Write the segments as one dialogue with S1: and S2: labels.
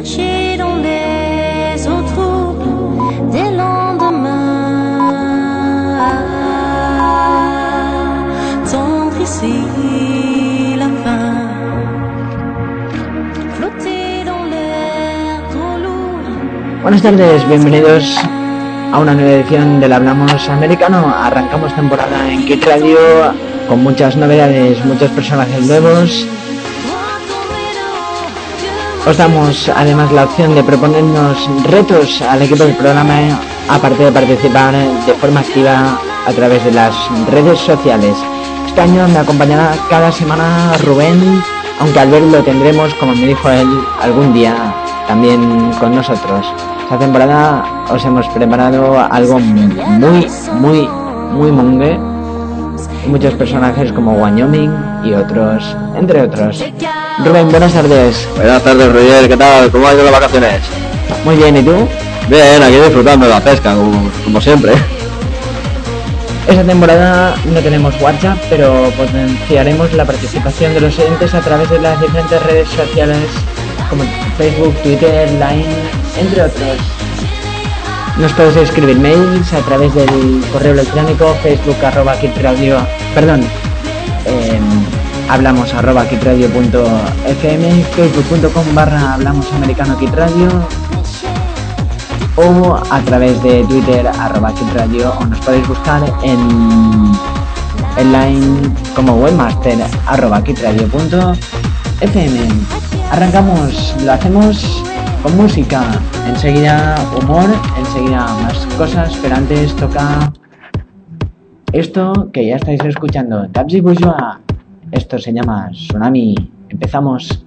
S1: Nager dans les eaux troubles des lendemains. Tendre ici la fin. Flotter dans l'air trop lourd.
S2: Buenas tardes, bienvenidos a una nueva edición del Hablamos Americano. Arrancamos temporada en Kit Radio con muchas novedades, muchos personajes nuevos. Os damos además la opción de proponernos retos al equipo del programa, aparte de participar de forma activa a través de las redes sociales. Este año me acompañará cada semana Rubén, aunque al ver lo tendremos, como me dijo él, algún día también con nosotros. Esta temporada os hemos preparado algo muy, muy, muy mongue. Muchos personajes como Wyoming y otros, entre otros. Rubén, buenas tardes.
S3: Buenas tardes, Roger, ¿qué tal? ¿Cómo han ido las vacaciones?
S2: Muy bien, ¿y tú?
S3: Bien, aquí disfrutando de la pesca, como, como siempre.
S2: Esta temporada no tenemos WhatsApp, pero potenciaremos la participación de los oyentes a través de las diferentes redes sociales como Facebook, Twitter, Line, entre otros. Nos puedes escribir mails a través del correo electrónico facebook arroba kitradio, perdón, eh, hablamos arroba kitradio.fm, facebook.com barra hablamos americano kitradio o a través de Twitter arroba kitradio o nos podéis buscar en, en line como webmaster arroba kitradio.fm. Arrancamos, lo hacemos con música, enseguida humor, enseguida más cosas, pero antes toca esto que ya estáis escuchando, Tabsi Bourgeois. Esto se llama Tsunami. Empezamos.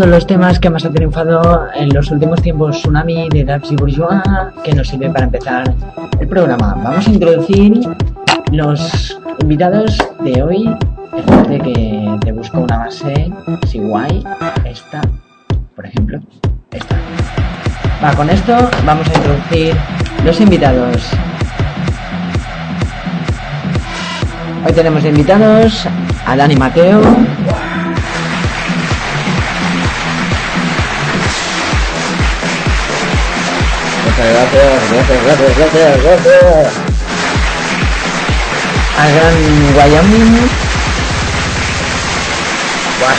S2: Los temas que más ha triunfado en los últimos tiempos Tsunami de Dax y Bourgeois, que nos sirve para empezar el programa. Vamos a introducir los invitados de hoy. Espérate que te busco una base así guay. Esta, por ejemplo. Esta. Va, con esto vamos a introducir los invitados. Hoy tenemos invitados a Dani Mateo,
S3: Muchas gracias, gracias, gracias, gracias, gracias.
S2: al gran
S3: Buah,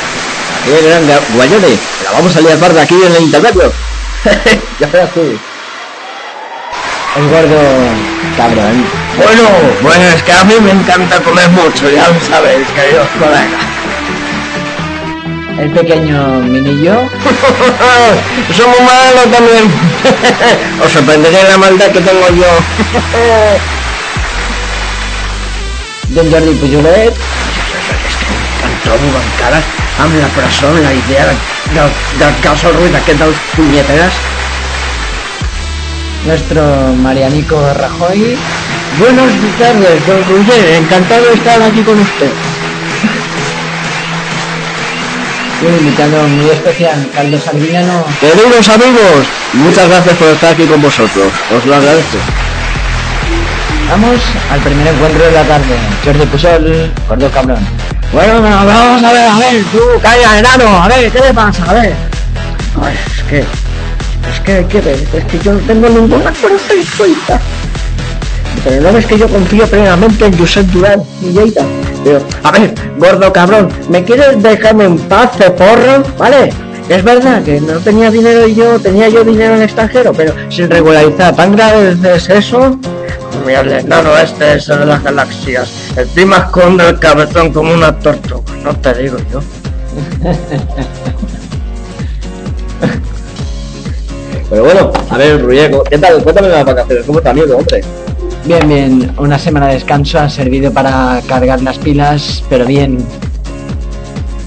S3: aquí el gran Guayone. La vamos a liar parda aquí en el intermedio. ya verás tú.
S2: el gordo cabrón,
S3: Bueno, pues que a mí me encanta comer mucho, ya lo sabéis, queridos colegas.
S2: El pequeño Minillo,
S3: Somos malos también. Os sorprendería la maldad que tengo yo.
S2: Don Jordi Pujolet,
S3: Cantó muy bon cara amb la presó, la idea del, del Ruiz d'aquest dels puñeteras.
S2: nuestro Marianico Rajoy,
S3: Buenas tardes, don Roger, encantado de estar aquí con usted.
S2: Y un invitado muy especial, Caldo Sardiniano.
S3: Queridos amigos, muchas gracias por estar aquí con vosotros, os lo agradezco.
S2: Vamos al primer encuentro de la tarde, Jordi Pujol, gordo cabrón.
S3: Bueno, bueno, vamos a ver, a ver, tú, calla, enano, a ver, ¿qué le pasa? A ver. Ay, es que, es que, ¿qué ves? Es que yo no tengo ninguna fuerza suelta. Pero no ves que yo confío plenamente en Josep Durán y Lleida. A ver, gordo cabrón, ¿me quieres dejarme en paz, porro? ¿Vale? Es verdad que no tenía dinero y yo tenía yo dinero en extranjero, pero sin regularizar, ¿tan grave es eso? Mira, el enano este es de las galaxias. Encima esconde el cabezón como una tortuga, no te digo yo. Pero bueno, a ver, Rulleco, ¿qué tal? Cuéntame las vacaciones, ¿cómo está amigo, hombre?
S2: Bien, bien, una semana de descanso ha servido para cargar las pilas, pero bien.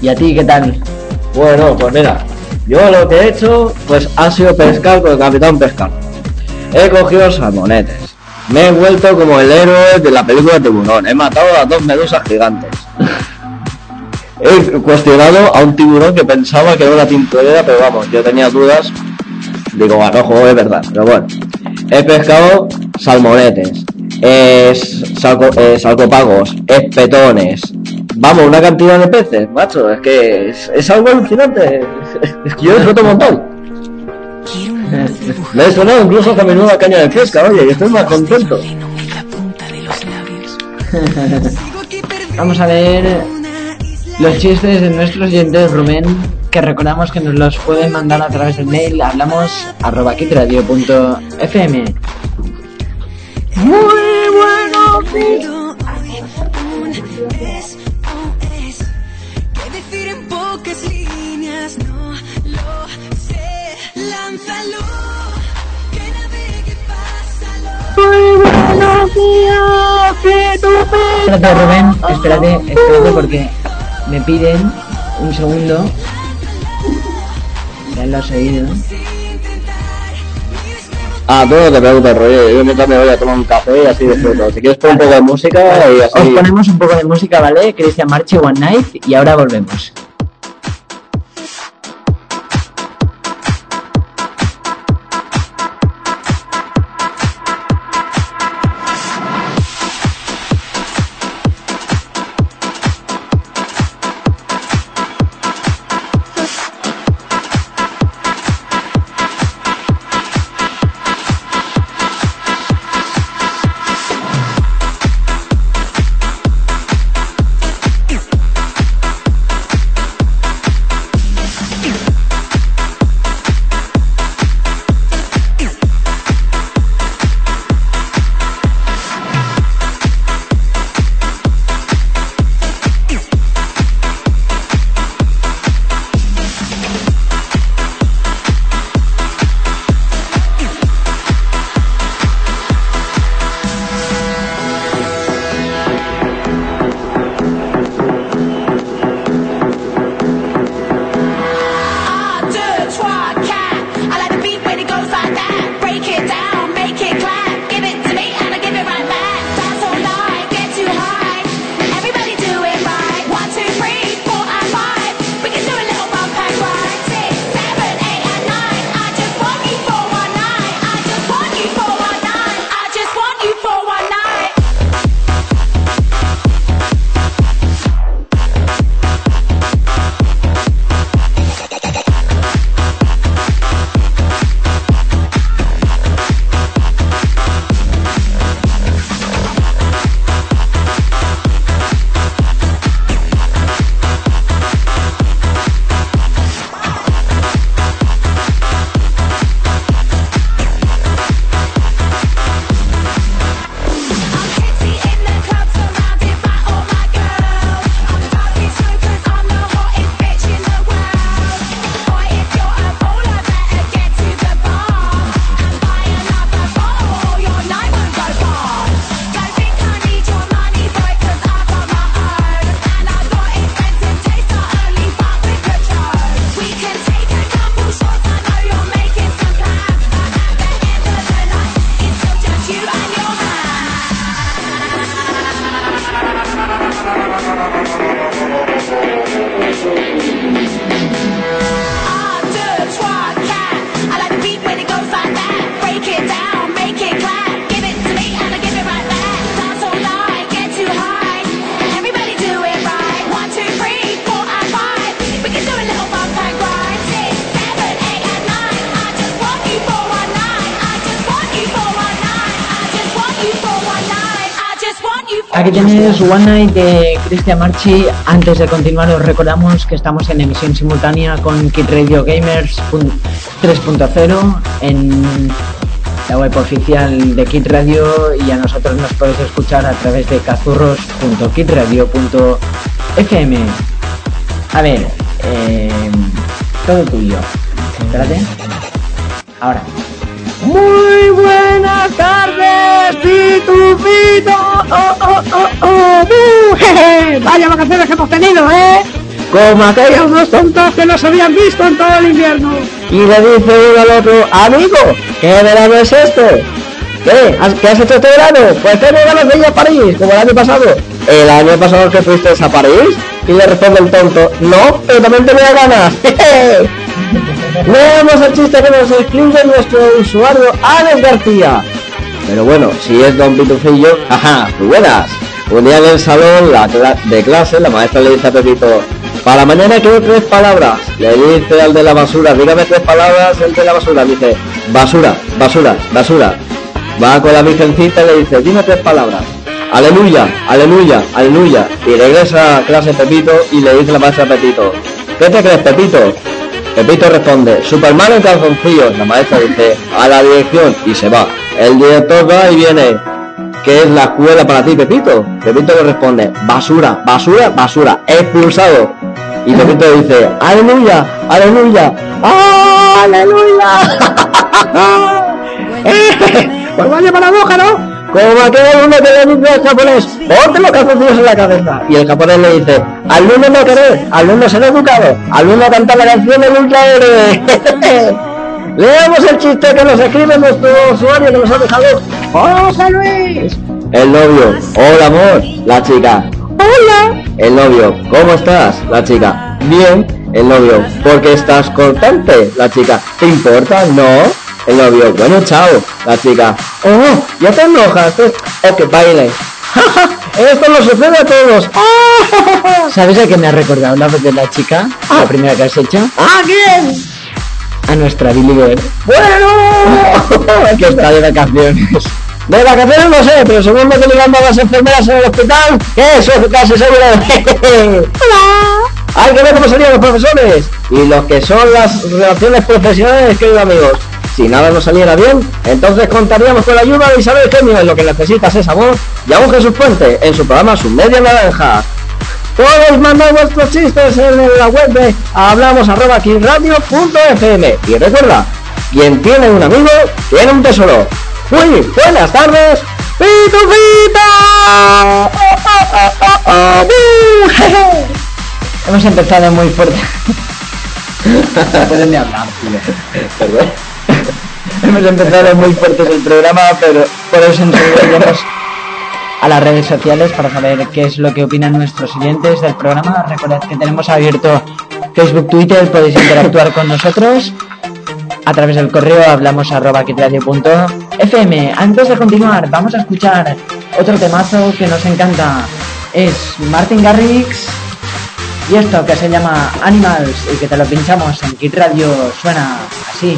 S2: ¿Y a ti qué tal?
S3: Bueno, pues mira, yo lo que he hecho, pues ha sido pescar con el capitán pescado. He cogido salmonetes. Me he vuelto como el héroe de la película Tiburón. He matado a dos medusas gigantes. He cuestionado a un tiburón que pensaba que era una tintorera, pero vamos, yo tenía dudas. Digo, bueno, ojo, es verdad, pero bueno. He pescado salmonetes, es, salco, eh, salcopagos, espetones. Vamos, una cantidad de peces, macho, es que es, algo alucinante. Es que yo disfruto un montón. Me he sonado incluso hasta menuda caña de pesca, oye, y estoy más contento.
S2: Vamos a ver los chistes de nuestros oyentes Rubén, que recordamos que nos los pueden mandar a través del mail hablamos arroba kitradio.fm.
S3: Muy bueno,
S4: Hoy un SOS que decir en pocas líneas no lo sé. Lánzalo, que navegue, pásalo.
S2: Espérate Rubén, espérate, espérate porque me piden un segundo. Ya lo has oído.
S3: Ah, tú no te preocupes, rollo. Yo mientras me voy a tomar un café y así disfruto. Si quieres poner un poco de música y
S2: Os
S3: así.
S2: ponemos un poco de música, ¿vale? Cristian Marche One Night y ahora volvemos.
S3: Cristian Marchi. Antes de continuar os recordamos que estamos en emisión simultánea con Kit Radio Gamers 3.0 en la web oficial de Kit Radio y a nosotros nos podéis escuchar a través de cazurros.kitradio.fm. A ver, eh, todo tuyo. Espérate. Ahora. Tardes, Pitufito. Oh, oh, oh, oh. ¡Bu! Jeje. Vaya vacaciones que hemos tenido, ¿eh? Como aquellos dos tontos que no se habían visto en todo el invierno. Y le dice uno al otro, amigo, ¿qué verano es este? ¿Qué? ¿Has- ¿Qué has hecho este verano? Pues tengo ganas de ir a París, como el año pasado. ¿El año pasado que fuiste a París? Y le responde el tonto, no, pero también tenía ganas. Leemos el chiste que nos escribe nuestro usuario Alex García. Pero bueno, si es Don Pitufillo, ajá, muy buenas. Un día en el salón la de clase, la maestra le dice a Pepito, para mañana quiero tres palabras. Le dice al de la basura, dígame tres palabras, el de la basura dice, basura, basura, basura. Va con la virgencita y le dice, dime tres palabras. Aleluya, aleluya, aleluya. Y regresa a clase Pepito y le dice la maestra a Pepito, ¿qué te crees, Pepito? Pepito responde, Superman en calzoncillos. La maestra dice, a la dirección y se va. El director va y viene. ¿Qué es la escuela para ti, Pepito? Pepito le responde, basura, basura, basura, expulsado. Y Pepito dice, aleluya, aleluya, aleluya. pues vaya paradoja, ¿no? Como aquel alumno que le dice al japonés, ponte los calzoncillos en la cabeza. Y el japonés le dice, alumno no querer, alumno ser educado, alumno cantar la canción del ultrahéroe. Leamos el chiste que nos escribe nuestro usuario que nos ha dejado. ¡José Luis! El novio, hola amor, la chica. Hola. El novio, ¿cómo estás? La chica. Bien. El novio, ¿por qué estás cortante? La chica, ¿te importa? No. El novio, bueno, chao. La chica, oh, ya te enojas. pues, O que baile. Esto nos sucede a todos. ¿Sabes a qué me ha recordado la voz de la chica? La primera que has hecho. ¿A quién? A nuestra Billy. ¡Bueno! que está de vacaciones. De vacaciones no sé, pero según que le mandan las enfermeras en el hospital, que eso es casi seguro. ¡Hola! Hay que ver cómo serían los profesores y los que son las relaciones profesionales, queridos amigos. Si nada nos saliera bien, entonces contaríamos con la ayuda de Isabel Gemio. Lo que necesitas es amor y aún Jesús Puente en su programa Su Media Naranja. Podéis mandar vuestros chistes en la web de hablamos arroba FM. Y recuerda, quien tiene un amigo, tiene un tesoro. Muy buenas tardes, Pitufita. Hemos empezado muy fuerte. No pueden ni hablar, tío. Perdón. Hemos empezado muy fuerte el programa, pero por eso enseguida a las redes sociales para saber qué es lo que opinan nuestros oyentes del programa. Recordad que tenemos abierto Facebook, Twitter, podéis interactuar con nosotros a través del correo hablamos arroba kitradio.fm. Antes de continuar, vamos a escuchar otro temazo que nos encanta. Es Martin Garrix y esto que se llama Animals y que te lo pinchamos en Kit Radio suena así.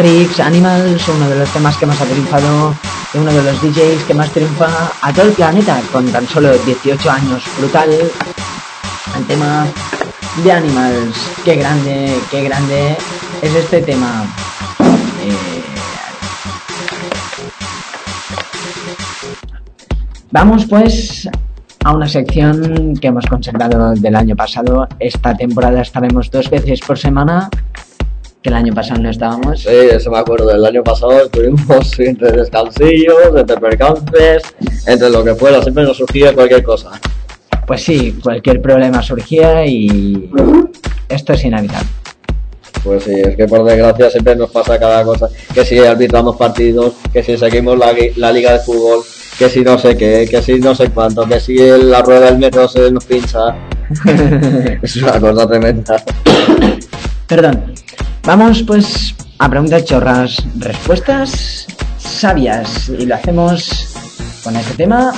S2: Garrix, Animals, uno de los temas que más ha triunfado, uno de los DJs que más triunfa a todo el planeta, con tan solo 18 años. Brutal. El tema de Animals. Qué grande, qué grande es este tema. Eh, Vamos pues a una sección que hemos consagrado del año pasado. Esta temporada estaremos dos veces por semana, que el año pasado no estábamos.
S3: Sí, eso me acuerdo. El año pasado estuvimos entre descansillos, entre percances, entre lo que fuera. Siempre nos surgía cualquier cosa.
S2: Pues sí, cualquier problema surgía y esto es inevitable.
S3: Pues sí, es que por desgracia siempre nos pasa cada cosa. Que si arbitramos partidos, que si seguimos la, la liga de fútbol, que si no sé qué, que si no sé cuánto, que si la rueda del metro se nos pincha. es una cosa tremenda.
S2: Perdón. Vamos pues a preguntas chorras, respuestas sabias y lo hacemos con este tema.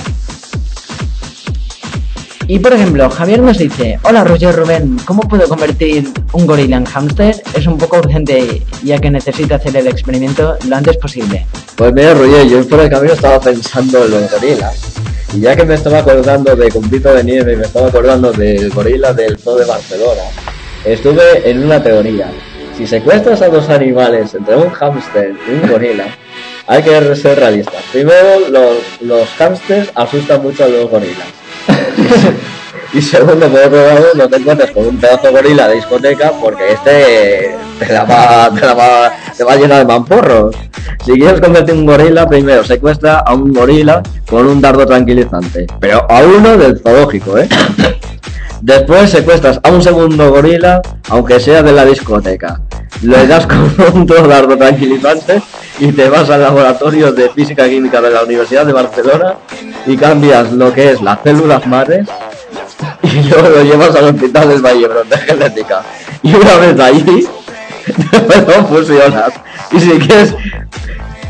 S2: Y por ejemplo, Javier nos dice, hola Roger Rubén, ¿cómo puedo convertir un gorila en hámster? Es un poco urgente ya que necesito hacer el experimento lo antes posible.
S3: Pues mira, Roger, yo por el camino estaba pensando en los gorilas. Y ya que me estaba acordando de Cumpito de Nieve y me estaba acordando del gorila del Zoo de Barcelona, estuve en una teoría. Si secuestras a dos animales entre un hámster y un gorila, hay que ser realistas. Primero, los, los hámsters asustan mucho a los gorilas. y segundo, por otro lado, no te encuentres con un pedazo de gorila de discoteca porque este te la va, te la va, te va a llenar de mamporros. Si quieres convertir un gorila, primero secuestra a un gorila con un dardo tranquilizante. Pero a uno del zoológico, ¿eh? Después secuestras a un segundo gorila, aunque sea de la discoteca. Le das con un dardo tranquilizante y te vas al laboratorio de física química de la Universidad de Barcelona y cambias lo que es las células madres y luego lo llevas al hospital del Valle de genética. Y una vez allí, lo fusionas. Y si quieres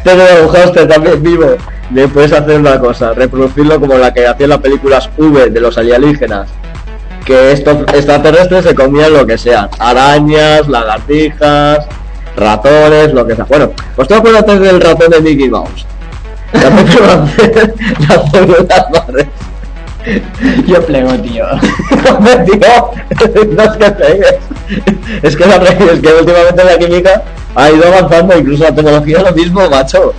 S3: tener un hoster también vivo, le puedes hacer una cosa, reproducirlo como la que hacían las películas V de los alienígenas. Que estos extraterrestres se comían lo que sean, arañas, lagartijas, ratones, lo que sea. Bueno, pues tú acuérdate del ratón de Mickey Mouse. También te va a hacer las células madres.
S2: Yo plego, tío.
S3: Hombre, tío, no es que pegues. Es que, la es que últimamente la química ha ido avanzando, incluso la tecnología es lo mismo, macho.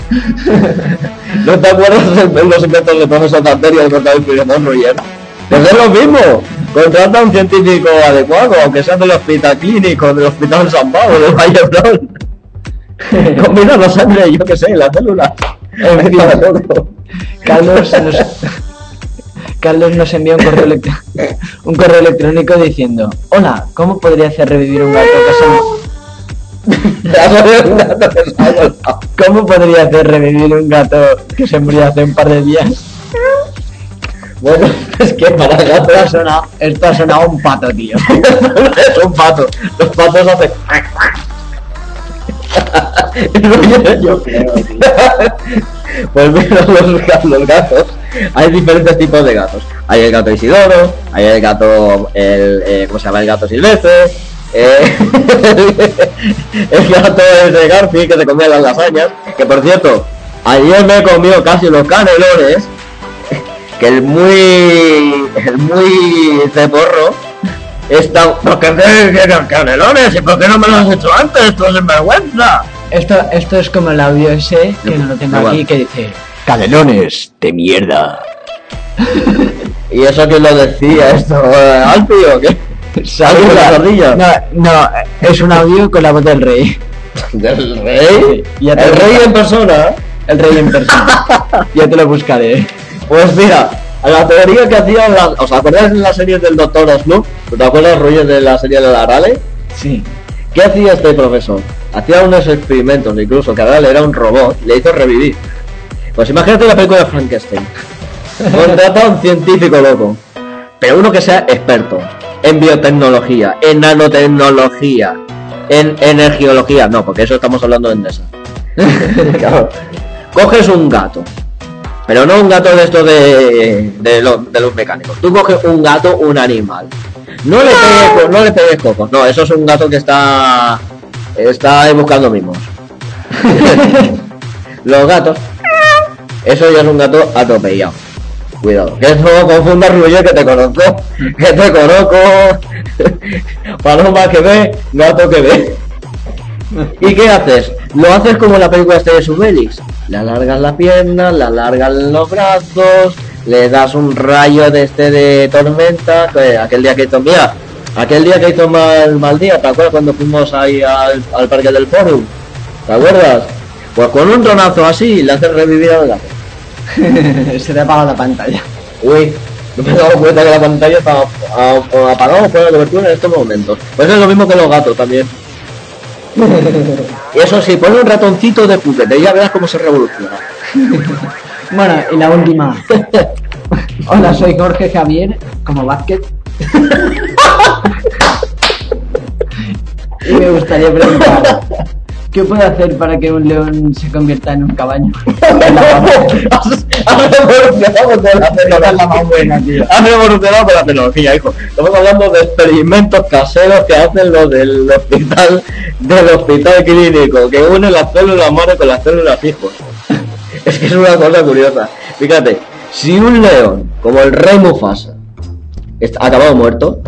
S3: ¿No te acuerdas de los inventos de profesor Tanterio de cortar el Filemón Roger? Pues es lo mismo. Contrata a un científico adecuado, aunque sea del hospital clínico, del hospital San Pablo, del Vallebrón. Combina la sangre, yo que sé, la célula. En fin, todo.
S2: Carlos nos, Carlos nos envía un correo, un correo electrónico diciendo, hola, ¿cómo podría hacer revivir un gato que se... ¿Cómo podría hacer revivir un gato que se murió hace un par de días?
S3: Bueno, es que para
S2: Esto ha sonado, esto ha sonado un pato, tío.
S3: es un pato. Los patos hacen.
S2: Yo creo, tío.
S3: Pues mira, los, ga- los gatos. Hay diferentes tipos de gatos. Hay el gato Isidoro, hay el gato, el, eh, ¿cómo se llama? El gato silvestre. eh, el gato es de Garfield que se comía las lasañas. Que por cierto, ayer me he comido casi los canelones. Que el muy, el muy ceporro está. ¿Por qué qué- qué canelones? ¿Y por qué no me lo has hecho antes? Esto es vergüenza.
S2: Esto, esto es como el audio ese, que no lo tengo
S3: Igual.
S2: aquí, que dice, canelones de mierda.
S3: ¿Y eso quién lo decía? ¿Esto? ¿Alpi o qué? ¿Alguien la ardilla?
S2: No, no, es un audio con la voz del rey.
S3: ¿Del rey?
S2: Ya te
S3: ¿El rey en persona?
S2: El rey en persona. ya te lo buscaré.
S3: Pues mira, a la teoría que hacían las... ¿Os acordáis de la serie del Doctor Snoop? ¿Te acuerdas, Roger, de la serie de la Raleigh?
S2: Sí.
S3: ¿Qué hacía este profesor? Hacía unos experimentos, incluso que Raleigh era un robot, le hizo revivir. Pues imagínate la película de Frankenstein. Contrata a un científico loco, pero uno que sea experto en biotecnología, en nanotecnología, en energiología. No, porque eso estamos hablando en esa. Claro. Coges un gato, Pero no un gato de estos de, de, los, de los mecánicos. Tú coges un gato, un animal. No le pegues, no le pegues cocos. No, eso es un gato que está está buscando mimos. los gatos. Eso ya es un gato atropellado. Cuidado, que no confundas Rubio que te conozco. Que te conozco. Paloma que ve, gato que ve. ¿Y qué haces? Lo haces como en la película este de Subelix. Le alargas la pierna, le alargas los brazos, le das un rayo de este de tormenta. que aquel día que hizo, mira, aquel día que hizo mal, mal día, ¿te acuerdas cuando fuimos ahí al, al parque del Forum? ¿Te acuerdas? Pues con un tronazo así le haces revivir al gato.
S2: Se te apaga la pantalla.
S3: Uy, no me he dado cuenta que la pantalla a- a- apagada o fuera de cobertura en estos momentos. Pues es lo mismo que los gatos también. Y eso sí, pon un ratoncito de juguete ya verás cómo se revoluciona.
S2: Bueno, y la última. Hola, soy Jorge Javier, como Vázquez. y me gustaría preguntar, ¿qué puedo hacer para que un león se convierta en un caballo?
S3: Has revolucionado con la tecnología. Has revolucionado con la tecnología, hijo. Estamos hablando de experimentos caseros que hacen los del hospital, del hospital clínico, que unen las células madre con las células hijos. Es que es una cosa curiosa. Fíjate, si un león, como el rey Mufasa, acabado muerto,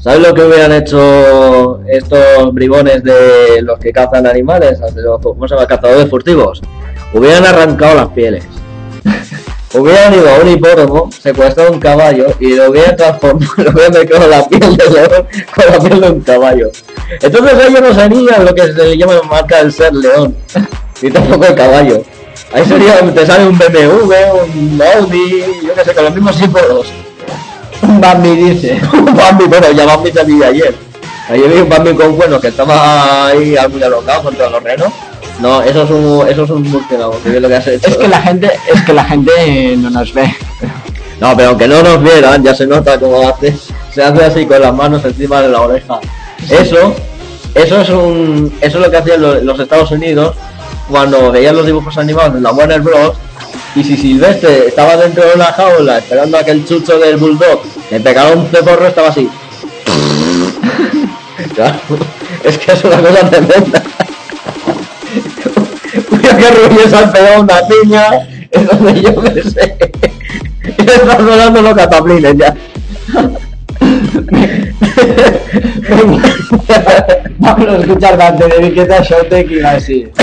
S3: ¿sabes lo que hubieran hecho estos bribones de los que cazan animales? ¿Cómo se llama? Cazadores furtivos. Hubieran arrancado las pieles. Hubieran ido a un hipódromo, secuestrado un caballo y lo hubieran transformado, lo hubieran mezclado la piel de león con la piel de un caballo. Entonces ellos no serían lo que se le llama marca el ser león, y tampoco el caballo. Ahí sería, te sale un BMW, un Audi, yo qué sé, con los mismos símbolos.
S2: Un Bambi dice.
S3: Un Bambi, bueno, ya Bambi te vi ayer. Ayer vi un Bambi con cuernos que estaba ahí muy alocado contra los renos. No, eso es un, eso es un murciélago, que bien lo que has hecho.
S2: Es que la gente, es que la gente no nos ve.
S3: No, pero aunque no nos vieran, ya se nota cómo hace. Se hace así con las manos encima de la oreja. Eso, eso es un, eso es lo que hacían lo- los Estados Unidos cuando veían los dibujos animados en la Warner Bros. Y si Silvestre estaba dentro de una jaula esperando a que el chucho del bulldog le pegara un ceporro, estaba así. Claro, es que es una cosa tremenda. Que Rubio se ha pegado una piña, es donde yo me sé. Están sonando los cataplines ya.
S2: Vamos a escuchar Dante de Viqueta Showtek y así.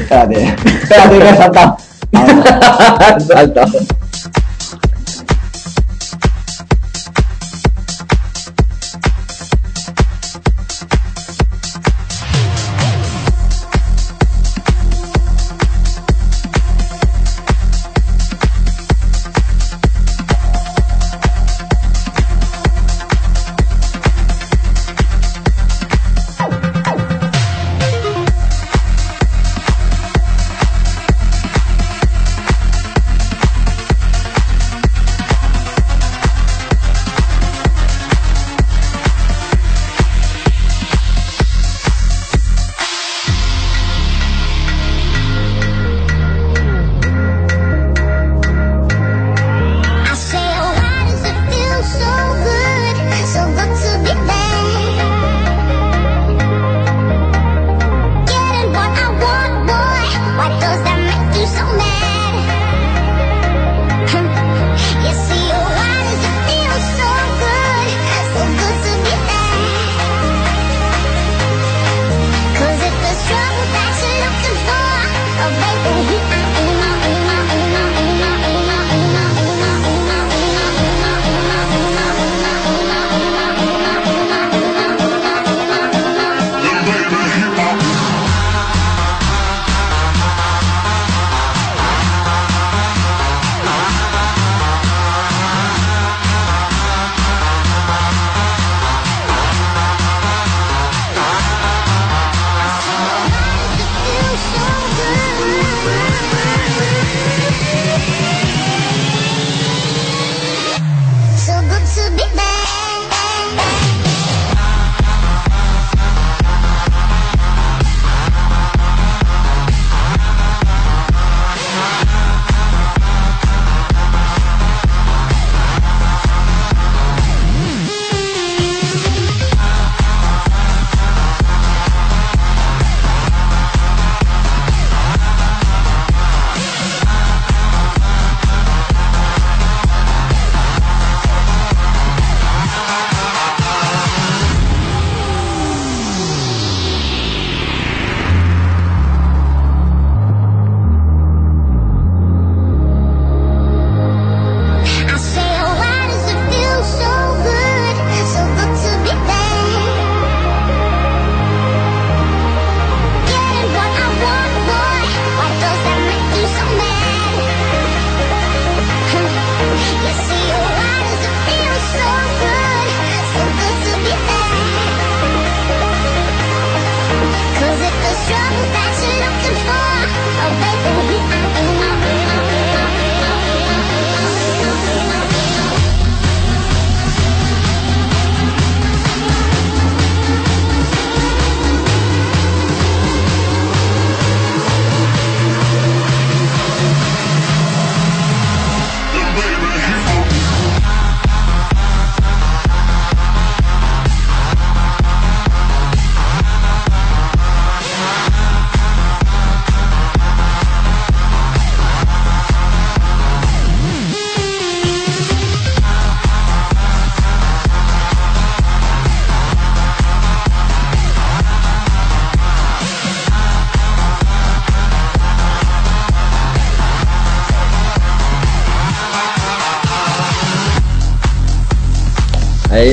S2: Espérate, espérate que he saltado.
S3: Salta.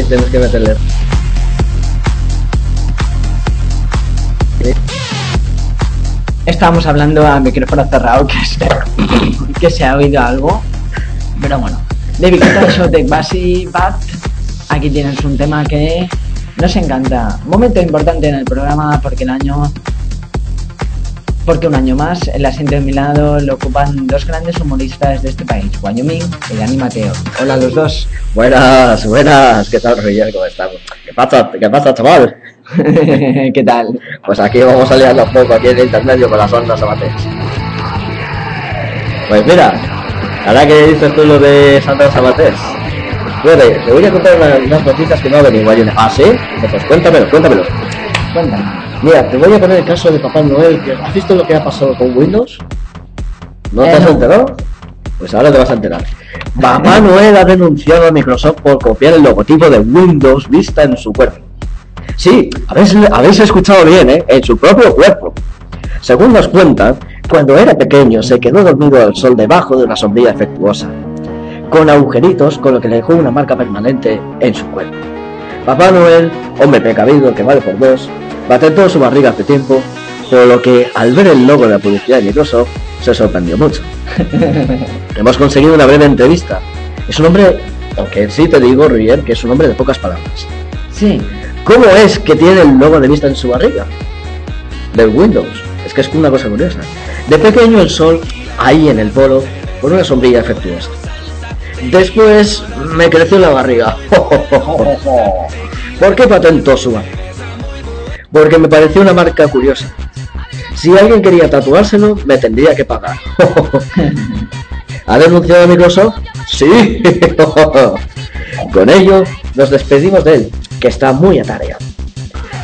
S3: Tienes que meterle.
S2: Estábamos hablando a micrófono cerrado que que se ha oído algo. Pero bueno. David Guetta, Show de Basi Bat. Aquí tienes un tema que nos encanta. Momento importante en el programa porque el año. Porque un año más, el asiento de mi lado lo ocupan dos grandes humoristas de este país, Wyoming y Dani Mateo. Hola a los dos.
S3: Buenas, buenas. ¿Qué tal, Roger? ¿Cómo estamos? ¿Qué pasa, qué pasa, chaval?
S2: ¿Qué tal?
S3: Pues aquí vamos a liarnos un poco aquí en el intermedio con las ondas abates. Pues mira, ahora que dices tú lo de Sandra Sabatés, puede, te voy a contar una- unas noticias que no ayer. ¿Ah, sí? Pues cuéntamelo, cuéntamelo.
S2: Cuéntame.
S3: Mira, te voy a poner el caso de Papá Noel. que- ¿Has visto lo que ha pasado con Windows? ¿No te
S2: Eh,
S3: has
S2: no.
S3: enterado? Pues ahora te vas a enterar. Papá Noel ha denunciado a Microsoft por copiar el logotipo de Windows Vista en su cuerpo. Sí, habéis, habéis escuchado bien, ¿eh? En su propio cuerpo. Según nos cuentan, cuando era pequeño se quedó dormido al sol debajo de una sombrilla efectuosa, con agujeritos con lo que le dejó una marca permanente en su cuerpo. Papá Noel, hombre precavido que vale por dos, patentó su barriga hace tiempo, por lo que al ver el logo de la publicidad de Microsoft se sorprendió mucho. Hemos conseguido una breve entrevista. Es un hombre, aunque sí te digo, Roger, que es un hombre de pocas palabras.
S2: Sí,
S3: ¿Cómo es que tiene el logo de vista en su barriga? Del Windows. Es que es una cosa curiosa. De pequeño el sol, ahí en el polo, con una sombrilla efectuosa. Después me creció la barriga. ¿Por qué patentó su barriga? Porque me pareció una marca curiosa. Si alguien quería tatuárselo, me tendría que pagar. ¿Ha denunciado a Microsoft? Sí. Con ello, nos despedimos de él, que está muy atareado.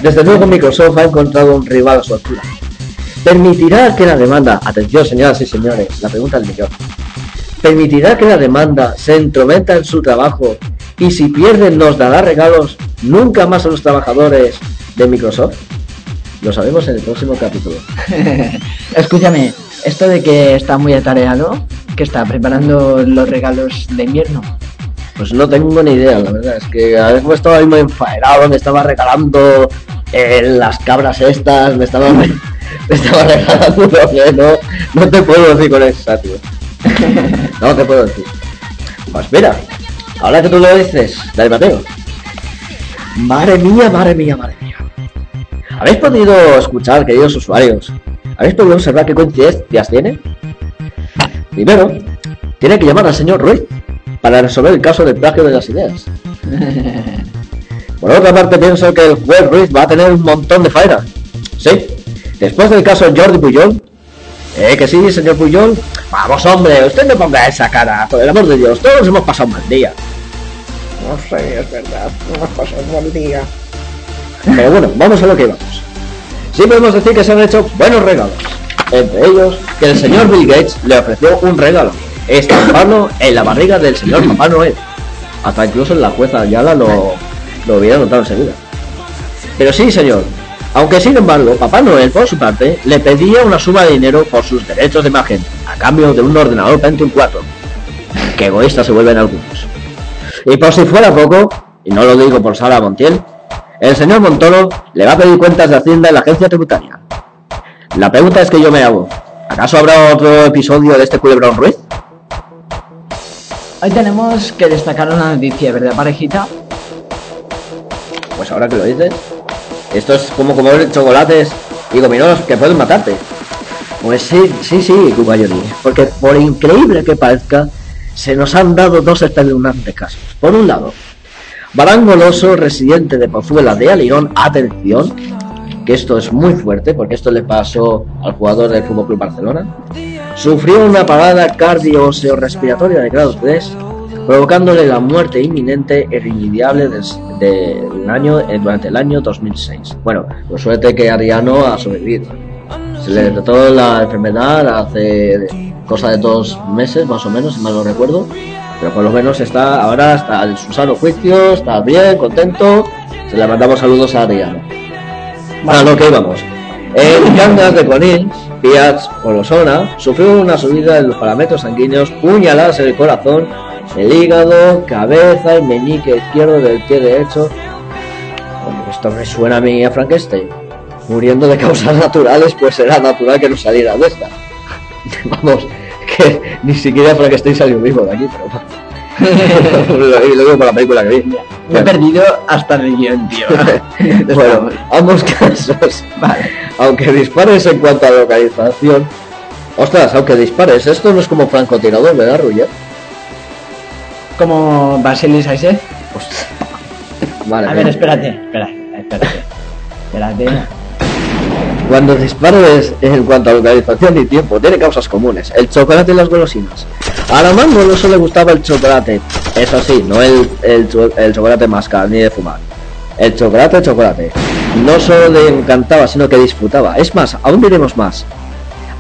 S3: Desde luego, Microsoft ha encontrado un rival a su altura. ¿Permitirá que la demanda, atención señoras y señores, la pregunta del millón, ¿permitirá que la demanda se entrometa en su trabajo y si pierden nos dará regalos nunca más a los trabajadores de Microsoft? Lo sabemos en el próximo capítulo.
S2: escúchame, esto de que está muy atareado, que está preparando los regalos de invierno.
S3: Pues no tengo ni idea, la verdad. Es que a veces estaba ahí muy enfaderado, me estaba regalando eh, las cabras estas, me estaba, me, estaba regalando lo que no, no te puedo decir con exactitud. No te puedo decir. Pues mira, ahora que tú lo dices, Dale Mateo. Madre mía, madre mía, madre mía. ¿Habéis podido escuchar, queridos usuarios? ¿Habéis podido observar qué coincidencias tiene? Primero, tiene que llamar al señor Ruiz para resolver el caso del plagio de las ideas. Por otra parte, pienso que el juez Ruiz va a tener un montón de faena. Sí, después del caso Jordi Puyol. ¿Eh que sí, señor Puyol? Vamos, hombre, usted no ponga esa cara, por el amor de Dios, todos hemos pasado un mal día.
S5: No sé, es verdad, no hemos pasado un buen día.
S3: Pero bueno, vamos a lo que vamos. Sí podemos decir que se han hecho buenos regalos. Entre ellos, que el señor Bill Gates le ofreció un regalo, estamparlo en la barriga del señor Papá Noel. Hasta incluso la jueza Ayala lo, lo hubiera notado enseguida. Pero sí, señor. Aunque sin embargo, Papá Noel, por su parte, le pedía una suma de dinero por sus derechos de imagen, a cambio de un ordenador Pentium 4. Qué egoístas se vuelven algunos. Y por si fuera poco, y no lo digo por Sara Montiel, el señor Montoro le va a pedir cuentas de Hacienda en la agencia tributaria. La pregunta es que yo me hago, ¿acaso habrá otro episodio de este culebrón Ruiz?
S2: Hoy tenemos que destacar una noticia, ¿verdad, parejita?
S3: Pues ahora que lo dices, esto es como comer chocolates y gominolas que pueden matarte. Pues sí, sí, sí, Cubayoni, porque por increíble que parezca, se nos han dado dos espeluznantes casos. Por un lado, Barán Goloso, residente de Pozuela de Alirón, atención, que esto es muy fuerte, porque esto le pasó al jugador del Fútbol Club Barcelona, sufrió una parada cardiorrespiratoria de grado 3, provocándole la muerte inminente e irremediable des- del año, eh, durante el año 2006. Bueno, por suerte que Ariano ha sobrevivido. Se le detectó la enfermedad hace cosa de dos meses, más o menos, si mal no recuerdo. Pero por lo menos está ahora está en su sano juicio, está bien, contento. Se le mandamos saludos a Ariano. A lo que íbamos. En Cangas de Conil, Piaz Olosona sufrió una subida en los parámetros sanguíneos, puñaladas en el corazón el hígado, cabeza y meñique izquierdo del pie derecho. Esto me suena a mí a Frankenstein. Muriendo de causas naturales, pues era natural que no saliera de esta. Vamos, que ni siquiera Frankenstein salió vivo de aquí, pero lo, lo digo por la película que vi.
S2: Me he perdido hasta el guion, tío.
S3: bueno, ambos casos.
S2: Vale.
S3: Aunque dispares en cuanto a localización. Ostras, aunque dispares, esto no es como francotirador, ¿verdad, Ruyer?
S2: Como Basilis Aise.
S3: Ostras. Vale,
S2: A ver, espérate, espera, espérate. Espérate.
S3: Cuando dispares en cuanto a localización y tiempo, tiene causas comunes. El chocolate y las golosinas. A la mango no solo le gustaba el chocolate. Eso sí, no el, el, el chocolate mascar ni de fumar. El chocolate, chocolate. No solo le encantaba, sino que disfrutaba. Es más, aún diremos más.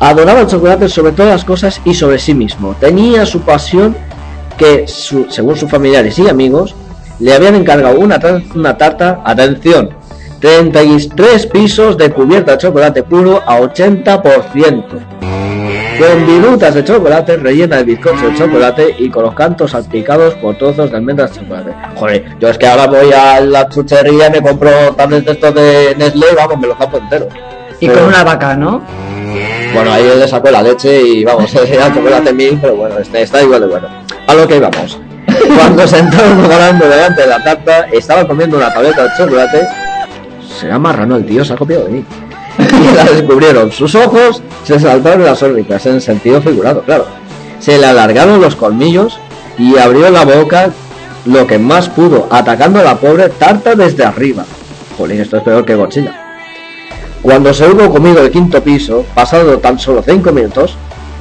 S3: Adoraba el chocolate sobre todas las cosas y sobre sí mismo. Tenía su pasión que, según sus familiares y amigos, le habían encargado una, una tarta, atención, 33 pisos de cubierta de chocolate puro a 80%, con virutas de chocolate rellena de bizcocho de chocolate y con los cantos salpicados por trozos de almendras de chocolate. Joder, yo es que ahora voy a la chuchería y me compro tablets de estos de Nestlé y vamos, me los campo entero.
S2: Y
S3: Pero-
S2: con una vaca, ¿no?
S3: bueno, ahí le sacó la leche y vamos, era chocolate mil, pero bueno, este está igual de bueno. A lo que íbamos. Cuando sentaron ganando delante de la tarta, estaba comiendo una tableta de chocolate. Será marrano el tío, se ha copiado de mí. Y la descubrieron. Sus ojos se saltaron las órbitas, en sentido figurado, claro. Se le alargaron los colmillos y abrió la boca lo que más pudo, atacando a la pobre tarta desde arriba. Jolín, esto es peor que Godzilla. Cuando se hubo comido el quinto piso, pasado tan solo cinco minutos,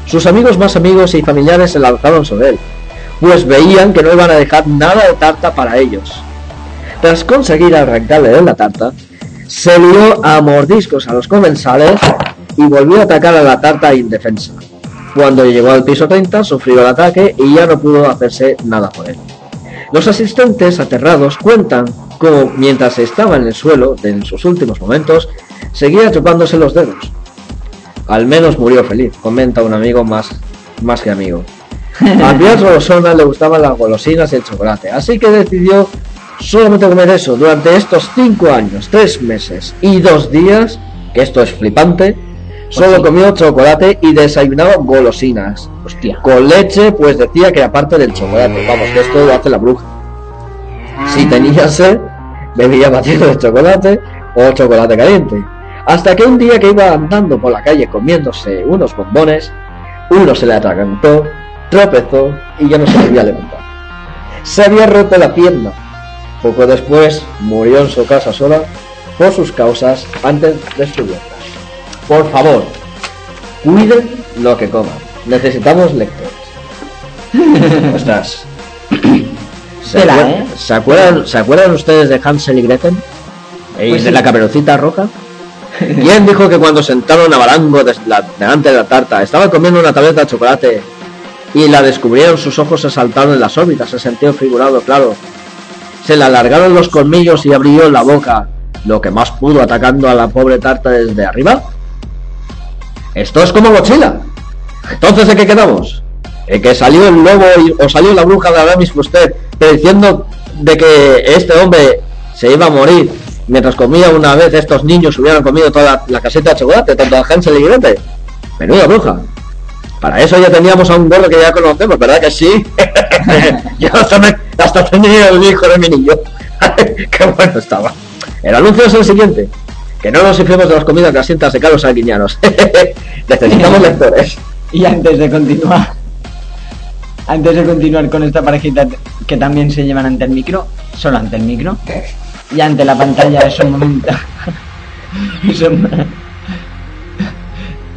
S3: sus amigos más amigos y familiares se lanzaron sobre él, pues veían que no iban a dejar nada de tarta para ellos. Tras conseguir arrancarle de la tarta, se lió a mordiscos a los comensales y volvió a atacar a la tarta indefensa. Cuando llegó al piso 30, sufrió el ataque y ya no pudo hacerse nada por él. Los asistentes, aterrados, cuentan cómo mientras estaba en el suelo, en sus últimos momentos, seguía chupándose los dedos. Al menos murió feliz, comenta un amigo más, más que amigo. A Pietro Rosona le gustaban las golosinas y el chocolate, así que decidió solamente comer eso durante estos 5 años, 3 meses y 2 días, que esto es flipante, solo
S2: sí.
S3: comió chocolate y desayunaba golosinas.
S2: Hostia.
S3: Con leche, pues decía que era parte del chocolate. Vamos, que esto lo hace la bruja. Si tenía sed, bebía batido de chocolate o chocolate caliente. Hasta que un día que iba andando por la calle comiéndose unos bombones, uno se le atragantó, tropezó y ya no se volvía a levantar. Se había roto la pierna. Poco después murió en su casa sola por sus causas antes descubiertas. Por favor, cuiden lo que coman. Necesitamos lectores. Ostras. ¿Se, acuer-
S2: ¿eh?
S3: ¿se acuerdan, ¿Se acuerdan ustedes de Hansel y Gretel? ¿Y
S2: Pues
S3: de
S2: sí.
S3: la caperucita roja? ¿Quién dijo que cuando sentaron a Barango la- delante de la tarta estaba comiendo una tableta de chocolate y la descubrieron, sus ojos se saltaron en las órbitas, en sentido figurado, claro. Se le alargaron los colmillos y abrió la boca, lo que más pudo atacando a la pobre tarta desde arriba. Esto es como Godzilla. Entonces, ¿de qué quedamos? ¿En que salió el lobo y, o salió la bruja de Aramis usted diciendo de que este hombre se iba a morir mientras comía una vez estos niños hubieran comido toda la, caseta de chocolate, tanto a Hansel y Gretel? Menuda bruja. Para eso ya teníamos a un gordo que ya conocemos, ¿verdad que sí? Yo hasta, me, hasta tenía el hijo de mi niño. Qué bueno estaba. El anuncio es el siguiente. Que no nos inflemos de las comidas grasientas de Carlos Sanguiñanos. Necesitamos lectores.
S2: Y antes de continuar, antes de continuar con esta parejita que también se llevan ante el micro, solo ante el micro, y ante la pantalla es un momento.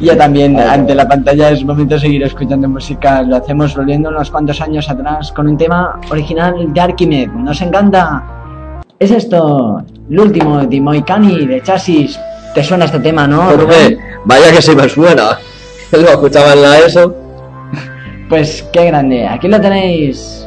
S2: Ya también ante la pantalla es momento de seguir escuchando música. Lo hacemos volviendo unos cuantos años atrás con un tema original de Archimed. Nos encanta. Es esto, el último de Moicani de Chasis. ¿Te suena este tema, no?
S3: Jorge, vaya que se me suena. Lo escuchaba en la ESO.
S2: Pues qué grande. Aquí lo tenéis.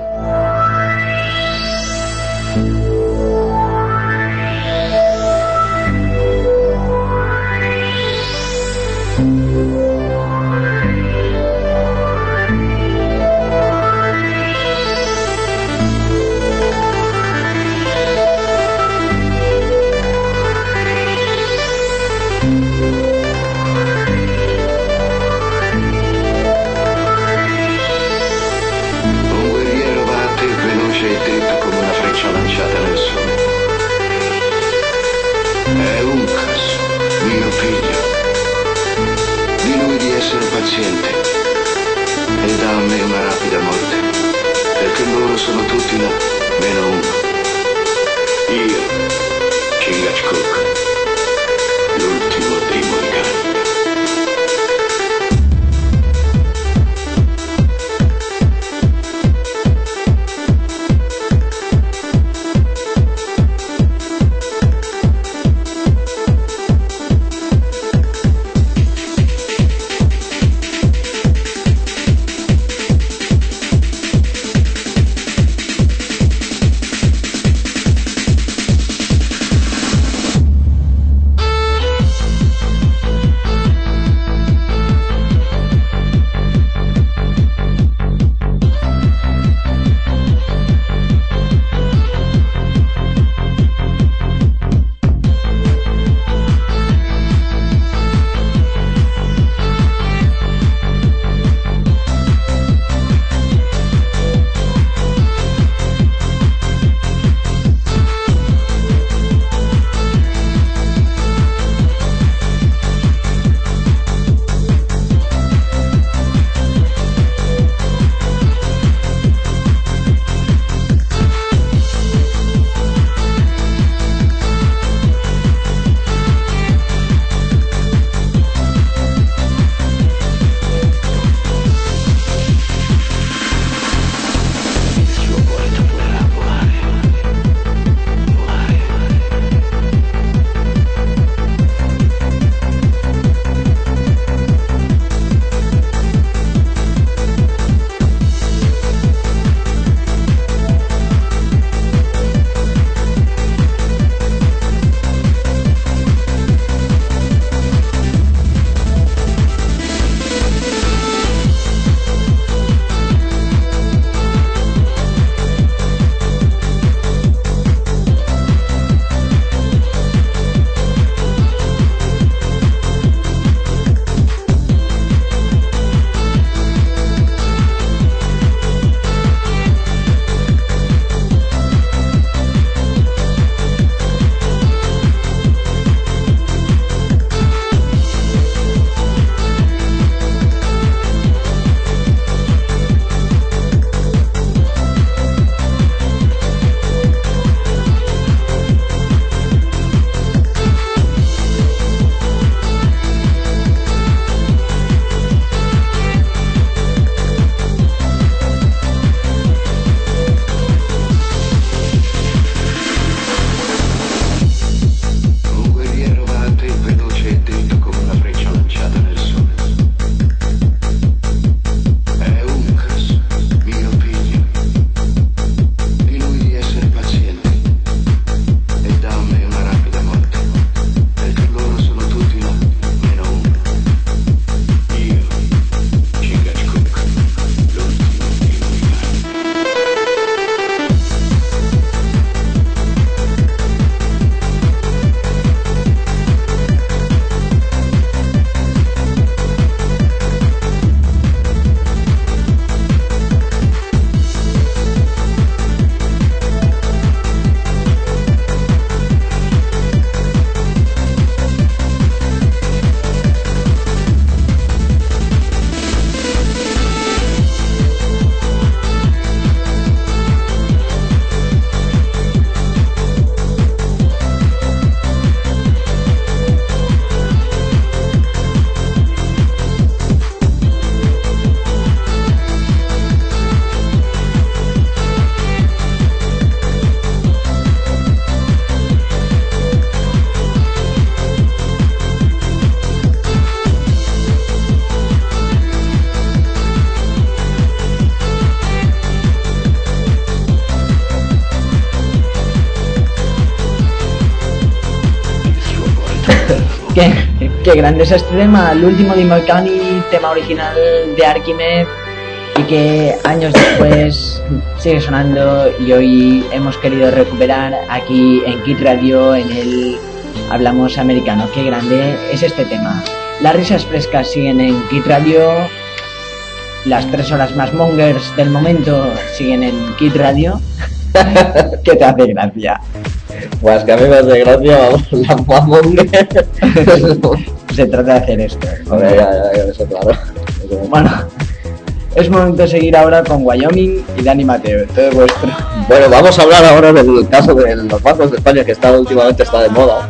S6: E dritto come una freccia lanciata nel sole. È Uncas, mio figlio. Di lui di essere paziente e dà a me una rapida morte, perché loro sono tutti là, meno uno. Io, Chingachgook,
S2: Qué, grande es este tema, el último de Morgani, tema original de Archimed y que años después sigue sonando y hoy hemos querido recuperar aquí en Kit Radio en el Hablamos Americano. Qué grande es este tema. Las risas frescas siguen en Kit Radio. Las tres horas más mongers del momento siguen en Kit Radio. ¿Qué te hace gracia?
S3: Pues que a mí me hace gracia, vamos, la mamón.
S2: Se trata de hacer esto.
S3: Ya, ya, eso claro. Eso-
S2: Bueno, es momento de seguir ahora con Wyoming y Dani Mateo. Todo vuestro.
S3: Bueno, vamos a hablar ahora del caso de los bancos de España que está últimamente está de moda.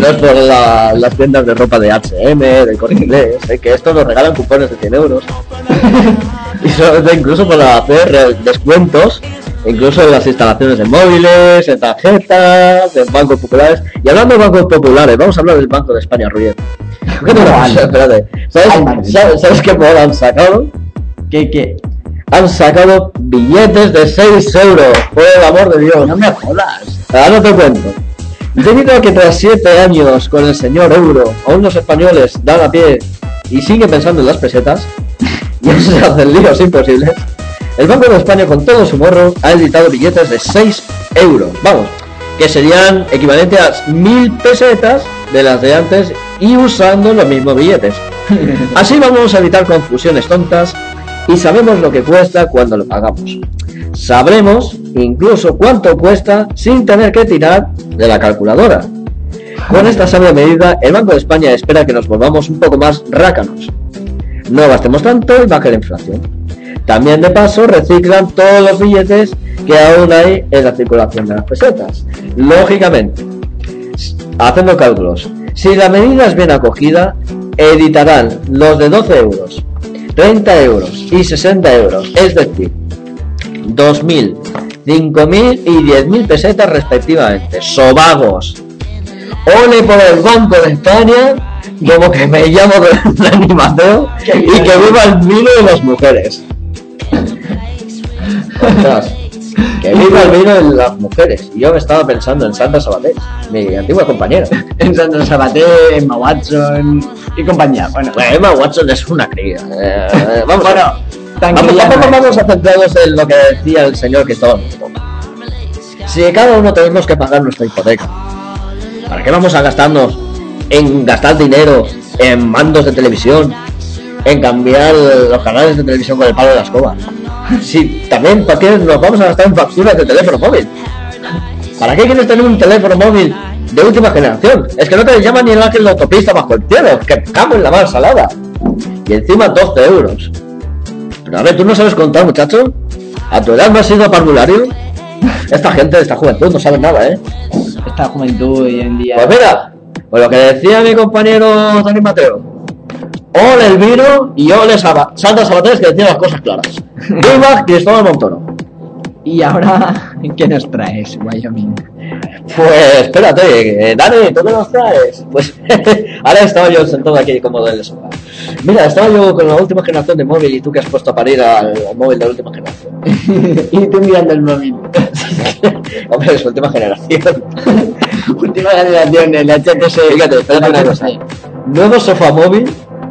S3: No es por la- las tiendas de ropa de H&M, de Corte Inglés, eh, que esto nos regalan cupones de 100 euros. y solamente incluso para hacer eh, descuentos, incluso en las instalaciones de móviles, en tarjetas, en bancos populares. Y hablando de bancos populares, vamos a hablar del Banco de España, Ruiz. ¿Qué te? Espérate. ¿Sabes,
S2: madre.
S3: ¿sabes, sabes qué moda han sacado?
S2: ¿Qué, qué?
S3: Han sacado billetes de 6 euros, por el amor de Dios.
S2: No me jodas.
S3: Ahora no te cuento. Debido a que tras 7 años con el señor euro, aún los españoles dan a pie y siguen pensando en las pesetas, y se hacen líos imposibles, el Banco de España con todo su morro ha editado billetes de 6 euros. Vamos, que serían equivalente a 1000 pesetas de las de antes y usando los mismos billetes. Así vamos a evitar confusiones tontas y sabemos lo que cuesta cuando lo pagamos. Sabremos incluso cuánto cuesta sin tener que tirar de la calculadora. Con esta sabia medida, el Banco de España espera que nos volvamos un poco más rácanos. No gastemos tanto y baje la inflación. También de paso reciclan todos los billetes que aún hay en la circulación de las pesetas. Lógicamente, haciendo cálculos, si la medida es bien acogida, editarán los de 12 euros, 30 euros y 60 euros, es decir, 2.000, 5.000 y 10.000 pesetas respectivamente. Sobagos. Ole por el Banco de España, como que me llamo Dani Mateo, y que viva el vino de las mujeres. Ostras, que viva el vino de las mujeres. Y yo me estaba pensando en Sandra Sabater, mi antigua compañera.
S2: En Sandra Sabater, Emma Watson y compañía. Bueno,
S3: Bueno, Emma Watson es una cría. Eh, vamos,
S2: bueno,
S3: Vamos, vamos, vamos a centrarnos en lo que decía el señor que estaba Si cada uno tenemos que pagar nuestra hipoteca, ¿para qué vamos a gastarnos en gastar dinero en mandos de televisión, en cambiar los canales de televisión con el palo de la escoba? Si también, ¿para qué nos vamos a gastar en facturas de teléfono móvil? ¿Para qué quieres tener un teléfono móvil de última generación? Es que no te llaman ni el ángel de autopista bajo el cielo, que cago en la mar salada. Y encima 12 euros. Pero a ver, ¿tú no sabes contar, muchacho? ¿A tu edad no has ido a parvulario? Esta gente de esta juventud no sabe nada, ¿eh?
S2: Esta juventud hoy en día.
S3: Pues mira, pues lo que decía mi compañero Dani Mateo. Ole el vino y ole Saba- Santa Sabater que decía las cosas claras. Viva Cristóbal Montoro.
S2: Y ahora, ¿qué nos traes, Wyoming?
S3: Pues espérate, eh, Dani, ¿tú qué nos traes? Pues ahora estaba yo sentado aquí como del sofá. Mira, estaba yo con la última generación de móvil y tú que has puesto a parir al, al móvil de la última generación.
S2: y tú mirando el móvil.
S3: Hombre, es última generación.
S2: Última generación, el HTC.
S3: Fíjate, espérate una cosa. Nuevo sofá móvil,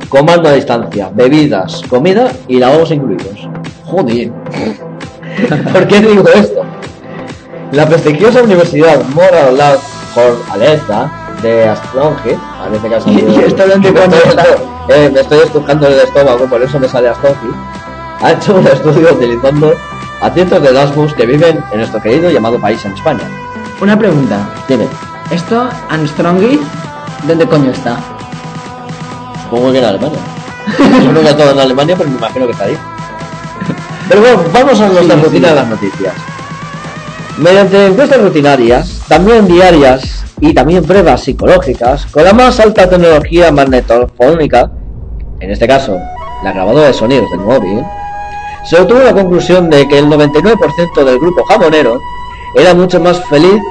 S3: comando a distancia, bebidas, comida y lavabos incluidos.
S2: Joder.
S3: ¿Por qué digo esto? La prestigiosa Universidad Moral Law Aleta de Astronge, en este caso
S2: ¿Y esto dónde
S3: me estoy, eh, me estoy el estómago, por eso me sale Astronge, ha hecho un estudio utilizando a cientos de Erasmus que viven en nuestro querido llamado país en España.
S2: Una pregunta.
S3: Dime,
S2: ¿Esto, Armstrongit, dónde coño está?
S3: Supongo que en Alemania. Yo nunca he estado en Alemania, pero me imagino que está ahí. Pero bueno, vamos a nuestra
S2: Sí,
S3: rutina
S2: sí.
S3: de las noticias. Mediante encuestas rutinarias, también diarias y también pruebas psicológicas, con la más alta tecnología magnetofónica, en este caso la grabadora de sonidos del móvil, se obtuvo la conclusión de que el 99% del grupo jamonero era mucho más feliz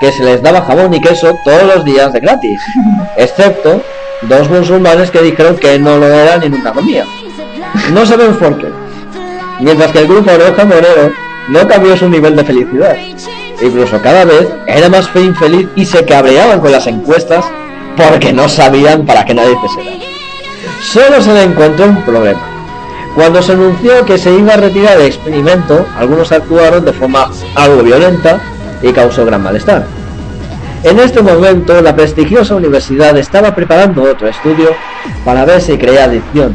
S3: que se les daba jamón y queso todos los días de gratis, excepto dos musulmanes que dijeron que no lo eran y nunca comían. No sabemos por qué. Mientras que el grupo no jamonero no cambió su nivel de felicidad. Incluso cada vez era más fe- infeliz y se cabreaban con las encuestas porque no sabían para qué narices eran. Solo se le encontró un problema. Cuando se anunció que se iba a retirar el experimento, algunos actuaron de forma algo violenta y causó gran malestar. En este momento, la prestigiosa universidad estaba preparando otro estudio para ver si crea adicción.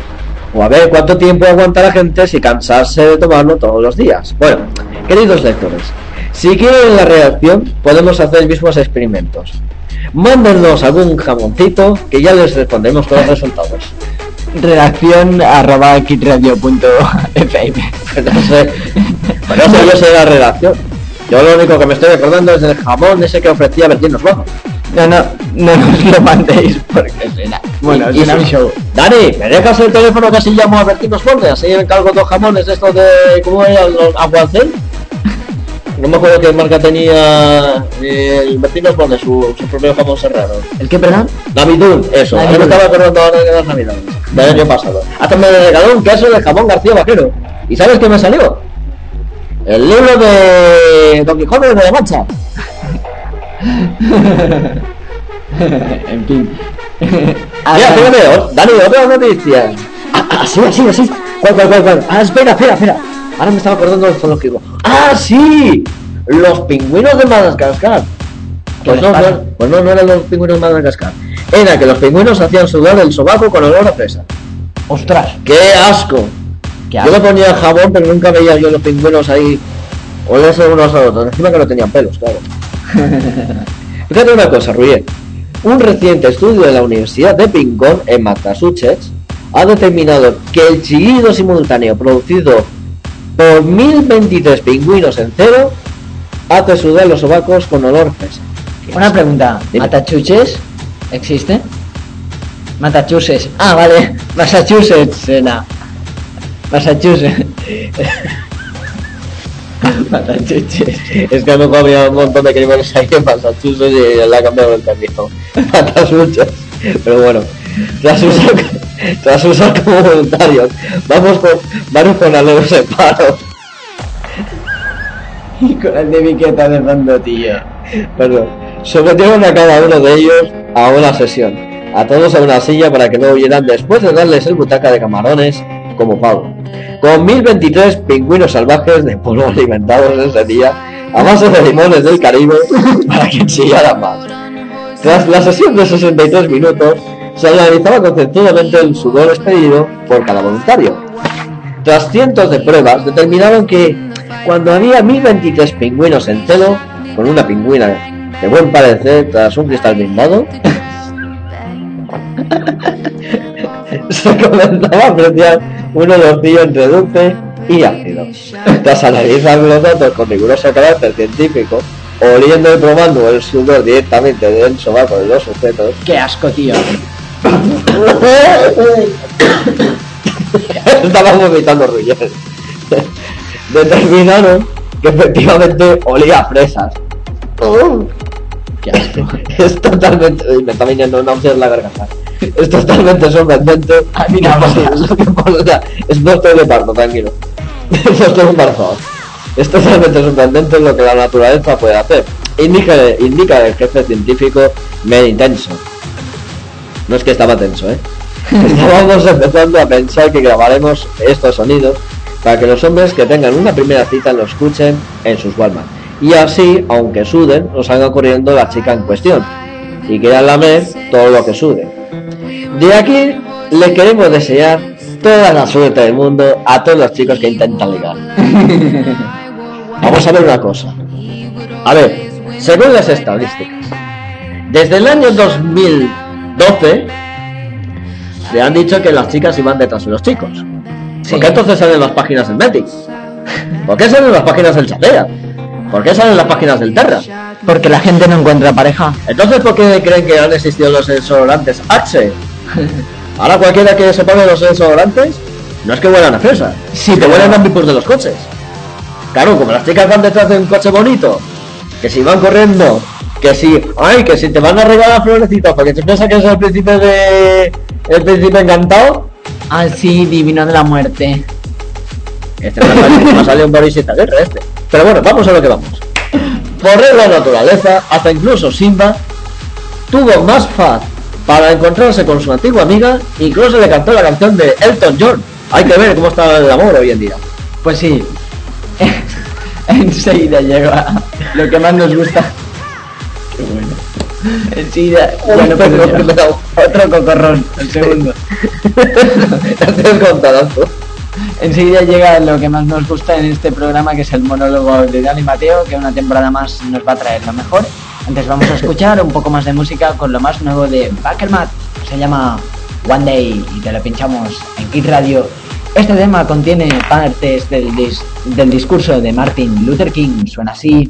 S3: O a ver cuánto tiempo aguanta la gente si cansarse de tomarlo todos los días. Bueno, queridos lectores, si quieren la reacción, podemos hacer mismos experimentos. Mándennos algún jamoncito que ya les respondemos con los resultados.
S2: Redacción arroba kitradio.fm.
S3: no sé, no sé yo sé la redacción. Yo lo único que me estoy recordando es del jamón ese que ofrecía Bertinos Bajos.
S2: No, no, no nos lo mandéis porque será. Bueno, será un show.
S3: Dani, ¿me dejas el teléfono que así llamo a Bertinos Bordes? Así encargo dos jamones estos de... ¿Cómo era? Los Aguacel. No me acuerdo qué marca tenía eh, el Bertinos Bordes, su, su propio jamón serrano.
S2: ¿El qué, perdón?
S3: Navidul, eso. Ahora me estaba acordando ahora de las navidades. Del año pasado. Hasta me regaló un queso de jamón García Vaquero. ¿Y sabes qué me salió? El libro de Don Quijote de la Mancha.
S2: en fin.
S3: Mira, fíjate, o- Dani, otra noticia. Ah, ah, sí, sí, sí. ¿Cuál, cuál, cuál, cuál? Ah, espera, espera, espera. Ahora me estaba acordando del zoológico. ¡Ah, sí! Los pingüinos de Madagascar. Pues no, no, pues no, no eran los pingüinos de Madagascar. Era que los pingüinos hacían sudar el sobaco con olor a fresa.
S2: Ostras,
S3: ¡Qué asco! Yo
S2: asco.
S3: ponía jabón, pero nunca veía yo los pingüinos ahí olerse unos a otros. Encima que no tenían pelos, claro. Fíjate una cosa, Ruyer. Un reciente estudio de la Universidad de Princeton, en Massachusetts, ha determinado que el chillido simultáneo producido por 1023 pingüinos en cero hace sudar los sobacos con olor fresa.
S2: Una pregunta,
S3: Dime.
S2: ¿Matachuches existe? Massachusetts. Ah, vale. Massachusetts, Sena. Massachusetts. Massachusetts.
S3: Es que lo mejor había un montón de crímenes ahí en Massachusetts y le ha cambiado el camino. Massachusetts. Pero bueno, tras usar, tras como voluntarios, vamos con varios jornaleros en paro.
S2: Y con el de Viqueta de tío.
S3: Perdón. Sometieron a cada uno de ellos a una sesión. A todos a una silla para que no huyeran después de darles el butaca de camarones como pago. Con 1023 pingüinos salvajes de polvo alimentados ese día a base de limones del Caribe para que chillaran más. Tras la sesión de 63 minutos, se analizaba conceptualmente el sudor expedido por cada voluntario. Tras cientos de pruebas, determinaron que cuando había 1023 pingüinos en celo, con una pingüina de buen parecer tras un cristal blindado, se comenzaba a apreciar un olorcillo entre dulce y ácido. Tras analizar los datos con riguroso carácter científico, oliendo y probando el sudor directamente del sobaco de los sujetos,
S2: Qué asco, tío.
S3: Estaba vomitando Ruller. Determinaron que efectivamente olía a fresas.
S2: Qué asco.
S3: Es totalmente. Me está viniendo náuseas en la garganta. Es totalmente sorprendente. Es lo que es no estoy de parto, tranquilo. No estoy embarazado. Es totalmente sorprendente lo que la naturaleza puede hacer. Indica, indica el jefe científico Mary Tenso. No es que estaba tenso, ¿eh? Estábamos empezando a pensar que grabaremos estos sonidos para que los hombres que tengan una primera cita lo escuchen en sus Walmart. Y así, aunque suden, nos salga corriendo la chica en cuestión y quieran lamer todo lo que sude. De aquí le queremos desear toda la suerte del mundo a todos los chicos que intentan ligar. Vamos a ver una cosa. A ver, según las estadísticas, desde el año 2012 le han dicho que las chicas iban detrás de los chicos. ¿Por qué entonces salen las páginas del Metic? ¿Por qué salen las páginas del Chatea? ¿Por qué salen las páginas del Terra?
S2: Porque la gente no encuentra pareja.
S3: Entonces, ¿por qué creen que han existido los desodorantes Axe? Ahora cualquiera que se pone los desodorantes, no es que huelan a fresa,
S2: Sí, pero-
S3: huelen a ambipus de los coches. Claro, como las chicas van detrás de un coche bonito, que si van corriendo, que si, ay, que si te van a regalar florecitas, porque tú piensas que es el príncipe de... el príncipe encantado,
S2: Ah, sí, divino de la muerte.
S3: Este me ha salido, un Boris Izaguirre este. Pero bueno, vamos a lo que vamos. Por regla naturaleza, hasta incluso Simba tuvo más faz para encontrarse con su antigua amiga, incluso le cantó la canción de Elton John. Hay que ver cómo está el amor hoy en día.
S2: Pues sí. Enseguida llega lo que más nos gusta. Qué bueno. Enseguida, ya no
S3: Un
S2: puedo
S3: perro
S2: ya.
S3: que me da
S2: Otro cocorrón, el segundo.
S3: Haces contadazo.
S2: Enseguida llega lo que más nos gusta en este programa, que es el monólogo de Dani Mateo, que una temporada más nos va a traer lo mejor. Antes vamos a escuchar un poco más de música con lo más nuevo de Backermat. Se llama One Day y te lo pinchamos en Kid Radio. Este tema contiene partes del, dis- del discurso de Martin Luther King. Suena así.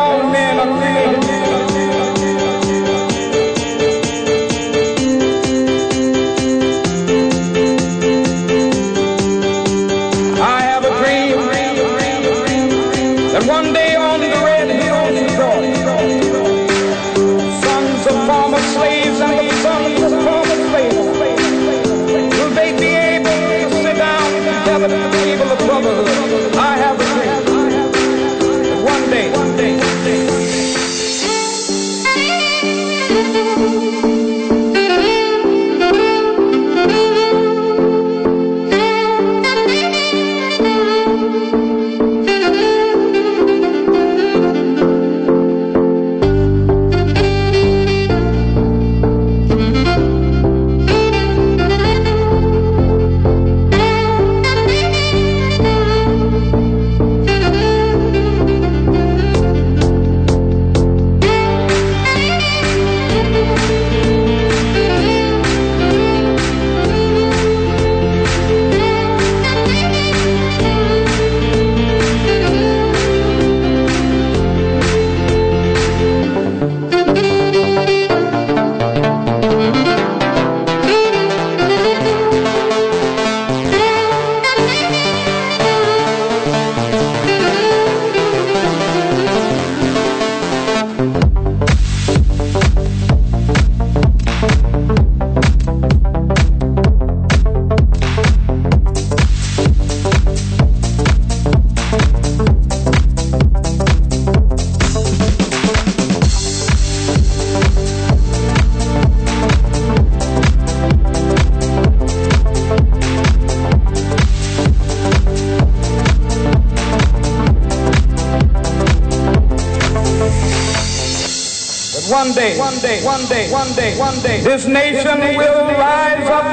S7: one day, one day, this nation will rise up,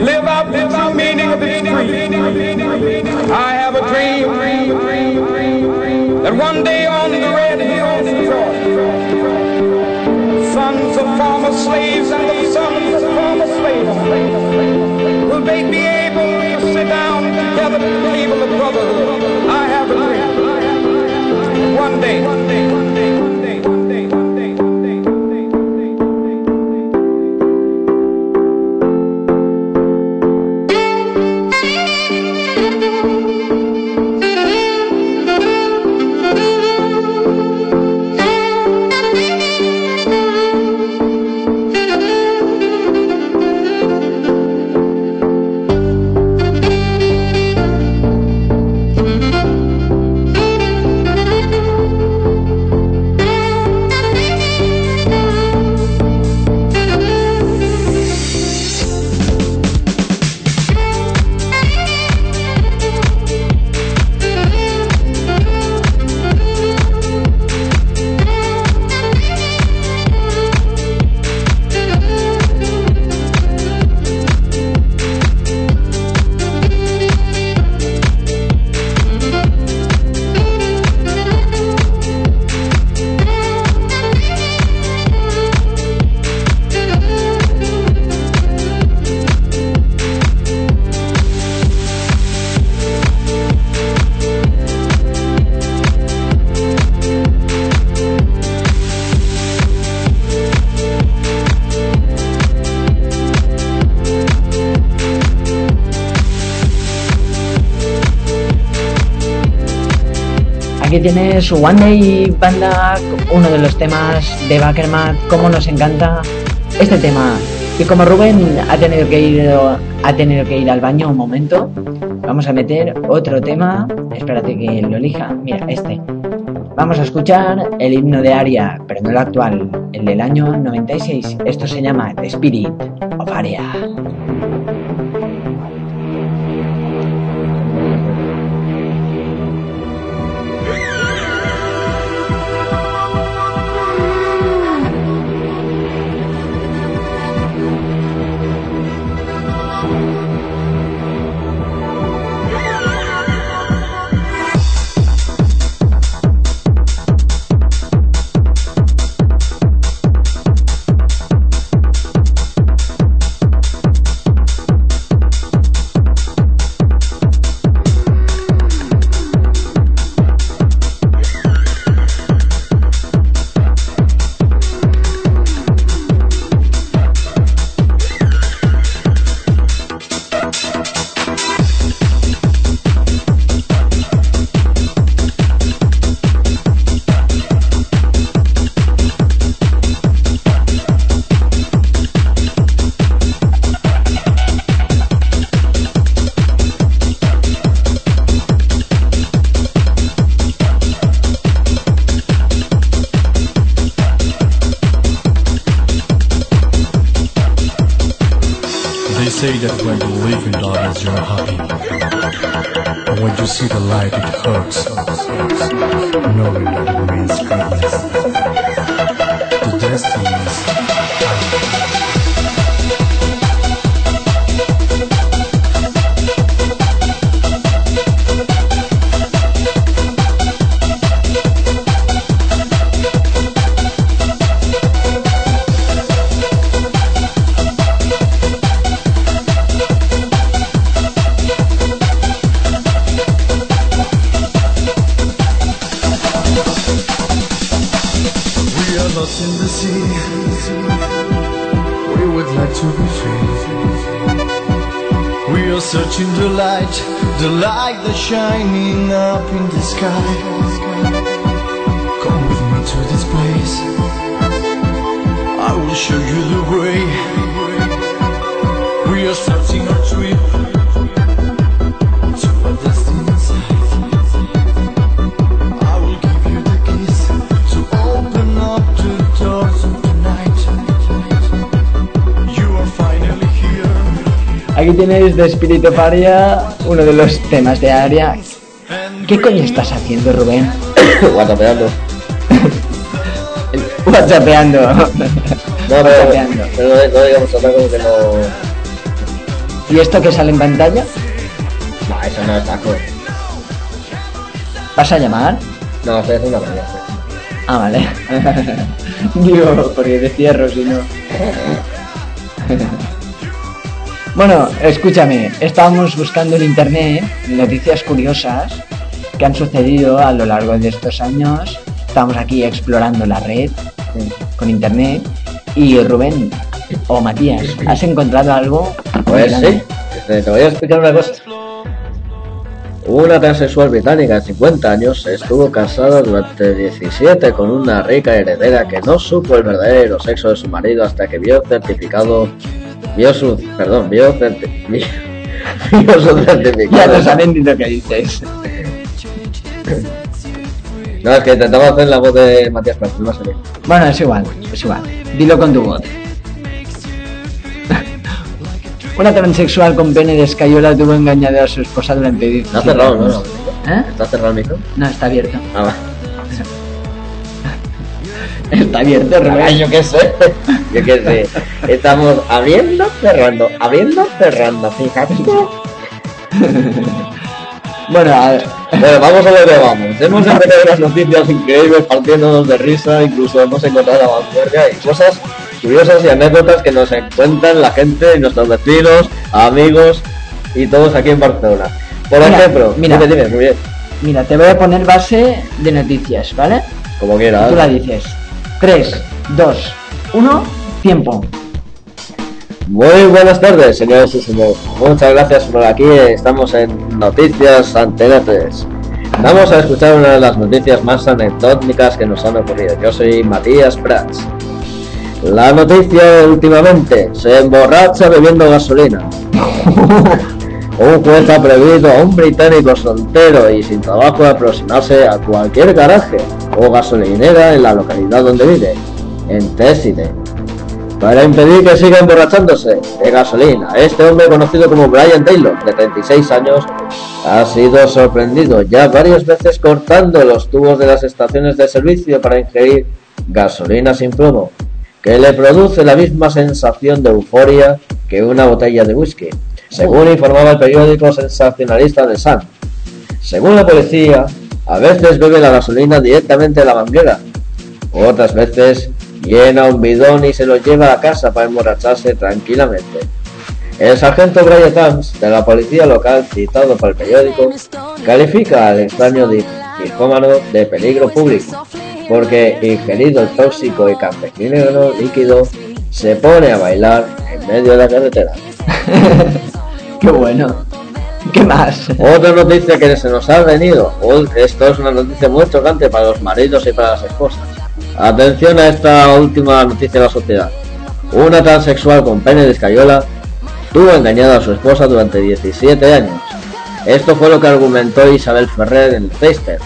S7: live out the true meaning of its creed. I have a dream that one day on the red hills of Georgia, sons of former slaves and the sons of former slaves, will they be able to sit down together at the table of brotherhood? I have a dream. One day, one day,
S2: tienes One Day Banda, uno de los temas de Backermat, como nos encanta este tema. Y como Rubén ha tenido que ir ha tenido que ir al baño un momento, vamos a meter otro tema. Espérate que lo elija. Mira, este. Vamos a escuchar el himno de Aria, pero no el actual, el del año 96. Esto se llama The Spirit of Aria. De Spirit of Aria, uno de los temas de Aria. ¿Qué coño estás haciendo, Rubén?
S3: Guatapeando.
S2: Whatsappeando.
S3: No,
S2: Whatsappeando.
S3: pero no, no digamos otra como que no.
S2: ¿Y esto que sale en pantalla?
S3: No, eso no es taco.
S2: ¿Vas a llamar?
S3: No, estoy haciendo una media.
S2: Ah, vale. Digo, porque te cierro si no. Bueno, escúchame, estábamos buscando en internet noticias curiosas que han sucedido a lo largo de estos años. Estamos aquí explorando la red con internet. Y Rubén o Matías, ¿has encontrado algo?
S3: Pues sí, te voy a explicar una cosa. Una transexual británica de 50 años estuvo casada durante 17 con una rica heredera que no supo el verdadero sexo de su marido hasta que vio certificado, vio su, perdón, vio, certi- vio, vio su certificado.
S2: Ya no saben ni lo que dices.
S3: No, es que intentaba hacer la voz de Matías Prats, no salido.
S2: Bueno, es igual, es igual. Dilo con tu voz. Una transexual con pene de escayola tuvo engañada a su esposa durante 17
S3: Está cerrado, ¿no?
S2: ¿Eh?
S3: ¿Está cerrado el micro?
S2: No, está abierto.
S3: Ah, va.
S2: Está abierto, Rubén.
S3: Ay, yo qué sé. Yo qué sé. Estamos abriendo, cerrando, abriendo, cerrando, fíjate.
S2: Bueno, a ver.
S3: Bueno, vamos a lo que vamos. Hemos empezado unas noticias increíbles partiéndonos de risa, incluso hemos encontrado la vanguardia y cosas curiosas y anécdotas que nos cuentan la gente y nuestros vecinos, amigos y todos aquí en Barcelona. Por
S2: Mira,
S3: ejemplo,
S2: mira.
S3: dime, dime, muy bien,
S2: Mira, te voy a poner base de noticias, ¿vale?
S3: como
S2: Y
S3: quieras.
S2: tú la dices. 3, 2, 1, tiempo.
S3: Muy buenas tardes, señores y señores. Muchas gracias por aquí. Estamos en Noticias Antena 3. Vamos a escuchar una de las noticias más anecdóticas que nos han ocurrido. Yo soy Matías Prats. La noticia últimamente, se emborracha bebiendo gasolina. Un juez ha prohibido a un británico soltero y sin trabajo aproximarse a cualquier garaje o gasolinera en la localidad donde vive, en Tesside, para impedir que siga emborrachándose de gasolina. Este hombre conocido como Brian Taylor, de 36 años, ha sido sorprendido ya varias veces cortando los tubos de las estaciones de servicio para ingerir gasolina sin plomo, que le produce la misma sensación de euforia que una botella de whisky, según informaba el periódico sensacionalista The Sun. Según la policía, a veces bebe la gasolina directamente de la manguera, otras veces llena un bidón y se lo lleva a casa para emborracharse tranquilamente. El sargento Brian Tams, de la policía local citado por el periódico, califica al extraño discómano de peligro público, porque ingerido el tóxico y campesino líquido, se pone a bailar en medio de la carretera.
S2: Qué bueno. ¿Qué más?
S3: Otra noticia que se nos ha venido, esto es una noticia muy chocante para los maridos y para las esposas. Atención a esta última noticia de la sociedad. Una transexual con pene de escayola tuvo engañada a su esposa durante 17 años. Esto fue lo que argumentó Isabel Ferrer en Tester.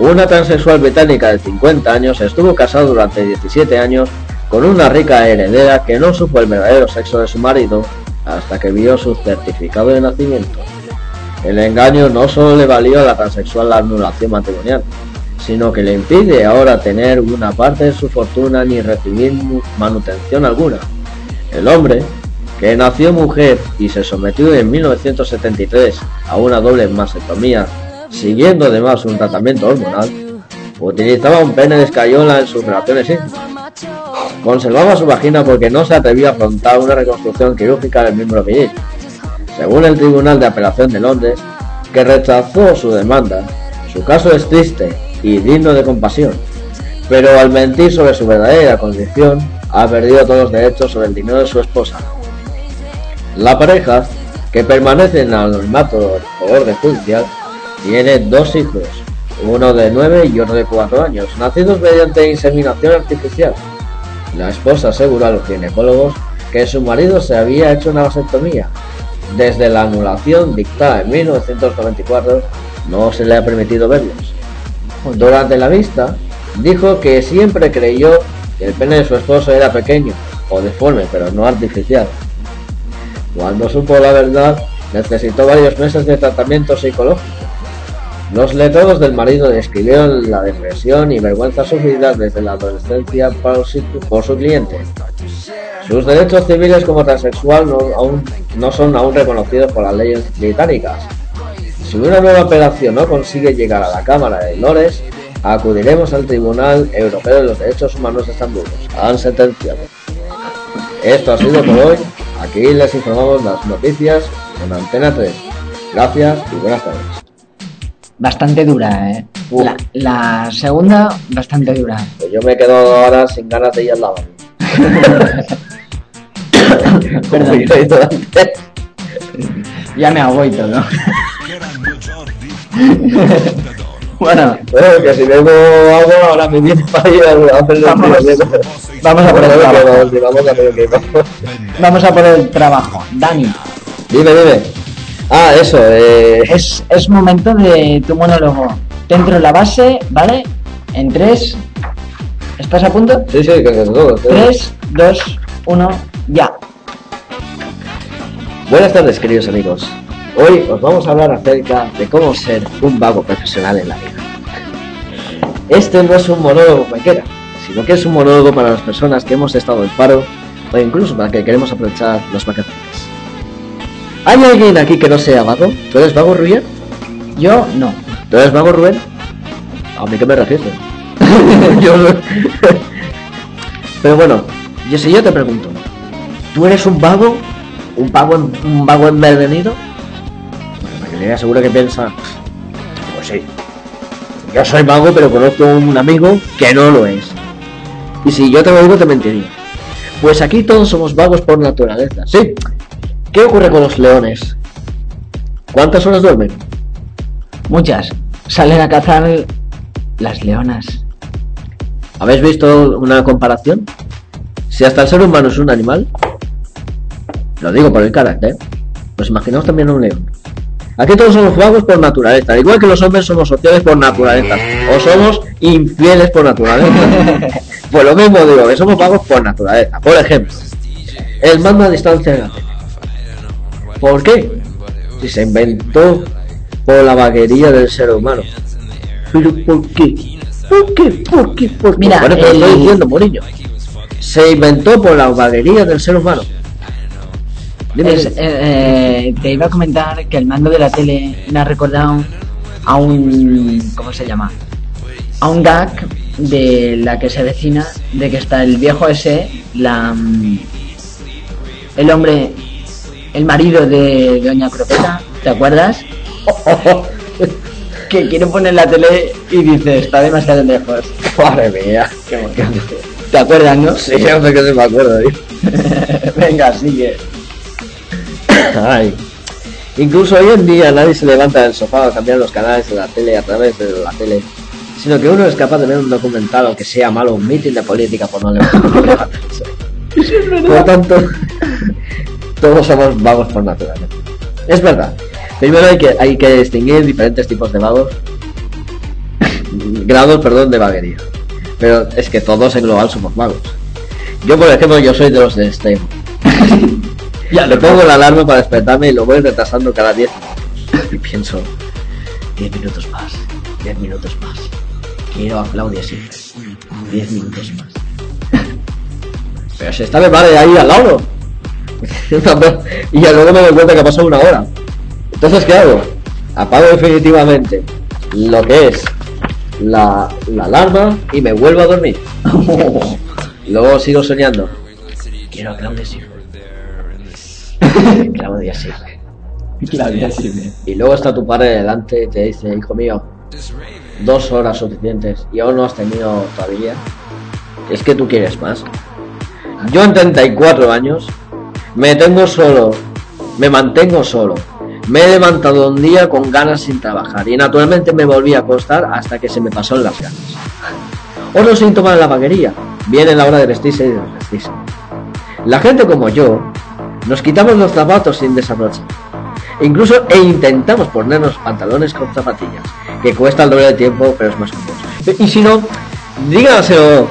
S3: Una transexual británica de 50 años estuvo casada durante 17 años con una rica heredera que no supo el verdadero sexo de su marido hasta que vio su certificado de nacimiento. El engaño no solo le valió a la transexual la anulación matrimonial, sino que le impide ahora tener una parte de su fortuna ni recibir manutención alguna. El hombre, que nació mujer y se sometió en 1973 a una doble mastectomía, siguiendo además un tratamiento hormonal, utilizaba un pene de escayola en sus relaciones íntimas. Conservaba su vagina porque no se atrevía a afrontar una reconstrucción quirúrgica del miembro viril. Según el Tribunal de Apelación de Londres, que rechazó su demanda, su caso es triste y digno de compasión, pero al mentir sobre su verdadera condición, ha perdido todos los derechos sobre el dinero de su esposa. La pareja, que permanece en anonimato por orden judicial, tiene dos hijos, uno de 9 y otro de 4 años, nacidos mediante inseminación artificial. La esposa aseguró a los ginecólogos que su marido se había hecho una vasectomía. Desde la anulación dictada en 1994 no se le ha permitido verlos. Durante la vista, dijo que siempre creyó que el pene de su esposo era pequeño o deforme, pero no artificial. Cuando supo la verdad, necesitó varios meses de tratamiento psicológico. Los letrados del marido describieron la depresión y vergüenza sufrida desde la adolescencia por su, por su cliente. Sus derechos civiles como transexual no, aún, no son aún reconocidos por las leyes británicas. Si una nueva apelación no consigue llegar a la Cámara de Lores, acudiremos al Tribunal Europeo de los Derechos Humanos de Estambul. Han sentenciado. Esto ha sido por hoy. Aquí les informamos las noticias en Antena 3. Gracias y buenas tardes.
S2: Bastante dura, ¿eh? La, la segunda, bastante dura.
S3: Pues yo me quedo ahora sin ganas de ir al lavabo.
S2: Perdón. Ya me hago y todo. bueno,
S3: Bueno, que si bebo agua ahora me viene para ir a hacer el
S2: Vamos. vamos a por el trabajo.
S3: Vamos a por el
S2: trabajo. Dani,
S3: Dime, dime. Ah, eso, eh...
S2: es, es momento de tu monólogo. Dentro de la base, ¿vale? En 3. ¿Estás a punto?
S3: Sí, sí, que todo.
S2: 3, 2, 1, ya.
S3: Buenas tardes, queridos amigos. Hoy os vamos a hablar acerca de cómo ser un vago profesional en la vida. Este no es un monólogo cualquiera, sino que es un monólogo para las personas que hemos estado en paro o incluso para que queremos aprovechar las vacaciones. ¿Hay alguien aquí que no sea vago? ¿Tú eres vago, Rubén?
S2: Yo no.
S3: ¿Tú eres vago, Rubén? ¿A mí qué me refieres? yo no. Pero bueno, yo si yo te pregunto, ¿tú eres un vago? ¿Un vago, un vago envenenido? Bueno, la mayoría seguro que piensa, pues sí. Yo soy vago, pero conozco a un amigo que no lo es. Y si yo te lo digo, te mentiría. Pues aquí todos somos vagos por naturaleza. Sí. ¿Qué ocurre con los leones? ¿Cuántas horas duermen?
S2: Muchas. salen a cazar las leonas.
S3: ¿Habéis visto una comparación? Si hasta el ser humano es un animal, lo digo por el carácter, pues imaginaos también a un león. Aquí todos somos vagos por naturaleza, igual que los hombres somos sociales por naturaleza, o somos infieles por naturaleza. pues lo mismo digo, que somos vagos por naturaleza. Por ejemplo, el mando a distancia de la tele. ¿Por qué? Si se inventó por la vaguería del ser humano. ¿Pero por qué? ¿Por qué? ¿Por qué? ¿Por qué?
S2: Mira,
S3: Bueno,
S2: el-
S3: estoy diciendo, Moriño. Se inventó por la vaguería del ser humano.
S2: Eh, eh, te iba a comentar que el mando de la tele me ha recordado a un. ¿Cómo se llama? A un gag de la que se avecina, de que está el viejo ese, la. mm, El hombre. El marido de Doña Croqueta, ¿te acuerdas? que quiere poner la tele y dice, está demasiado lejos.
S3: Madre mía.
S2: ¿Te acuerdas, no?
S3: Sí, sé qué se me acuerdo, tío.
S2: Venga, sigue.
S3: Ay. Incluso hoy en día nadie se levanta del sofá a cambiar los canales de la tele a través de la tele, sino que uno es capaz de ver un documental o que sea malo, un meeting de política por no levantarse. Por tanto, todos somos vagos por naturaleza. Es verdad. Primero hay que, hay que distinguir diferentes tipos de vagos, grados, perdón, de vaguería. Pero es que todos en global somos vagos. Yo, por ejemplo, yo soy de los de extremo. Ya, le pongo la alarma para despertarme y lo voy retrasando cada 10 minutos. Y pienso, 10 minutos más, 10 minutos más. Quiero a Claudia siempre. 10 minutos más. Pero si está mi madre ahí al lado. y ya luego me doy cuenta que ha pasado una hora. Entonces, ¿qué hago? Apago definitivamente lo que es la, la alarma y me vuelvo a dormir. luego sigo soñando. Quiero a Claudia Schiffer. Claudia
S2: sirve.
S3: Y luego está tu padre delante y te dice, hijo mío, dos horas suficientes y aún no has tenido todavía. Es que tú quieres más. Yo en 34 años me tengo solo, me mantengo solo. Me he levantado un día con ganas sin trabajar y naturalmente me volví a acostar hasta que se me pasó las ganas. Otro síntoma de la vaguería viene la hora de vestirse y desvestirse. La gente como yo nos quitamos los zapatos sin desabrochar. Incluso e intentamos ponernos pantalones con zapatillas, que cuesta el doble de tiempo, pero es más cómodo. Y si no, dígaselo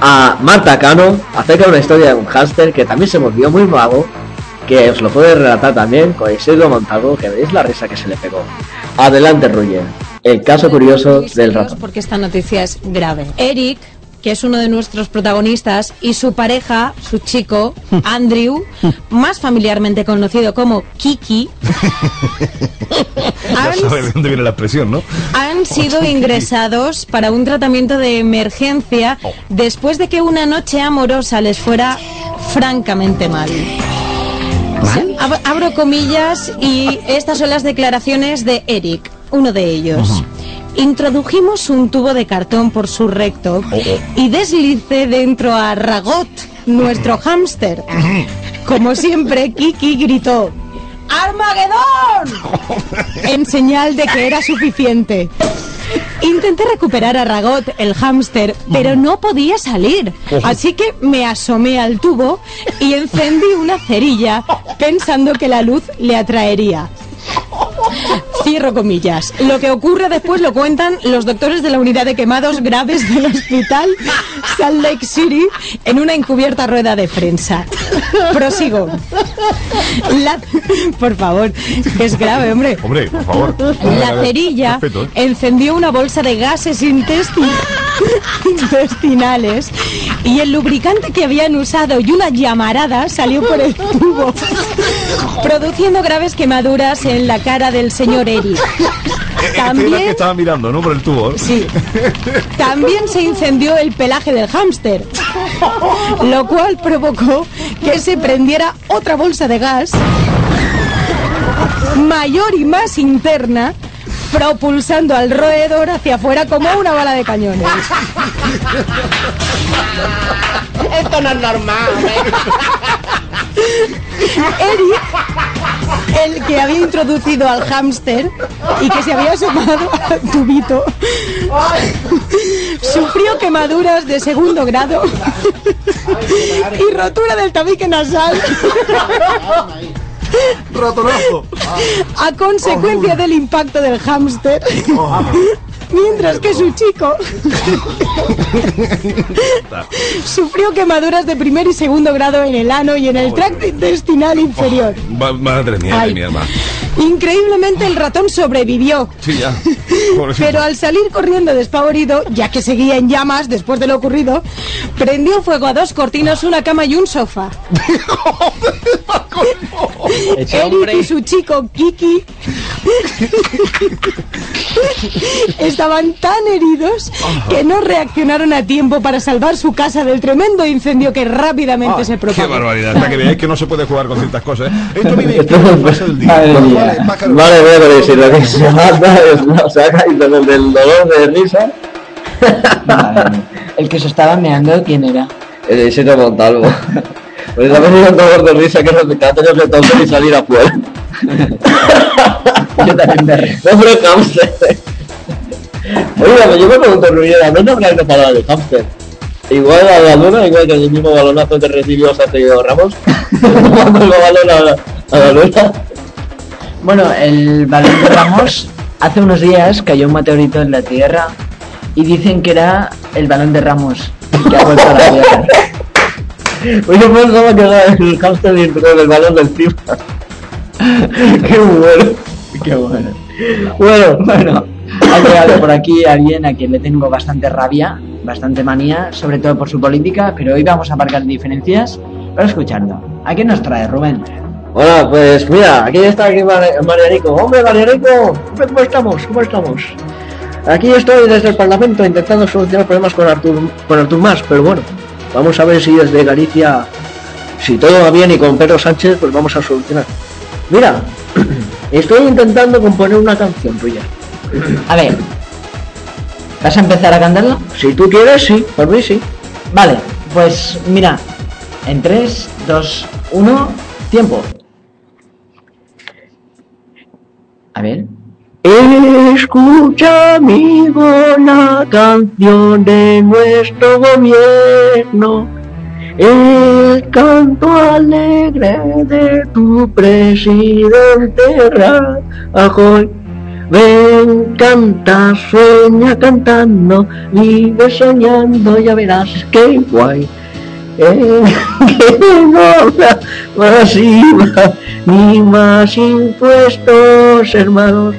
S3: a Marta Cano acerca de una historia de un hámster que también se volvió muy vago, que os lo puede relatar también con Isidro Montalvo, que veis la risa que se le pegó. Adelante, Ruyer. El caso curioso del ratón.
S8: Porque esta noticia es grave. Eric, que es uno de nuestros protagonistas, y su pareja, su chico, Andrew, más familiarmente conocido como Kiki,
S9: Ya
S8: han,
S9: de dónde viene la expresión, ¿no?
S8: han sido ingresados para un tratamiento de emergencia después de que una noche amorosa les fuera francamente mal. Ab- Abro comillas y estas son las declaraciones de Eric, uno de ellos. Introdujimos un tubo de cartón por su recto y deslice dentro a Ragot, nuestro hámster. Como siempre, Kiki gritó ¡Armagedón! en señal de que era suficiente. Intenté recuperar a Ragot, el hámster, pero no podía salir. Así que me asomé al tubo y encendí una cerilla pensando que la luz le atraería. Cierro comillas. Lo que ocurre después lo cuentan los doctores de la unidad de quemados graves del hospital Salt Lake City en una encubierta rueda de prensa. Prosigo. La- Por favor, que es grave, hombre.
S9: Hombre, por favor.
S8: La cerilla
S9: ¿eh?
S8: encendió una bolsa de gases intesti- intestinales y el lubricante que habían usado y una llamarada salió por el tubo, produciendo graves quemaduras en la cara del señor Eric.
S9: La que
S8: También,
S9: estaba mirando, ¿no? Por el tubo. ¿eh?
S8: sí, también se incendió el pelaje del hámster, lo cual provocó que se prendiera otra bolsa de gas mayor y más interna, propulsando al roedor hacia afuera como una bala de cañones.
S5: Esto no es normal, ¿eh?
S8: Eric el que había introducido al hámster y que se había sumado al tubito, sufrió quemaduras de segundo grado y rotura del tabique nasal.
S9: Ratonazo.
S8: a consecuencia del impacto del hámster. Mientras que su chico sufrió quemaduras de primer y segundo grado en el ano y en el tracto intestinal inferior.
S9: Ma- madre mía,
S8: Ay.
S9: ma.
S8: Increíblemente el ratón sobrevivió.
S9: Sí, ya.
S8: Pero al salir corriendo despavorido, ya que seguía en llamas después de lo ocurrido, prendió fuego a dos cortinas, una cama y un sofá. Eric y su chico Kiki estaban tan heridos que no reaccionaron a tiempo para salvar su casa del tremendo incendio que rápidamente se
S9: Qué
S8: propagó.
S9: barbaridad. Hasta que veáis que no se puede jugar con ciertas cosas. ¿eh? Esto el día. Vale, pájaro.
S3: Vale, vale, pero si lo que se mata es no saca y con el del dolor de risa.
S2: Mía. El que se estaba meando, ¿quién era?
S3: El de Isidro Montalvo. Pues también tiene un dolor de risa que no te ha tenido que toser y salir afuera.
S2: Yo también me río.
S3: No, pero hámster. Oiga, yo me pregunto, Rubiera, ¿no habrá que parar de hámster? Igual a la luna, igual que el mismo balonazo que recibió Sergio Ramos, cuando el balón a la, a la luna.
S2: Bueno, el balón de Ramos, hace unos días cayó un meteorito en la Tierra y dicen que era el balón de Ramos que ha vuelto a la Tierra.
S3: Pues yo pensaba que era el hámster dentro del balón del encima. Qué bueno.
S2: Qué bueno.
S3: Bueno,
S2: Bueno, ha llegado por aquí alguien a quien le tengo bastante rabia, bastante manía, sobre todo por su política, pero hoy vamos a aparcar diferencias para escucharlo. ¿A qué nos trae Rubén?
S3: Hola, pues mira, aquí está aquí Mar- Marianico. Hombre, Marianico, ¿cómo estamos? ¿Cómo estamos? Aquí estoy desde el Parlamento intentando solucionar problemas con Artur, con Artur Mas, pero bueno, vamos a ver si desde Galicia, si todo va bien y con Pedro Sánchez, pues vamos a solucionar. Mira, estoy intentando componer una canción tuya.
S2: A ver, ¿vas a empezar a cantarlo?
S3: Si tú quieres, sí, por mí sí.
S2: Vale, pues mira, en 3, 2, 1, tiempo. A ver.
S3: Escucha, amigo, la canción de nuestro gobierno, el canto alegre de tu presidente Rajoy. Ven, canta, sueña cantando, vive soñando, ya verás qué guay. Eh, que no habrá más IVA ni más impuestos, hermanos.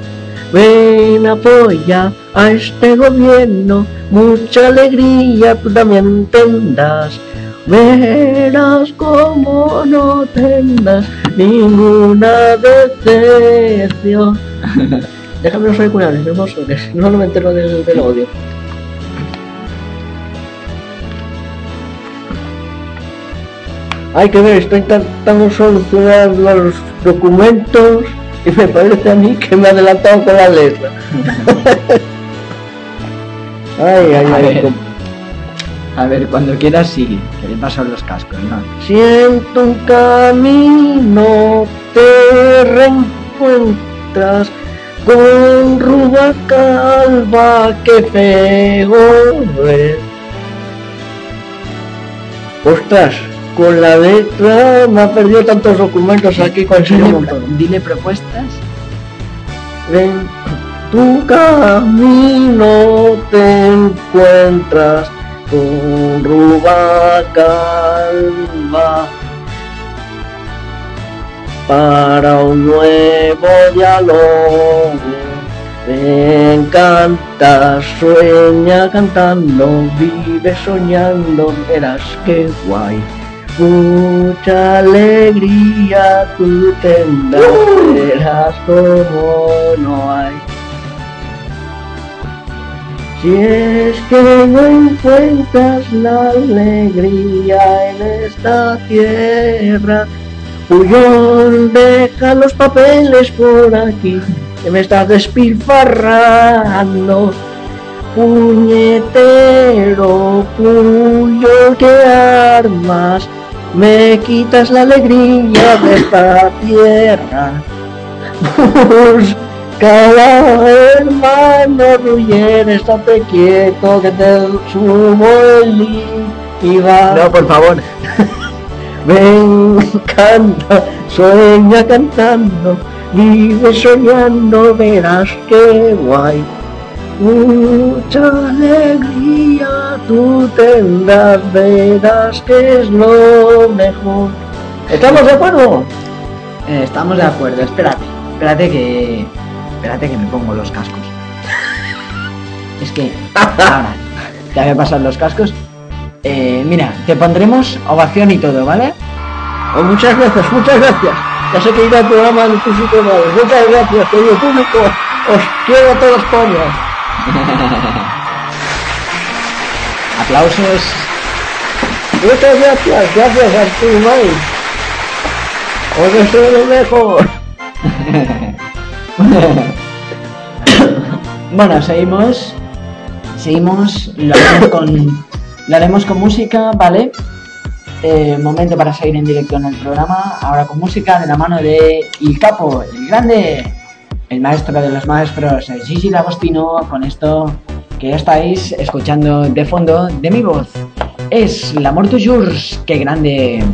S3: Ven, apoya a este gobierno, mucha alegría tú también tendrás. Verás como no tendrás ninguna decepción. Déjame los auriculares, hermoso, que no, no me entero del, del odio. Hay que ver, estoy intentando solucionar los documentos y me parece a mí que me he adelantado con la letra. ay, ay,
S2: A
S3: ay.
S2: ver. A ver, cuando quieras sí, que le paso los cascos, ¿no?
S3: Siento un camino, te reencuentras con ruda calva, que feo es. Ostras, con la letra me ha perdido tantos documentos aquí con el señor
S2: Dile,
S3: Montón.
S2: dile propuestas.
S3: En tu camino te encuentras con ruba calva para un nuevo diálogo. Me encanta, sueña cantando, vive soñando, verás que guay. Mucha alegría tú tendrás, como no hay. Si es que no encuentras la alegría en esta tierra, Puyol, deja los papeles por aquí, que me estás despilfarrando. Puñetero, Puyol, que armas, me quitas la alegría de esta tierra. Busca hermano Ruyer, estate quieto que te subo el IVA.
S2: No, por favor.
S3: Ven, canta, sueña cantando, vive soñando, verás qué guay. Mucha alegría tú tendrás, verás que es lo mejor. ¿Estamos de acuerdo?
S2: Eh, estamos de acuerdo, espérate. Espérate que. Espérate que me pongo los cascos. Es que. Ahora, ya me pasan los cascos. Eh, mira, te pondremos ovación y todo, ¿vale?
S3: Oh, muchas gracias, muchas gracias. Ya sé que irá al programa de tus. Muchas gracias, querido público. Os quiero a todos coños.
S2: Aplausos.
S3: Muchas gracias, gracias Artur May. Os deseo lo mejor.
S2: bueno, seguimos. Seguimos. Lo haremos con, lo haremos con música, ¿vale? Eh, momento para seguir en directo en el programa. Ahora con música de la mano de El Capo, el grande, el maestro de los maestros, Gigi D'Agostino, con esto que ya estáis escuchando de fondo de mi voz. Es L'Amor Toujours, qué grande.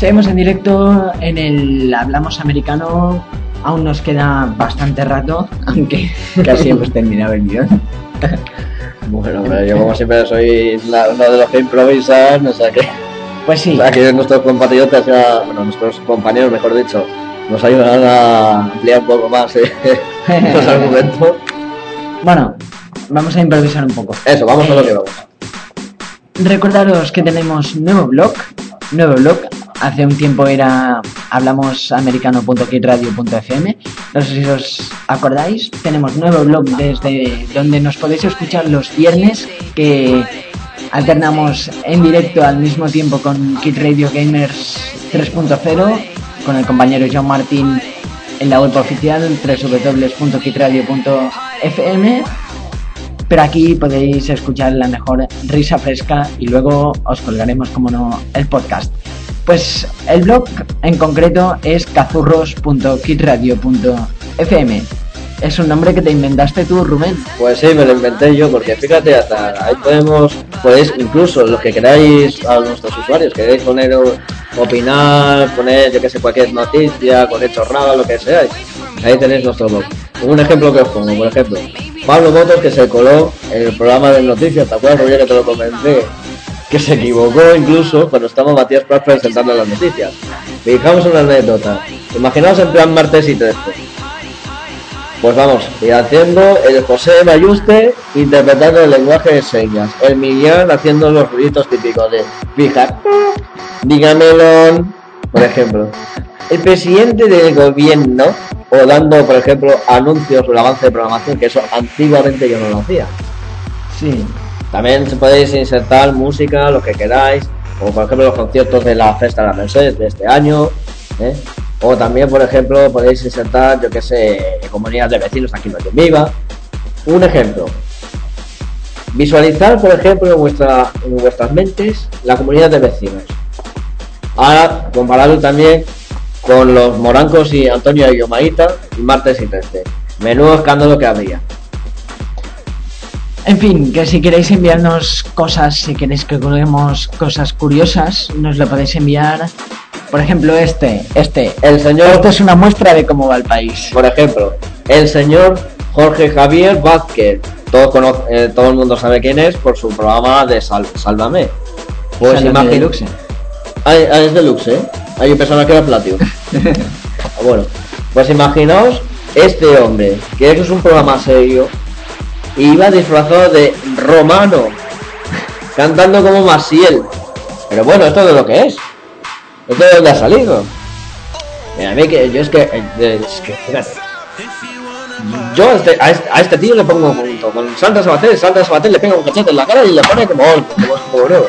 S2: Seguimos en directo en el Hablamos Americano. Aún nos queda bastante rato, aunque casi hemos terminado el guion.
S3: Bueno, hombre, yo como siempre soy la- uno de los que improvisan, o sea que
S2: Pues sí,
S3: aquí nuestros compatriotas, ya, bueno, nuestros compañeros, mejor dicho, nos ayudan a ampliar un poco más eh, los argumentos.
S2: bueno, vamos a improvisar un poco.
S3: Eso, vamos a lo que vamos.
S2: Recordaros que tenemos nuevo blog, nuevo blog. Hace un tiempo era hablamosamericano.kitradio.fm. No sé si os acordáis. Tenemos nuevo blog desde donde nos podéis escuchar los viernes que alternamos en directo al mismo tiempo con Kit Radio Gamers 3.0 con el compañero John Martin en la web oficial www.kitradio.fm pero aquí podéis escuchar la mejor risa fresca y luego os colgaremos, como no, el podcast. Pues el blog en concreto es cazurros.kitradio.fm. Es un nombre que te inventaste tú, Rubén.
S3: Pues sí, me lo inventé yo, porque fíjate, hasta ahí podemos, podéis incluso los que queráis, a nuestros usuarios, queréis poner, opinar, poner, yo que sé, cualquier noticia, poner chorrada, lo que sea, ahí tenéis nuestro blog. Un ejemplo que os pongo, por ejemplo, Pablo Motos que se coló en el programa de noticias, ¿te acuerdas, Roger, que te lo comenté? Que se equivocó incluso cuando estaba Matías Prats presentando las noticias. Fijamos una anécdota. Imaginaos en plan martes y 13. Pues vamos, y haciendo el José Mayuste interpretando el lenguaje de señas, el Millán haciendo los ruiditos típicos de fija, dígamelo, por ejemplo. El presidente del gobierno, o dando, por ejemplo, anuncios o el avance de programación, que eso antiguamente yo no lo hacía.
S2: Sí.
S3: También podéis insertar música, lo que queráis, como por ejemplo los conciertos de la Festa de la Merced de este año, ¿eh? o también, por ejemplo, podéis insertar, yo que sé, comunidades de vecinos aquí en Viva. Un ejemplo. Visualizar, por ejemplo, en, vuestra, en vuestras mentes la comunidad de vecinos. Ahora, compararlo también con los morancos y Antonio y Yomaita y martes y 13. Menudo escándalo que habría.
S2: En fin, que si queréis enviarnos cosas, si queréis que colguemos cosas curiosas, nos lo podéis enviar. Por ejemplo, este, este.
S3: El señor
S2: Esto es una muestra de cómo va el país.
S3: Por ejemplo, el señor Jorge Javier Vázquez. Todo, cono- eh, todo el mundo sabe quién es por su programa de Sal- Sálvame. Pues imagino.
S2: Deluxe.
S3: Es deluxe, ¿eh? Hay personas que era platio. Bueno, pues imaginaos este hombre, que eso es un programa serio, iba disfrazado de romano, cantando como Masiel. Pero bueno, esto de lo que es. Esto de dónde ha salido. A mí que yo es que, eh. Yo a este, este, a este tío le pongo junto con Santa Sabater, Santa Sabater le pega un cachete en la cara y le pone como orco, como.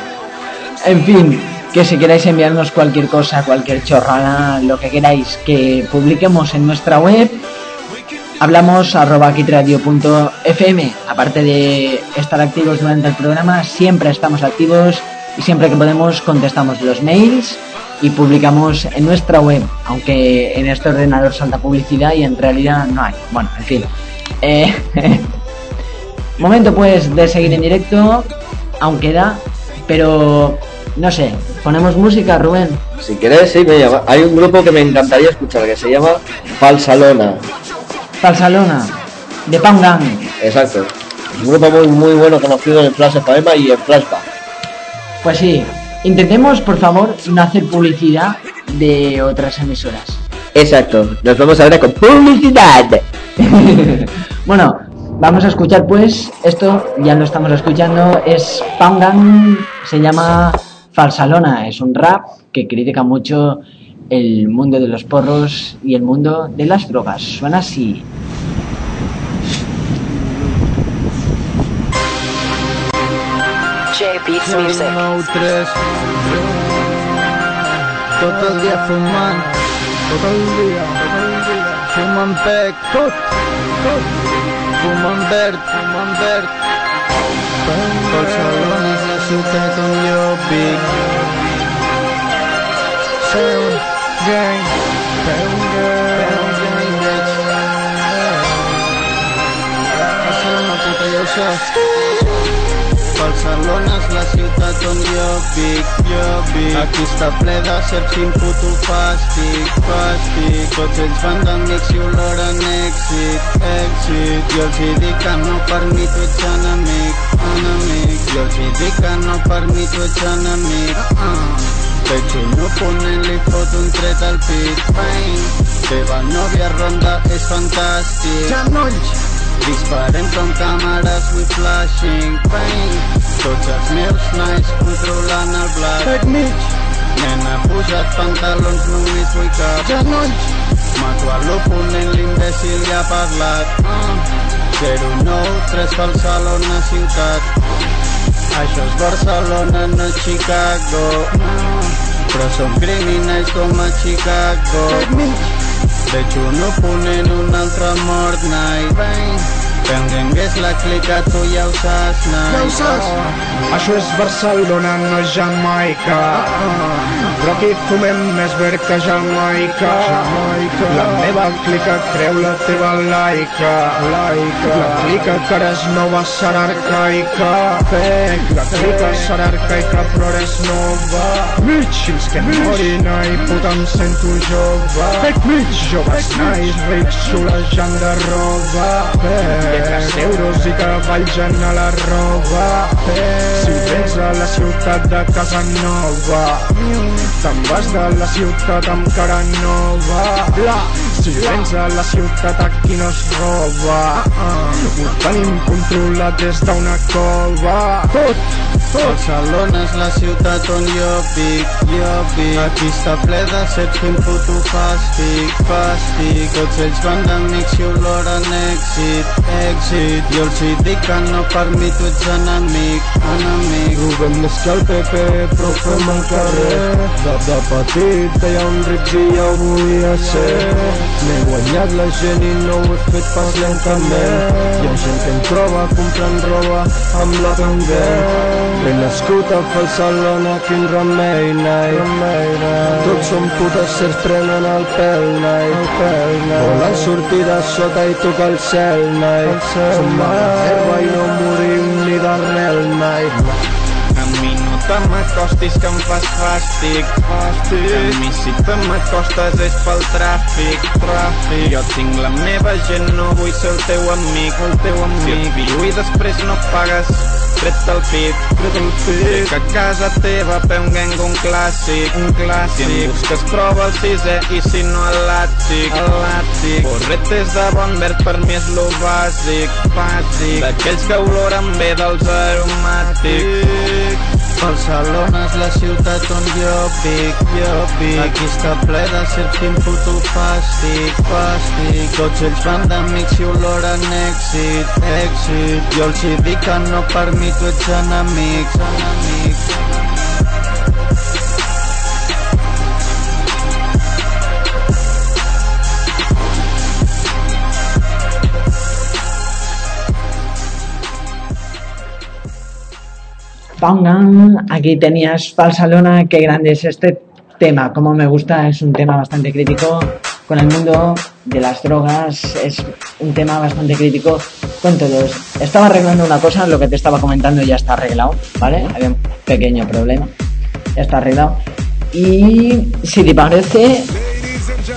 S2: En fin, que si queráis enviarnos cualquier cosa, cualquier chorrada, lo que queráis que publiquemos en nuestra web, hablamos arroba kitradio.fm. Aparte de estar activos durante el programa, siempre estamos activos y siempre que podemos contestamos los mails y publicamos en nuestra web, aunque en este ordenador salta publicidad y en realidad no hay. Bueno, en fin. Eh, momento pues de seguir en directo, aunque da, pero no sé, ponemos música, Rubén.
S3: Si querés, sí, me llama. Hay un grupo que me encantaría escuchar que se llama Falsalona.
S2: Falsalona, de Pangan.
S3: Exacto. Es un grupo muy, muy bueno conocido en Flash FM y en Flashback.
S2: Pues sí, intentemos por favor no hacer publicidad de otras emisoras.
S3: Exacto. Nos vamos ahora con publicidad.
S2: bueno, vamos a escuchar pues esto, ya lo estamos escuchando, es Pangan, se llama Falsalona, es un rap que critica mucho el mundo de los porros y el mundo de las drogas. Suena así.
S10: J Beats Music.
S11: Todo el día fuman, todo el día, todo el día. Fuman pec. Fuman verd, fuman la vic. Belgian, Belgian bitch. Πάσα να το τελειώσω αυτό. Βαρσαλώνας, la ciudad των δυο big, δυο big Ακεί στα πλέδα, σε ψήν που του φάστηκ, φάστηκ Κότσες βάντα, Veig un oponent, li fot un tret al pit, bang. Teva nòvia ronda és fantàstic. Genolls! Disparem com càmeres with flashing, bang. Tots els meus nais controlant el blat. Pec mig! Nena, pujat pantalons, només vull cap. Genolls! Mato a l'oponent, l'imbècil ja ha parlat. Ah. 093 Barcelona ciutat. Això és Barcelona, no Chicago. Però som criminals com a Chicago. Veig un oponent, un altre mort, night. Penguengues la clica, tu ja ho saps, night.
S5: Ja ho saps. Això és Barcelona, no és Jamaica. Però aquí fumem més verd que Jamaica. Jamaica. La meva clica creu la teva laica. Laica. La clica que ara és nova serà arcaica. Fec. La clica serà arcaica però ara és nova. Mig. Fins que morin, ai puta em sento jove. Fec mig. Joves nais rics xulejant de roba. Fec. Lletres euros i cavalls en a la roba. Si vens a la ciutat de casa nova Te'n vas de la ciutat amb cara nova. Si vens a la ciutat aquí no es roba Ho tenim controlat des d'una cova Tot, tot
S11: Barcelona és la ciutat on jo vic, jo vic. Aquí està ple de set fent puto fàstic, fàstic. Tots ells van d'amics i oloren èxit, èxit. Jo els hi dic que no per mi tu ets enemic, enemic.
S5: Robem més que el PP, però fem al carrer. De, de petit deia un ric i ja ho volia ser. M'he guanyat la gent i no ho he fet pas lentament Hi ha gent que em troba comprant roba amb la també He nascut a Barcelona, quin remei, nai Tots som putes, certs prenen el pèl, nai Volen sortir de sota i tocar el cel, nai Somos herba y no morir ni
S11: darle. Te m'acostis que em fas fàstic, fàstic. A mi si te m'acostes és pel tràfic, tràfic. Jo tinc la meva gent, no vull ser el teu amic, el teu amic. Si et viu i després no pagues, tret el pit, tret el pit. Que a casa teva peu un gang un clàssic, un clàssic. Si em busques prova el sisè i si no el làtic, el làtic. Borretes de bon verd per mi és lo bàsic, bàsic. D'aquells que oloren bé dels aromàtics. Barcelona és la ciutat on jo vic, jo vic. Aquí està ple de serps quin puto fàstic, fàstic. Tots ells van d'amics i oloren èxit, èxit. Jo els hi dic que no per mi tu ets enemics, enemics.
S2: Pongan, aquí tenías Falsalona, qué grande es este tema, como me gusta, es un tema bastante crítico con el mundo de las drogas, es un tema bastante crítico con todos. Estaba arreglando una cosa, lo que te estaba comentando ya está arreglado, ¿vale? Había un pequeño problema, ya está arreglado. Y si te parece,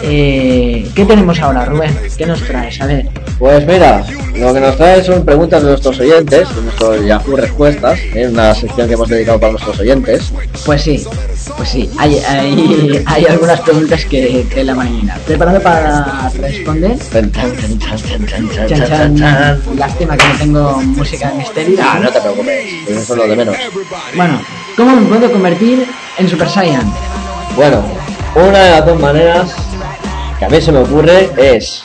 S2: eh, ¿qué tenemos ahora, Rubén? ¿Qué nos traes? A ver.
S3: Pues mira, lo que nos trae son preguntas de nuestros oyentes, de nuestros Yahoo Respuestas, es una sección que hemos dedicado para nuestros oyentes.
S2: Pues sí, pues sí, hay, hay, hay algunas preguntas que, que la mañana. ¿Preparado para responder? Lástima que no tengo música de misterio.
S3: Ah, no te preocupes, eso es lo de menos.
S2: Bueno, ¿cómo me puedo convertir en Super Saiyan?
S3: Bueno, una de las dos maneras que a mí se me ocurre es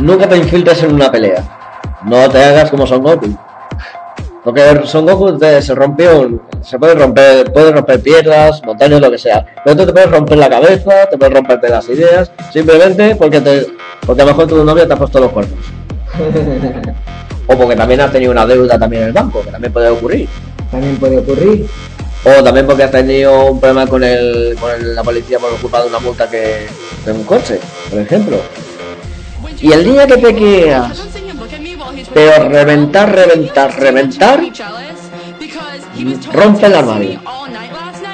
S3: nunca te infiltres en una pelea. No te hagas como Son Goku. Porque Son Goku te- se rompió, se puede romper, puede romper piedras, montañas, lo que sea. Pero tú te puedes romper la cabeza, te puedes romperte las ideas, simplemente porque te, porque a lo mejor tu novia te ha puesto los cuernos. O porque también has tenido una deuda también en el banco, que también puede ocurrir.
S2: También puede ocurrir.
S3: O también porque has tenido un problema con, el, con el- la policía por culpa de una multa que de un coche, por ejemplo. Y el día que te quieras, pero reventar, reventar, reventar, Rompe el armario.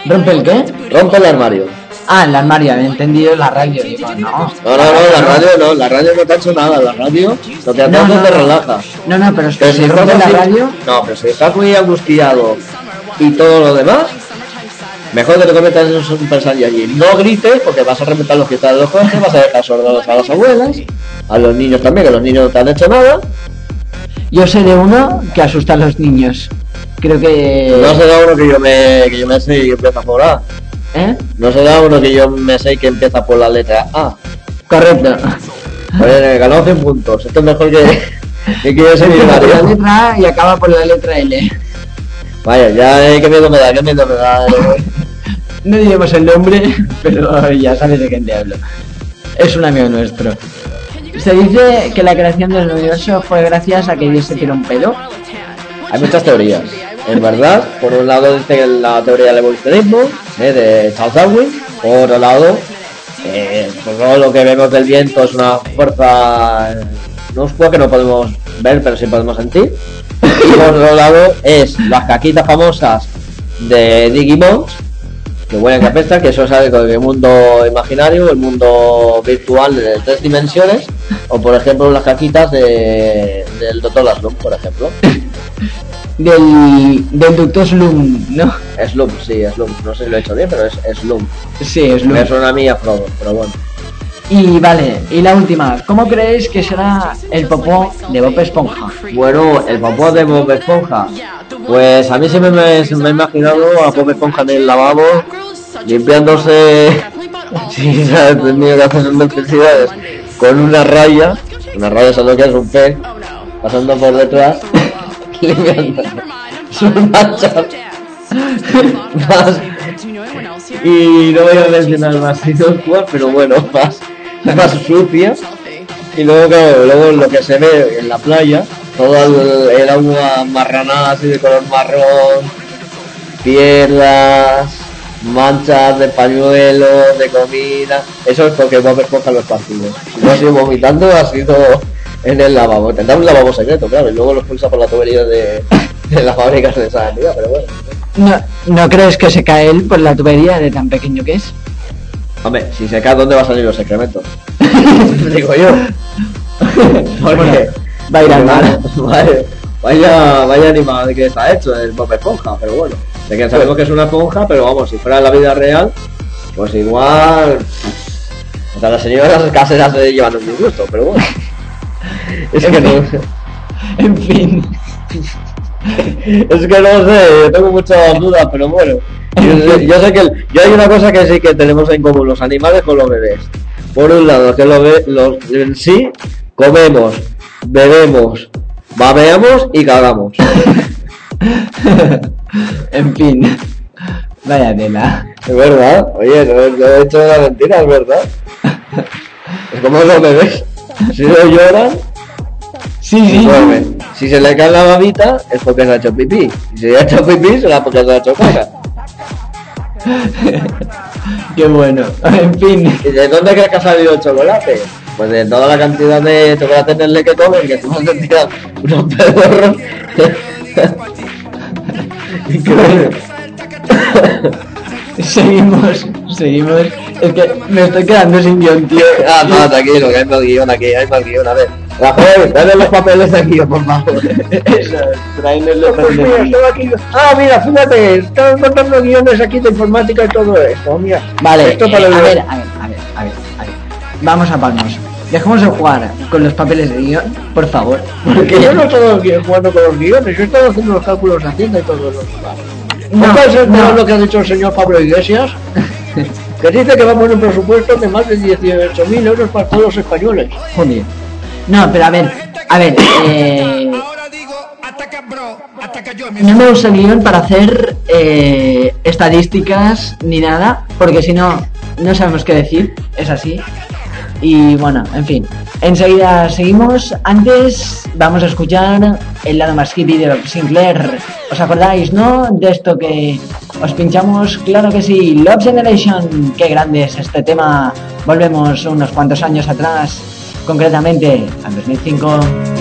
S2: ¿Rompe el qué?
S3: Rompe el armario.
S2: Ah, el armario, había entendido la radio. Digo, no.
S3: No, no, no, la radio no, la radio no te ha hecho nada, la radio lo que hace
S2: No,
S3: te relaja.
S2: No, no, pero es que
S3: Pero
S2: si rompe la radio.
S3: No, pero si estás muy angustiado y todo lo demás, mejor que te conviertas en un Super Saiyajin. No grites porque vas a reventar los cristales de los coches, vas a dejar sordos a las abuelas, a los niños también, que los niños no te han hecho nada.
S2: Yo sé de uno que asusta a los niños. Creo que.
S3: No será uno que yo me, que yo me sé y empieza por A.
S2: ¿Eh?
S3: No será uno que yo me sé y que empieza por la letra A.
S2: Correcto.
S3: Ganó 100 puntos. Esto es mejor que, que quiero ser
S2: por la
S3: millonario.
S2: letra A y acaba por la letra L.
S3: Vaya, ya, eh, qué miedo me da, qué miedo me da. eh.
S2: No diremos el nombre, pero ya sabes de quién te hablo. Es un amigo nuestro. Se dice que la creación del universo fue gracias a que Dios se tiró un pedo.
S3: Hay muchas teorías. En verdad, por un lado dice la teoría del evolucionismo, eh, de Charles Darwin. Por otro lado, eh, pues todo lo que vemos del viento es una fuerza eh, no que no podemos ver, pero sí podemos sentir. Por otro lado es las caquitas famosas de Digimon, que huelen que que eso es algo del mundo imaginario, el mundo virtual de tres dimensiones, o por ejemplo las caquitas de, del Dr. Laszlo, por ejemplo.
S2: Del, del Ductos Slum, ¿no?
S3: Slum, sí, Slum. No sé si lo he hecho bien, pero es Slum.
S2: Sí, Slum.
S3: Me suena a mí a Frodo, pero bueno.
S2: Y vale, y la última. ¿Cómo creéis que será el popó de Bob Esponja?
S3: Bueno, el popó de Bob Esponja. Pues a mí siempre me, se me ha imaginado a Bob Esponja en el lavabo, limpiándose, si se ha tenido que hacer necesidades, con una raya, una raya es lo que es un pez, pasando por detrás, limpiando sus manchas. Y no voy a mencionar más sitios cuál, pero bueno, más, más sucia. Y luego, claro, luego lo que se ve en la playa, todo el, agua marranada así de color marrón, piedras, manchas de pañuelo, de comida. Eso es porque Bob Esponja los partidos. Si no ha sido vomitando, ha sido en el lavabo. Tendrá un lavabo secreto, claro, y luego lo expulsa por la tubería de, de las fábricas de sanidad, pero bueno.
S2: ¿No, ¿No crees que se cae él por la tubería de tan pequeño que es?
S3: Hombre, si se cae, ¿dónde va a salir los excrementos? Digo yo. Porque
S2: va a ir al mar.
S3: Vaya, vaya, vaya animal que está hecho el Bob Esponja, pero bueno. De que sabemos que es una esponja, pero vamos, si fuera la vida real, pues igual. Hasta las señoras caseras se llevan un disgusto, pero bueno. Es que no.
S2: En fin.
S3: Es que no sé, tengo muchas dudas, pero bueno. Yo, sé- yo sé que el- yo hay una cosa que sí que tenemos en común los animales con los bebés. Por un lado, que los, be- los en sí comemos, bebemos, babeamos y cagamos.
S2: En fin. Vaya tela.
S3: Es verdad, oye, no, no he hecho una mentira, es verdad. Es como los bebés. Si no lloran,
S2: Sí, sí.
S3: duermen. Si se le cae la babita, es porque se ha hecho pipí. Si se ha hecho pipí, será porque se ha hecho caca.
S2: Qué bueno. En fin.
S3: ¿Y de dónde crees que ha salido el chocolate? Pues de toda la cantidad de chocolate en el que comen, que a tirar unos pedorros. Increíble.
S2: Seguimos, seguimos. Es que me estoy quedando sin guion, tío.
S3: Ah, no, tranquilo, que hay más guion aquí, hay más guion. A ver, Rafael, dale los papeles aquí, por favor.
S2: Eso,
S5: Pues mira, estaba aquí. Ah, mira, fíjate, están contando guiones aquí de informática y todo esto. Mira,
S2: Vale,
S5: esto
S2: eh,
S5: para
S2: a
S5: el-
S2: ver, a ver, a ver, a ver, a ver. Vamos a palmos. Dejemos de jugar con los papeles de guion, por favor.
S5: Porque yo no estaba gui- jugando con los guiones, yo estaba haciendo los cálculos haciendo y todo eso.
S2: No,
S5: ¿No lo que ha dicho el señor Pablo Iglesias? que dice que va a poner un presupuesto de más de 18.000 euros para todos los españoles.
S2: Joder. No, pero a ver, a ver, eh, no me usa el guion para hacer eh, estadísticas ni nada, porque si no, no sabemos qué decir, es así. Y bueno, en fin, enseguida seguimos. Antes vamos a escuchar el lado más hippie de Bob Sinclair. ¿Os acordáis, no? De esto que os pinchamos, claro que sí, Love Generation. Qué grande es este tema. Volvemos unos cuantos años atrás, concretamente al 2005.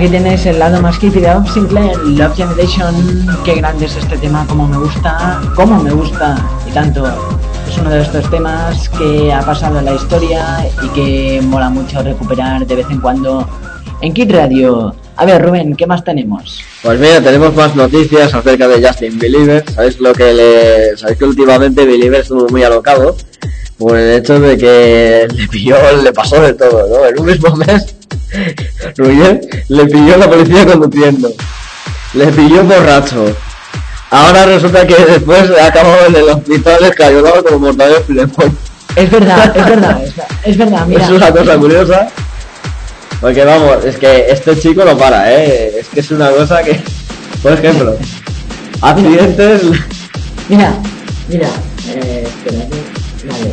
S2: Aquí tenéis el lado más hippie de Sinclair, Love Generation. Qué grande es este tema, como me gusta, como me gusta y tanto. Es uno de estos temas que ha pasado en la historia y que mola mucho recuperar de vez en cuando en Kid Radio. A ver, Rubén, ¿qué más tenemos?
S3: Pues mira, tenemos más noticias acerca de Justin Believer. ¿Sabéis lo que le... Sabéis que últimamente Believer estuvo muy alocado por el hecho de que le pilló, le pasó de todo, ¿no? En un mismo mes, Rubén le pilló la policía conduciendo. Le pilló borracho. Ahora resulta que después ha acabado en el hospital escayolado como mortadelo filemón.
S2: Es verdad, es verdad, es, es verdad, mira.
S3: Es una cosa curiosa. Porque vamos, es que este chico no para, ¿eh? Es que es una cosa que, por ejemplo, accidentes...
S2: Mira, mira, eh, espérate, vale.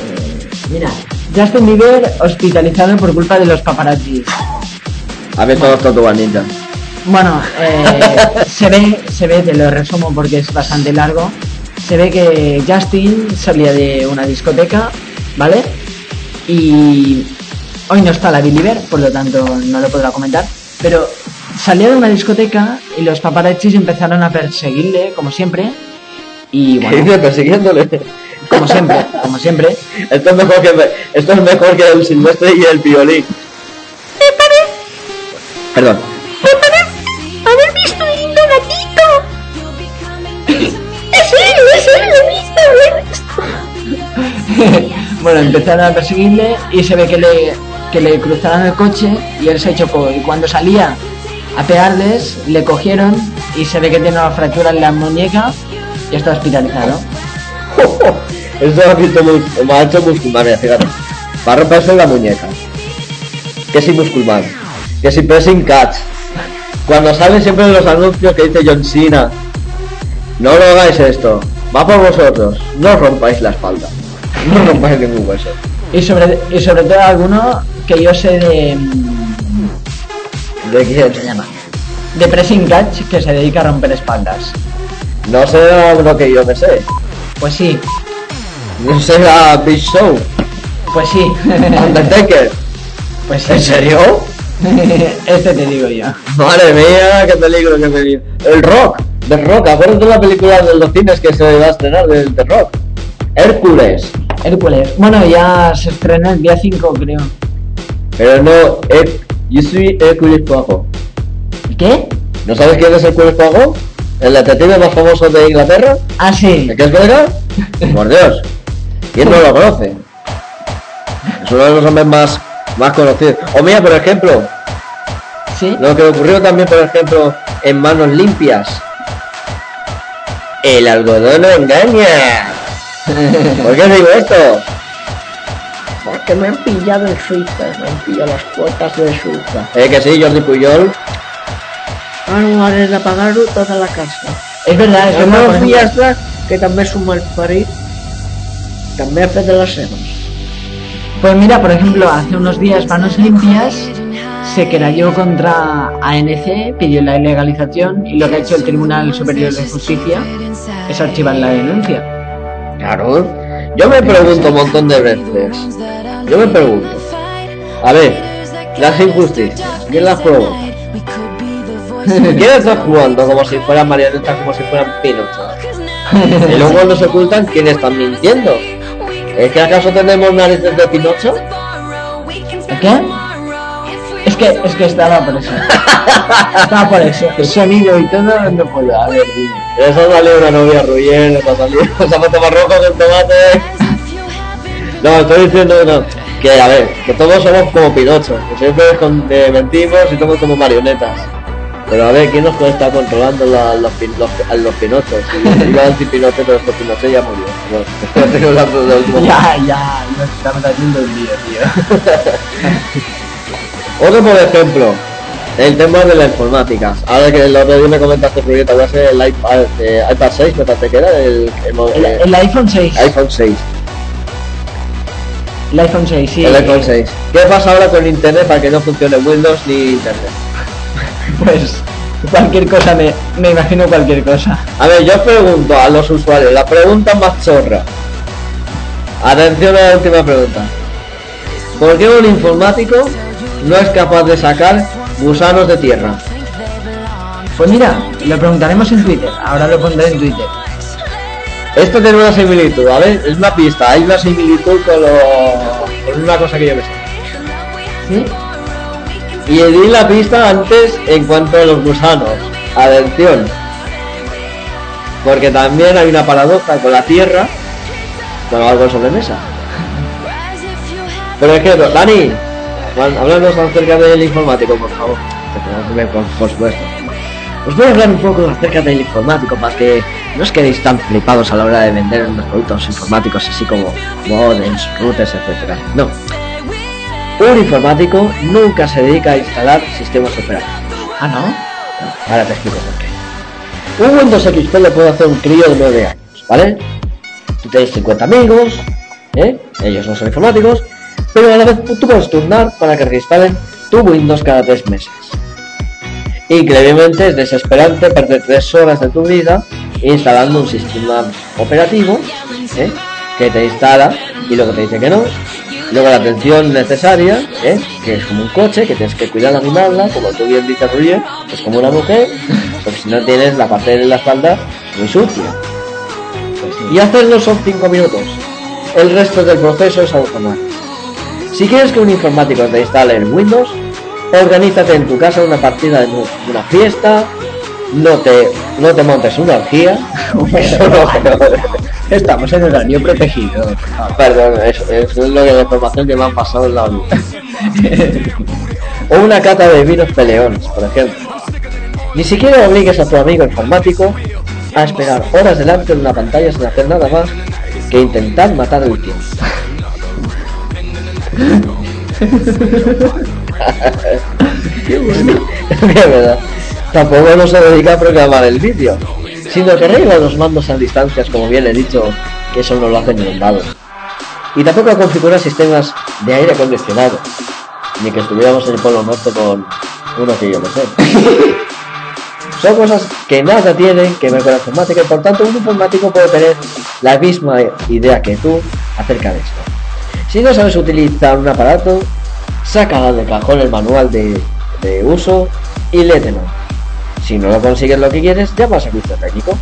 S2: Eh, mira, Justin Bieber hospitalizado por culpa de los paparazzi.
S3: A ver todos Tortugas Ninja.
S2: Bueno, eh, se ve, se ve, te lo resumo porque es bastante largo. Se ve que Justin salía de una discoteca, ¿vale? Y hoy no está la Believer, por lo tanto no lo podrá comentar. Pero salía de una discoteca y los paparazzis empezaron a perseguirle, como siempre. Y
S3: ¿Qué
S2: bueno,
S3: persiguiéndole?
S2: como siempre, como siempre.
S3: Esto es mejor que, esto es mejor que el silvestre y el violín. Perdón.
S1: ¿Haber visto un lindo gatito? Es él, es él, lo he visto, lo he visto.
S2: bueno, empezaron a perseguirle y se ve que le, que le cruzaron el coche y él se chocó. Y cuando salía a pegarles, le cogieron y se ve que tiene una fractura en la muñeca y está hospitalizado.
S3: Esto lo ha visto me ha hecho musculman, mira, fíjate. Va a romperse la muñeca. Que si musculman. Que si pressing catch. Cuando salen siempre los anuncios que dice John Cena. No lo hagáis esto. Va por vosotros. No rompáis la espalda. No rompáis ningún hueso.
S2: Y sobre, y sobre todo alguno que yo sé de,
S3: ¿De quién se llama?
S2: de Pressing Catch que se dedica a romper espaldas.
S3: No será lo que yo me sé.
S2: Pues sí,
S3: No será Big Show.
S2: pues sí.
S3: Undertaker.
S2: pues sí.
S3: ¿En serio?
S2: este te digo yo.
S3: Madre mía, qué peligro que me dio. El Rock, The Rock, acuérdate de la película de los cines que se va a estrenar del The Rock. Hércules.
S2: Hércules. Bueno, ya se estrenó el día 5, creo.
S3: Pero no, Her- yo soy Hércules Poirot.
S2: ¿Qué?
S3: ¿No sabes quién es Hércules Poirot? ¿El detective más famoso de Inglaterra?
S2: Ah, sí.
S3: ¿De qué es belga? Por Dios. ¿Quién no lo conoce? Es uno de los hombres más, más conocidos. O mira, por ejemplo,
S2: Sí.
S3: Lo que ocurrió también, por ejemplo, en manos limpias. El algodón no engaña. ¿Por qué digo esto?
S10: Porque me han pillado en Suiza, me han pillado las cuotas de Suiza.
S3: Eh, que sí, Jordi Puyol.
S10: Ahora de pagar toda la casa.
S2: Es verdad, es
S10: una que també suma el parit, també ha fet de les seves.
S2: Pues mira, por ejemplo, hace unos días Manos Limpias se querelló contra ANC, pidió la ilegalización y lo que ha hecho el Tribunal Superior de Justicia es archivar la denuncia.
S3: Claro. Yo me pregunto un montón de veces. Yo me pregunto. A ver, las injusticias, ¿quién las provoca? ¿Quién está jugando como si fueran marionetas, como si fueran pinochos? Y luego se ocultan, ¿quién están mintiendo? ¿Es que acaso tenemos narices de Pinocho?
S2: ¿Qué? Es que, es que estaba por eso. estaba por eso. El sonido y todo no puedo. A ver, dime.
S3: Eso salió una novia Ruyén, eso salió zapato marroco con tomate. No, estoy diciendo no, que a ver, que todos somos como Pinocho, que siempre con- eh, mentimos y somos como marionetas. Pero a ver, ¿quién nos puede estar controlando la- los, los, a los Pinochos? Y- Iba a decir Pinocho, pero Pinocho ya murió. Bueno, estoy hablando de último.
S2: Ya, ya, nos estamos haciendo el lío, tío.
S3: Otro, por ejemplo, el tema de la informática. Ahora que el otro día me comentaste, porque te hablas el iPad, eh, iPad 6, me parece que era el, El, eh,
S2: el iPhone 6.
S3: iPhone 6.
S2: El iPhone 6, sí.
S3: El iPhone 6. ¿Qué pasa ahora con internet para que no funcione Windows ni internet?
S2: Pues cualquier cosa, me, me imagino cualquier cosa.
S3: A ver, yo pregunto a los usuarios, la pregunta más chorra. Atención a la última pregunta. ¿Por qué un informático no es capaz de sacar gusanos de tierra.
S2: Pues mira, lo preguntaremos en Twitter. Ahora lo pondré en Twitter.
S3: Esto tiene una similitud, ¿vale? Es una pista, hay una similitud con, lo, con una cosa que yo me sé.
S2: ¿Sí?
S3: Y di la pista antes en cuanto a los gusanos. Atención. Porque también hay una paradoja con la tierra, con algo sobre mesa. Por ejemplo, Dani, Juan, háblanos acerca del informático, por favor. Por, por supuesto. Os voy a hablar un poco acerca del informático para que no os quedéis tan flipados a la hora de vender unos productos informáticos así como modems, routers, etcétera. No. Un informático nunca se dedica a instalar sistemas operativos.
S2: Ah, ¿no?
S3: Ahora te explico por qué. Un Windows XP le puede hacer un crío de 9 años, ¿vale? Tú tienes 50 amigos, ¿eh? Ellos no son informáticos, pero a la vez tú puedes turnar para que reinstalen tu Windows cada 3 meses. Increíblemente es desesperante perder 3 horas de tu vida instalando un sistema operativo ¿eh? que te instala y luego te dice que no. Luego la atención necesaria, ¿eh? que es como un coche, que tienes que cuidar, animarla, como tú bien dices, Roger, es como una mujer, porque si no tienes la parte de la espalda muy sucia. Y hacerlo son 5 minutos. El resto del proceso es automático. Si quieres que un informático te instale en Windows, organízate en tu casa una partida de una fiesta, no te, no te montes una orgía, eso no,
S2: Estamos en horario protegido.
S3: Perdón, eso, eso es lo que la información que me han pasado en la ONU. o una cata de vinos peleones, por ejemplo. Ni siquiera obligues a tu amigo informático a esperar horas delante de una pantalla sin hacer nada más que intentar matar el tiempo. De verdad. Tampoco no se dedica a programar el vídeo, sino que arregla los mandos a distancias, como bien he dicho, que eso no lo hacen ni dados. Y tampoco configura sistemas de aire acondicionado, ni que estuviéramos en el Polo Norte con uno que yo no sé. Son cosas que nada tienen que ver con la informática y por tanto un informático puede tener la misma idea que tú acerca de esto. Si no sabes utilizar un aparato, saca del cajón el manual de, de uso y léetelo. Si no lo consigues lo que quieres, llama a servicio técnico.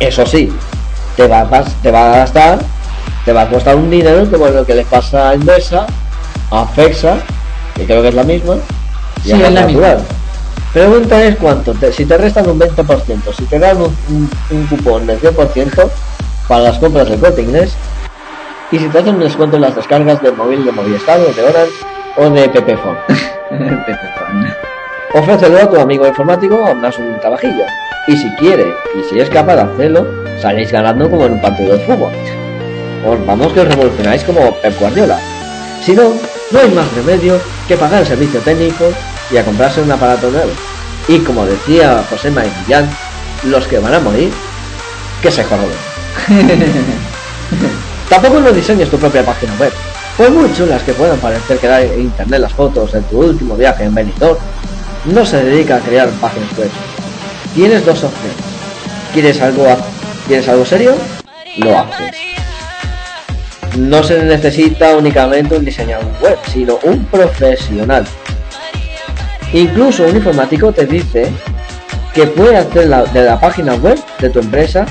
S3: Eso sí, te va, a te va a gastar, te va a costar un dinero como lo que le pasa a Endesa, a Fexa, que creo que es la misma, y
S2: Sí,
S3: a
S2: es la
S3: Natural.
S2: misma.
S3: Pregunta es cuánto, te- si te restan un 20%, si te dan un, un- un cupón del 100% para las compras del corte inglés, y si te hacen un descuento en las descargas del móvil de Movistar, o de Orange o de Pepefon. Ofrécelo a tu amigo informático a más un trabajillo. Y si quiere, y si es capaz de hacerlo, saléis ganando como en un partido de fútbol. Os vamos que os revolucionáis como Pep Guardiola. Si no, no hay más remedio que pagar el servicio técnico y a comprarse un aparato nuevo. Y como decía José Millán, los que van a morir, que se joroben. Tampoco no diseñes tu propia página web. Por muy chulas que puedan parecer que da en internet las fotos de tu último viaje en Benidorm, no se dedica a crear páginas web. Tienes dos opciones. ¿Quieres algo, ¿Quieres algo serio? Lo haces. No se necesita únicamente un diseñador web, sino un profesional. Incluso un informático te dice que puede hacer la, de la página web de tu empresa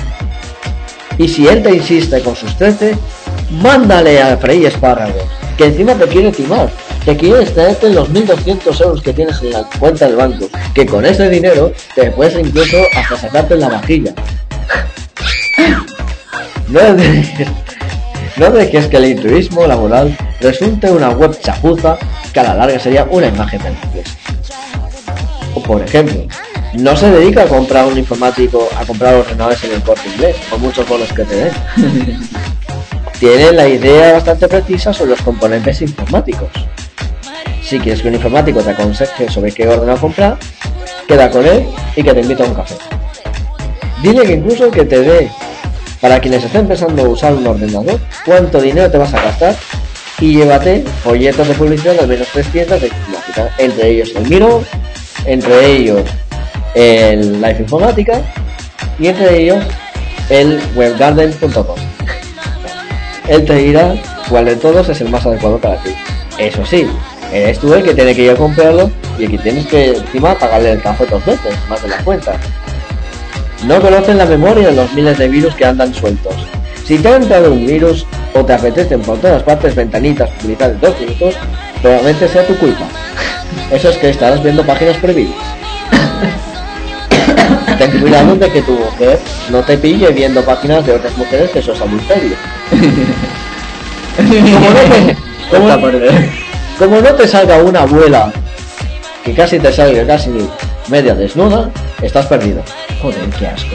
S3: y si él te insiste con sus 13, mándale a Frey Espárragos, que encima te quiere timar, te quiere extraerte los 1200 euros que tienes en la cuenta del banco, que con ese dinero te puedes incluso hasta sacarte en la vajilla. No dejes, no dejes que el altruismo laboral resulte una web chapuza que a la larga sería una imagen de empresa. O por ejemplo, no se dedica a comprar un informático, a comprar ordenadores en el corte inglés, por muchos bonos que te den. Tiene la idea bastante precisa sobre los componentes informáticos. Si quieres que un informático te aconseje sobre qué ordenador comprar, queda con él y que te invita a un café. Dile que incluso que te dé, para quienes estén empezando a usar un ordenador, cuánto dinero te vas a gastar y llévate folletos de publicidad de al menos tres tiendas de informática, entre ellos el Miro, entre ellos el Life Informática y entre ellos el webgarden.com. Él te dirá cuál de todos es el más adecuado para ti. Eso sí, eres tú el que tiene que ir a comprarlo y que tienes que encima pagarle el café dos veces, más de la cuenta. No conocen la memoria de los miles de virus que andan sueltos. Si te ha entrado un virus o te apetecen por todas partes ventanitas publicidades de dos minutos, probablemente sea tu culpa. Eso es que estarás viendo páginas prohibidas. Ten cuidado de que tu mujer no te pille viendo páginas de otras mujeres que eso es adulterio. No te, como- no te salga una abuela que casi te salga casi media desnuda, estás perdido.
S2: Joder, qué asco.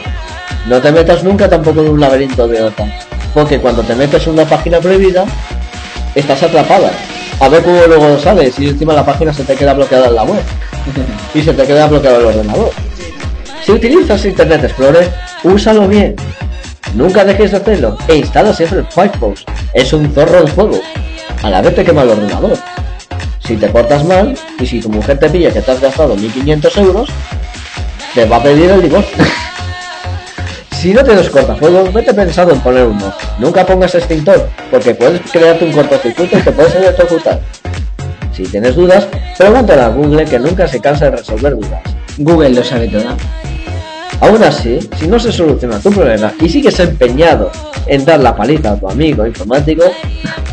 S3: No te metas nunca tampoco en un laberinto de otra, porque cuando te metes en una página prohibida, estás atrapada. A ver cómo luego sales y encima la página se te queda bloqueada en la web y se te queda bloqueado el ordenador. Si utilizas Internet Explorer, úsalo bien. Nunca dejes de hacerlo e instala siempre el Firefox. Es un zorro de fuego. A la vez te quema el ordenador. Si te portas mal y si tu mujer te pilla que te has gastado 1500 euros, te va a pedir el divorcio. Si no tienes cortafuegos, vete pensado en poner uno. Nunca pongas extintor, porque puedes crearte un cortocircuito y te puedes electrocutar. Si tienes dudas, pregúntale a Google que nunca se cansa de resolver dudas.
S2: Google lo sabe todo.
S3: Aún así, si no se soluciona tu problema y sigues empeñado en dar la paliza a tu amigo informático,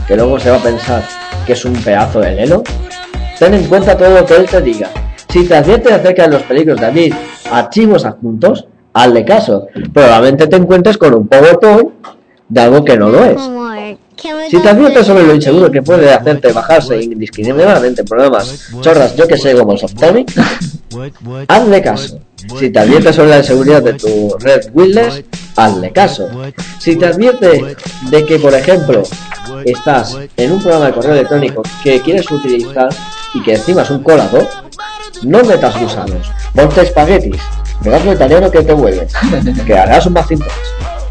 S3: que luego se va a pensar que es un pedazo de lelo, ten en cuenta todo lo que él te diga. Si te advierte acerca de los peligros de abrir archivos adjuntos, hazle caso. Probablemente te encuentres con un PowerPoint de algo que no lo es. Si te advierte sobre lo inseguro que puede hacerte bajarse indiscriminadamente programas chorras, yo que sé, como Softonic, hazle caso. Si te advierte sobre la inseguridad de tu red wireless, hazle caso. Si te advierte de que, por ejemplo, estás en un programa de correo electrónico que quieres utilizar y que encima es un colador, no metas gusanos, ponte espaguetis, pedazo italiano que te huele, que harás un Macintosh.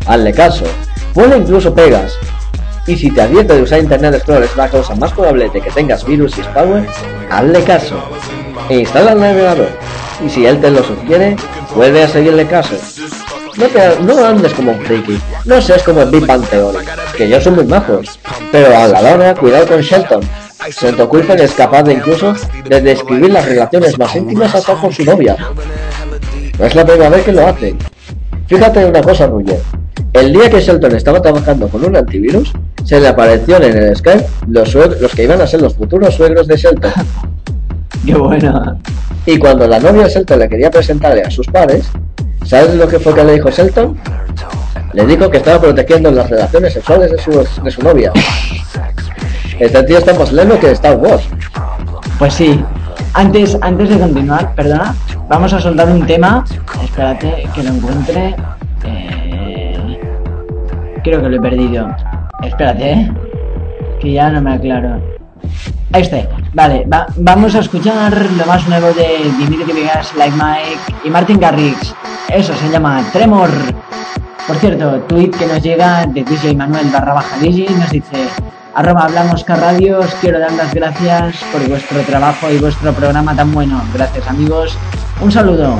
S3: Hazle caso. Ponle incluso pegas. Y si te advierte de usar Internet Explorer es la cosa más probable de que tengas virus y spyware, hazle caso. E instala el navegador. Y si él te lo sugiere, vuelve a seguirle caso. No, te, no andes como un friki, no seas como el Big Bang Theory, que ellos son muy majos. Pero a la hora, cuidado con Shelton. Shelton Culper es capaz de incluso de describir las relaciones más íntimas hasta con su novia. No es la primera vez que lo hace. Fíjate en una cosa, Roger. El día que Shelton estaba trabajando con un antivirus, se le aparecieron en el Skype los, los que iban a ser los futuros suegros de Shelton.
S2: Qué bueno.
S3: Y cuando la novia de Shelton le quería presentarle a sus padres, ¿sabes lo que fue que le dijo Shelton? Le dijo que estaba protegiendo las relaciones sexuales de su, de su novia. Este tío está más lento que Star Wars.
S2: Pues sí. Antes, antes de continuar, perdona, vamos a soltar un tema. Espérate que lo encuentre. Eh, creo que lo he perdido. Espérate, ¿eh? que ya no me aclaro. Este, vale, va- vamos a escuchar lo más nuevo de Dimitri Vegas, Like Mike y Martin Garrix. Eso se llama Tremor. Por cierto, tweet que nos llega de DJ Manuel barra baja DJ nos dice arroba hablamos K Radio, os quiero dar las gracias por vuestro trabajo y vuestro programa tan bueno. Gracias amigos. Un saludo.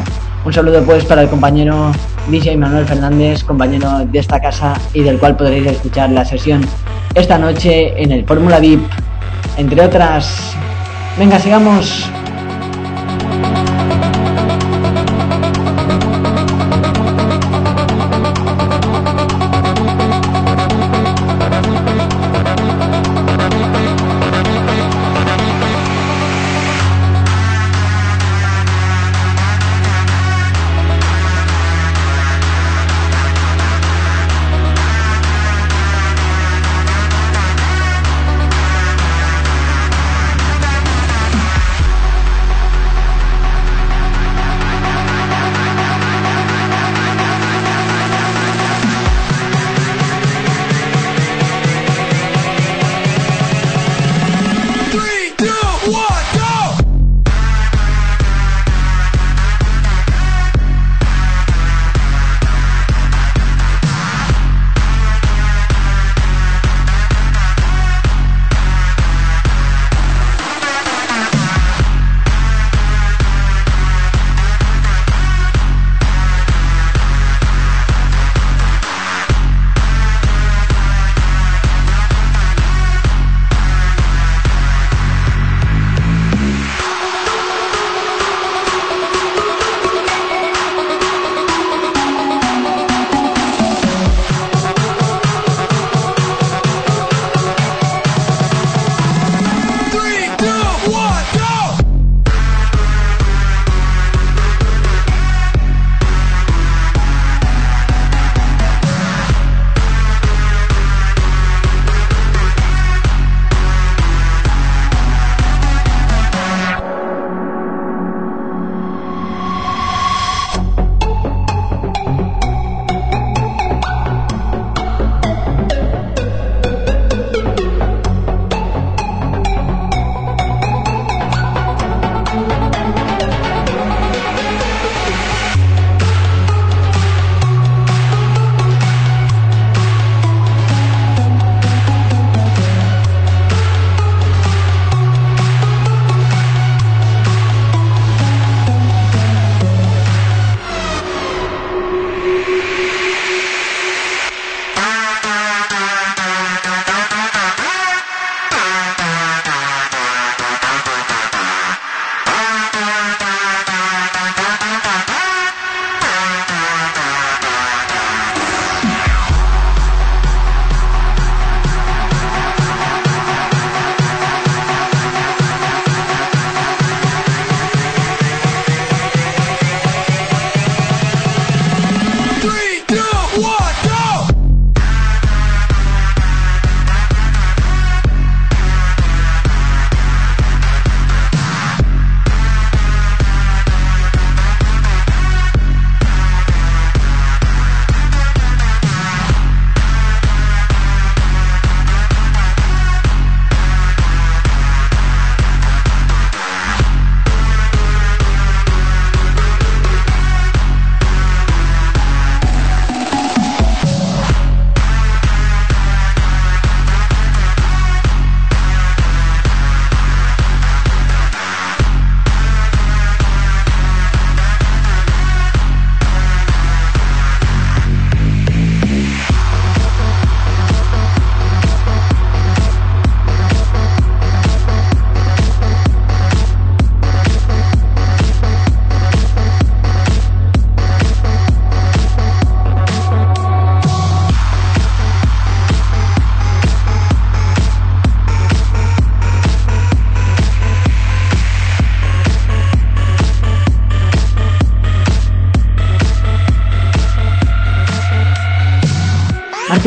S2: Un saludo pues para el compañero DJ Manuel Fernández, compañero de esta casa y del cual podréis escuchar la sesión esta noche en el Fórmula VIP, entre otras. Venga, sigamos.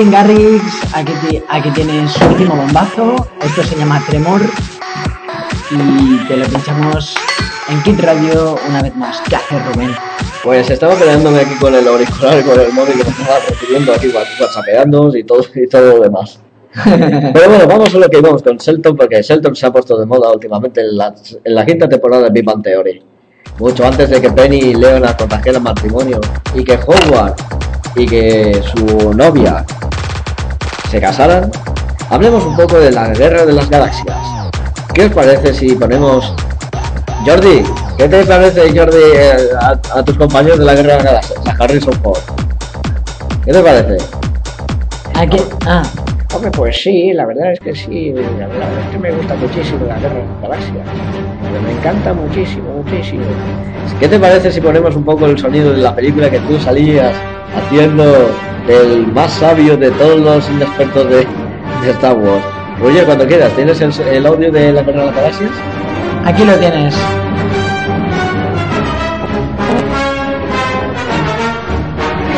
S2: Martin Garrix, aquí, aquí tienes su último bombazo. Esto se llama Tremor. Y te lo pinchamos en Kit Radio una vez más. ¿Qué hace Rubén?
S3: Pues estaba peleándome aquí con el auricular con el móvil que me estaba recibiendo aquí whatsappeando y todo, y todo lo demás. Pero bueno, vamos a lo que íbamos con Shelton, porque Shelton se ha puesto de moda últimamente en la, en la quinta temporada de Big Bang Theory. Mucho antes de que Penny y Leonard contrajeran matrimonio y que Howard y que su novia se casaran, hablemos un poco de la guerra de las galaxias. ¿Qué os parece si ponemos... Jordi, ¿qué te parece Jordi a, a tus compañeros de la guerra de las galaxias? A Harrison Ford. ¿Qué te parece?
S2: Aquí, ah,
S10: Hombre, pues sí, la verdad es que sí. La verdad es que me gusta muchísimo la guerra de las galaxias. Me encanta muchísimo, muchísimo.
S3: ¿Qué te parece si ponemos un poco el sonido de la película que tú salías haciendo del más sabio de todos los inexpertos de, de Star Wars? Oye, cuando quieras, ¿tienes el, el audio de la guerra de las galaxias?
S2: aquí lo tienes.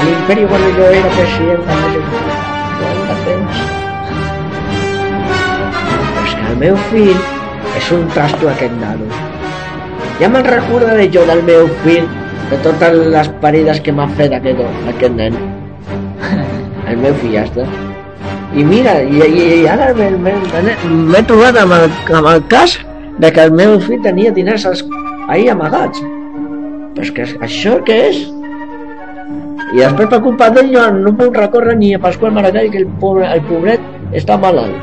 S10: El imperio cuando yo era presidente. Pues que el meu fill és un trasto aquest nano. Ja me'n recorda de jo del meu fill, de totes les parides que m'ha fet aquest, aquest nen. El meu fill ja està. I mira, i, i, i ara m'he trobat amb el, amb el cas de que el meu fill tenia diners als- ahí amagats. Però és que això què és? I després per culpa d'ell jo no puc recórrer ni a Pasqual Maragall que el, pobre, el pobret està malalt.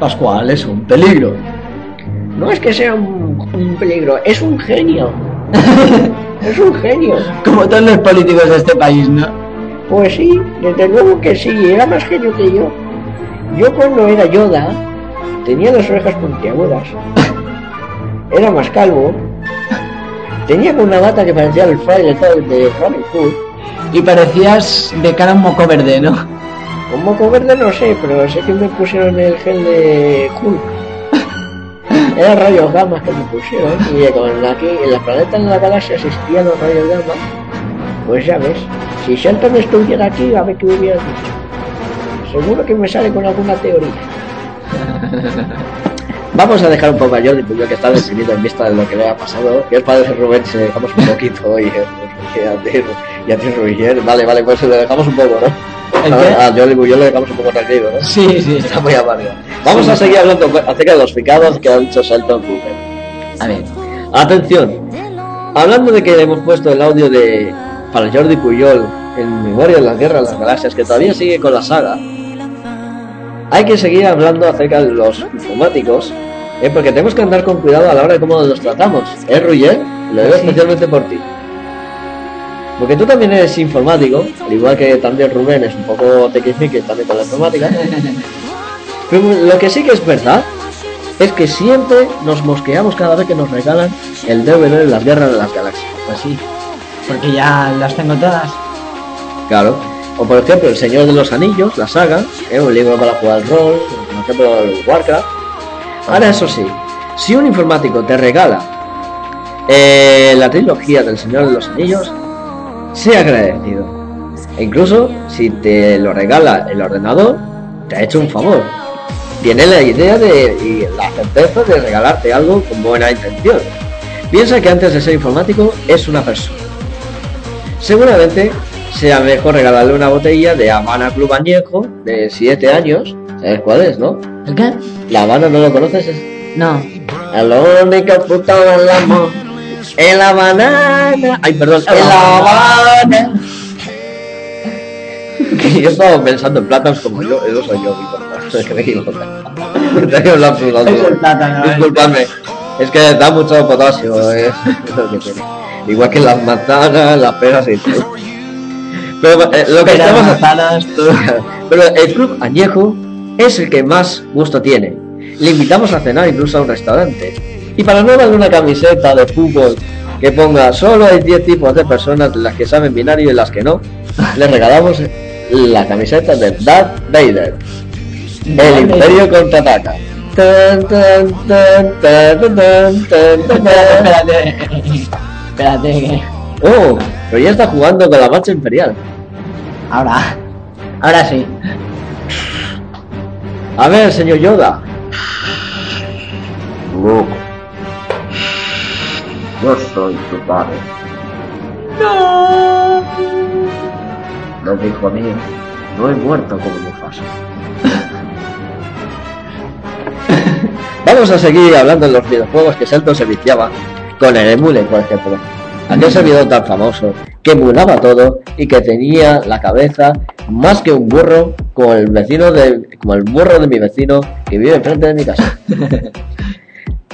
S3: Pascual es un peligro.
S10: No es que sea un, un peligro, es un genio. es un genio.
S2: Como todos los políticos de este país, ¿no?
S10: Pues sí, desde luego que sí, era más genio que yo. Yo cuando era Yoda tenía las orejas puntiagudas. Era más calvo. Tenía una bata que parecía el fraile de Robin Hood.
S2: Y parecías de cara a un moco verde, ¿no?
S10: Un moco verde no sé, pero sé que me pusieron el gel de Hulk. Era rayos gamma que me pusieron y con aquí en la planeta en la galaxia existían los rayos gamma. Pues ya ves, si Shelton estuviera aquí, a ver qué hubiera dicho. Seguro que me sale con alguna teoría.
S3: Vamos a dejar un poco a Jordi Puyol que está deprimido en vista de lo que le ha pasado. ¿Qué os parece Rubén si le dejamos un poquito y, y y a ti Rubén? Vale, vale, pues le dejamos un poco, ¿no?
S2: ¿El
S3: A,
S2: qué?
S3: a Jordi Puyol le dejamos un poco tranquilo, ¿no?
S2: Sí, sí.
S3: Está muy amargo. Vamos a seguir hablando acerca de los picados que ha dicho Shelton Cooper.
S2: A ver,
S3: Atención, hablando de que hemos puesto el audio de para Jordi Puyol en Memoria de la Guerra de las Galaxias, que todavía sigue con la saga, hay que seguir hablando acerca de los informáticos, ¿eh? porque tenemos que andar con cuidado a la hora de cómo los tratamos. ¿Eh, Ruyer? Lo digo
S2: Sí.
S3: especialmente por ti. Porque tú también eres informático, al igual que también Rubén es un poco tequismique también con la informática. Pero lo que sí que es verdad es que siempre nos mosqueamos cada vez que nos regalan el DVD de las guerras de las galaxias.
S2: pues sí. Porque ya las tengo todas.
S3: Claro. O por ejemplo, El Señor de los Anillos, la saga, ¿eh? un libro para jugar al rol, por ejemplo, el Warcraft. Ahora, eso sí, si un informático te regala eh, la trilogía del Señor de los Anillos, sea agradecido. E incluso si te lo regala el ordenador, te ha hecho un favor. Tiene la idea de y la certeza de regalarte algo con buena intención. Piensa que antes de ser informático es una persona. Seguramente sea mejor regalarle una botella de Habana Club Añejo de 7 años. ¿Sabes cuál es, no?
S2: ¿El qué?
S3: La Habana no lo conoces. Es
S2: No.
S3: el único puto del amor. En la banana. Ay, perdón. En la Habana. Que yo estaba pensando en plátanos como yo. Eso soy yo, mi. Tengo
S2: el plátano, ¿eh?
S3: Disculpadme. Es que da mucho potasio. eh. Igual que las manzanas, las peras y todo. Pero eh, lo que
S2: Peras,
S3: estamos
S2: manzanas, todo.
S3: Pero el club añejo es el que más gusto tiene. Le invitamos a cenar incluso a un restaurante. Y para no darle una camiseta de fútbol que ponga solo hay 10 tipos de personas, las que saben binario y las que no, le regalamos la camiseta de Darth Vader. El imperio contraataca. Tan, tan, tan, tan, tan, tan, tan, tan.
S2: Espérate, espérate. Espérate que.
S3: Oh, pero ya está jugando con la marcha imperial.
S2: Ahora. Ahora sí.
S3: A ver, señor Yoda.
S10: Luke. Yo soy tu padre.
S8: No.
S10: Lo dijo mío. No he muerto como Mufasa.
S3: Vamos a seguir hablando de los videojuegos que Shelton se viciaba con el Emule, por ejemplo. Aquel servidor tan famoso que emulaba todo y que tenía la cabeza más que un burro como el vecino de como el burro de mi vecino que vive enfrente de mi casa.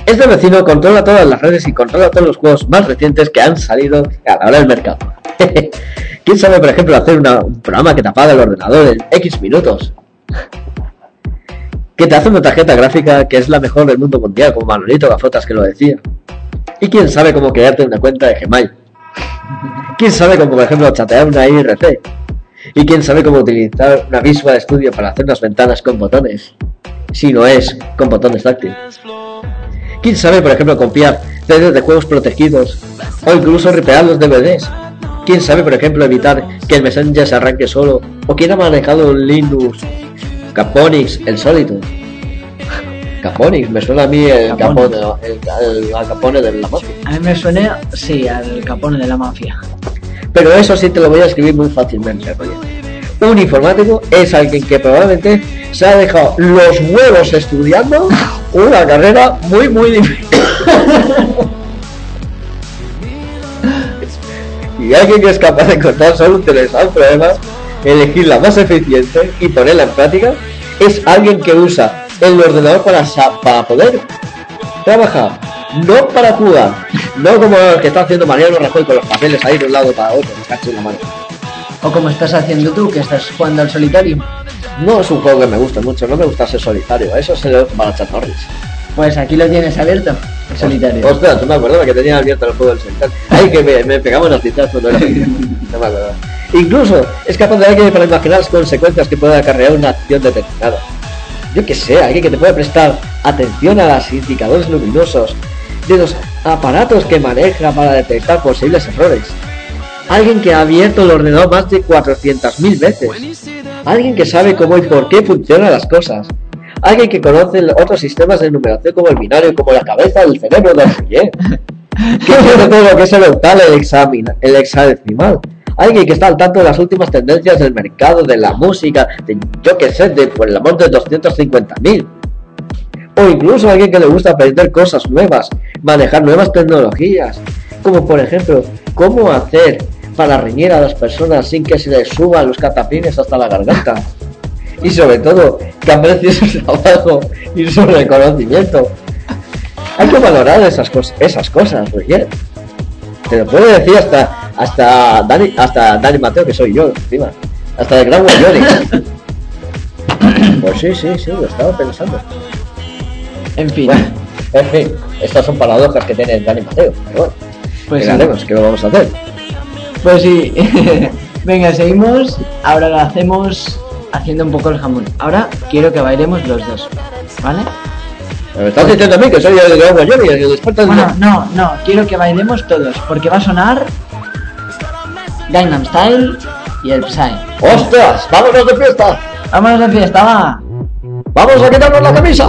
S3: Este vecino controla todas las redes y controla todos los juegos más recientes que han salido a la hora del mercado. ¿Quién sabe, por ejemplo, hacer un programa que te apaga el ordenador en X minutos? Que te hace una tarjeta gráfica que es la mejor del mundo mundial, como Manolito Gafotas que lo decía. ¿Y quién sabe cómo crearte una cuenta de Gmail? ¿Quién sabe cómo, por ejemplo, chatear una IRC? ¿Y quién sabe cómo utilizar una Visual Studio para hacer unas ventanas con botones? Si no es con botones táctiles. ¿Quién sabe, por ejemplo, copiar CDs de juegos protegidos o incluso ripear los DVDs? ¿Quién sabe, por ejemplo, evitar que el Messenger se arranque solo? ¿O quién ha manejado un Linux Caponix, el sólido? Caponix, me suena a mí el Capone, el, Capone de la mafia.
S2: A mí me suena, sí, al capone de la mafia.
S3: Pero eso sí te lo voy a escribir muy fácilmente, Roger. Un informático es alguien que probablemente se ha dejado los huevos estudiando una carrera muy, muy difícil. y alguien que es capaz de encontrar soluciones al problema, elegir la más eficiente y ponerla en práctica, es alguien que usa el ordenador para, para poder trabajar, no para jugar, no como lo que está haciendo Mariano Rajoy con los papeles ahí de un lado para otro, me cacho en la mano.
S2: O como estás haciendo tú, que estás jugando al solitario.
S3: No es un juego que me gusta mucho, no me gusta ser solitario, eso se lo para.
S2: Pues aquí lo tienes abierto, el solitario.
S3: Ostras, tú me acordaba que tenía abierto el juego del solitario. Ay, que me, me pegaba cuando era pequeño. No me acordaba. Incluso es capaz de alguien para imaginar las consecuencias que puede acarrear una acción determinada. Yo que sé, alguien que te puede prestar atención a los indicadores luminosos de los aparatos que maneja para detectar posibles errores. Alguien que ha abierto el ordenador más de 400.000 veces. Alguien que sabe cómo y por qué funcionan las cosas. Alguien que conoce el- otros sistemas de numeración como el binario, como la cabeza del cerebro de Fourier. Que entiende todo lo que es el octal, el, examina, el hexadecimal. Alguien que está al tanto de las últimas tendencias del mercado, de la música, de yo que sé, de por el amor de 250.000. O incluso alguien que le gusta aprender cosas nuevas, manejar nuevas tecnologías. Como por ejemplo, cómo hacer para reñir a las personas sin que se les suban los catapines hasta la garganta. Y sobre todo, que aprecie su trabajo y su reconocimiento. Hay que valorar esas, cosas esas cosas, Roger. Te lo puede decir hasta hasta Dani, hasta Dani Mateo, que soy yo, encima. Hasta el gran Wyoming. Pues sí, sí, sí, lo estaba pensando.
S2: En fin.
S3: Bueno, en fin, estas son paradojas que tiene Dani Mateo. Pero bueno,
S2: Pues
S3: ¿qué
S2: sí.
S3: haremos? ¿Qué lo vamos a hacer?
S2: Pues sí. Venga, seguimos. Ahora lo hacemos haciendo un poco el jamón. Ahora quiero que bailemos los dos. ¿Vale?
S3: Me estás diciendo a mí que soy Wyoming, el que despierta el
S2: Bueno, no, no, quiero que bailemos todos, porque va a sonar Gangnam Style y el Psy.
S3: ¡Ostras! ¡Vámonos de fiesta!
S2: ¡Vámonos de fiesta, va!
S3: ¡Vamos a quitarnos la camisa!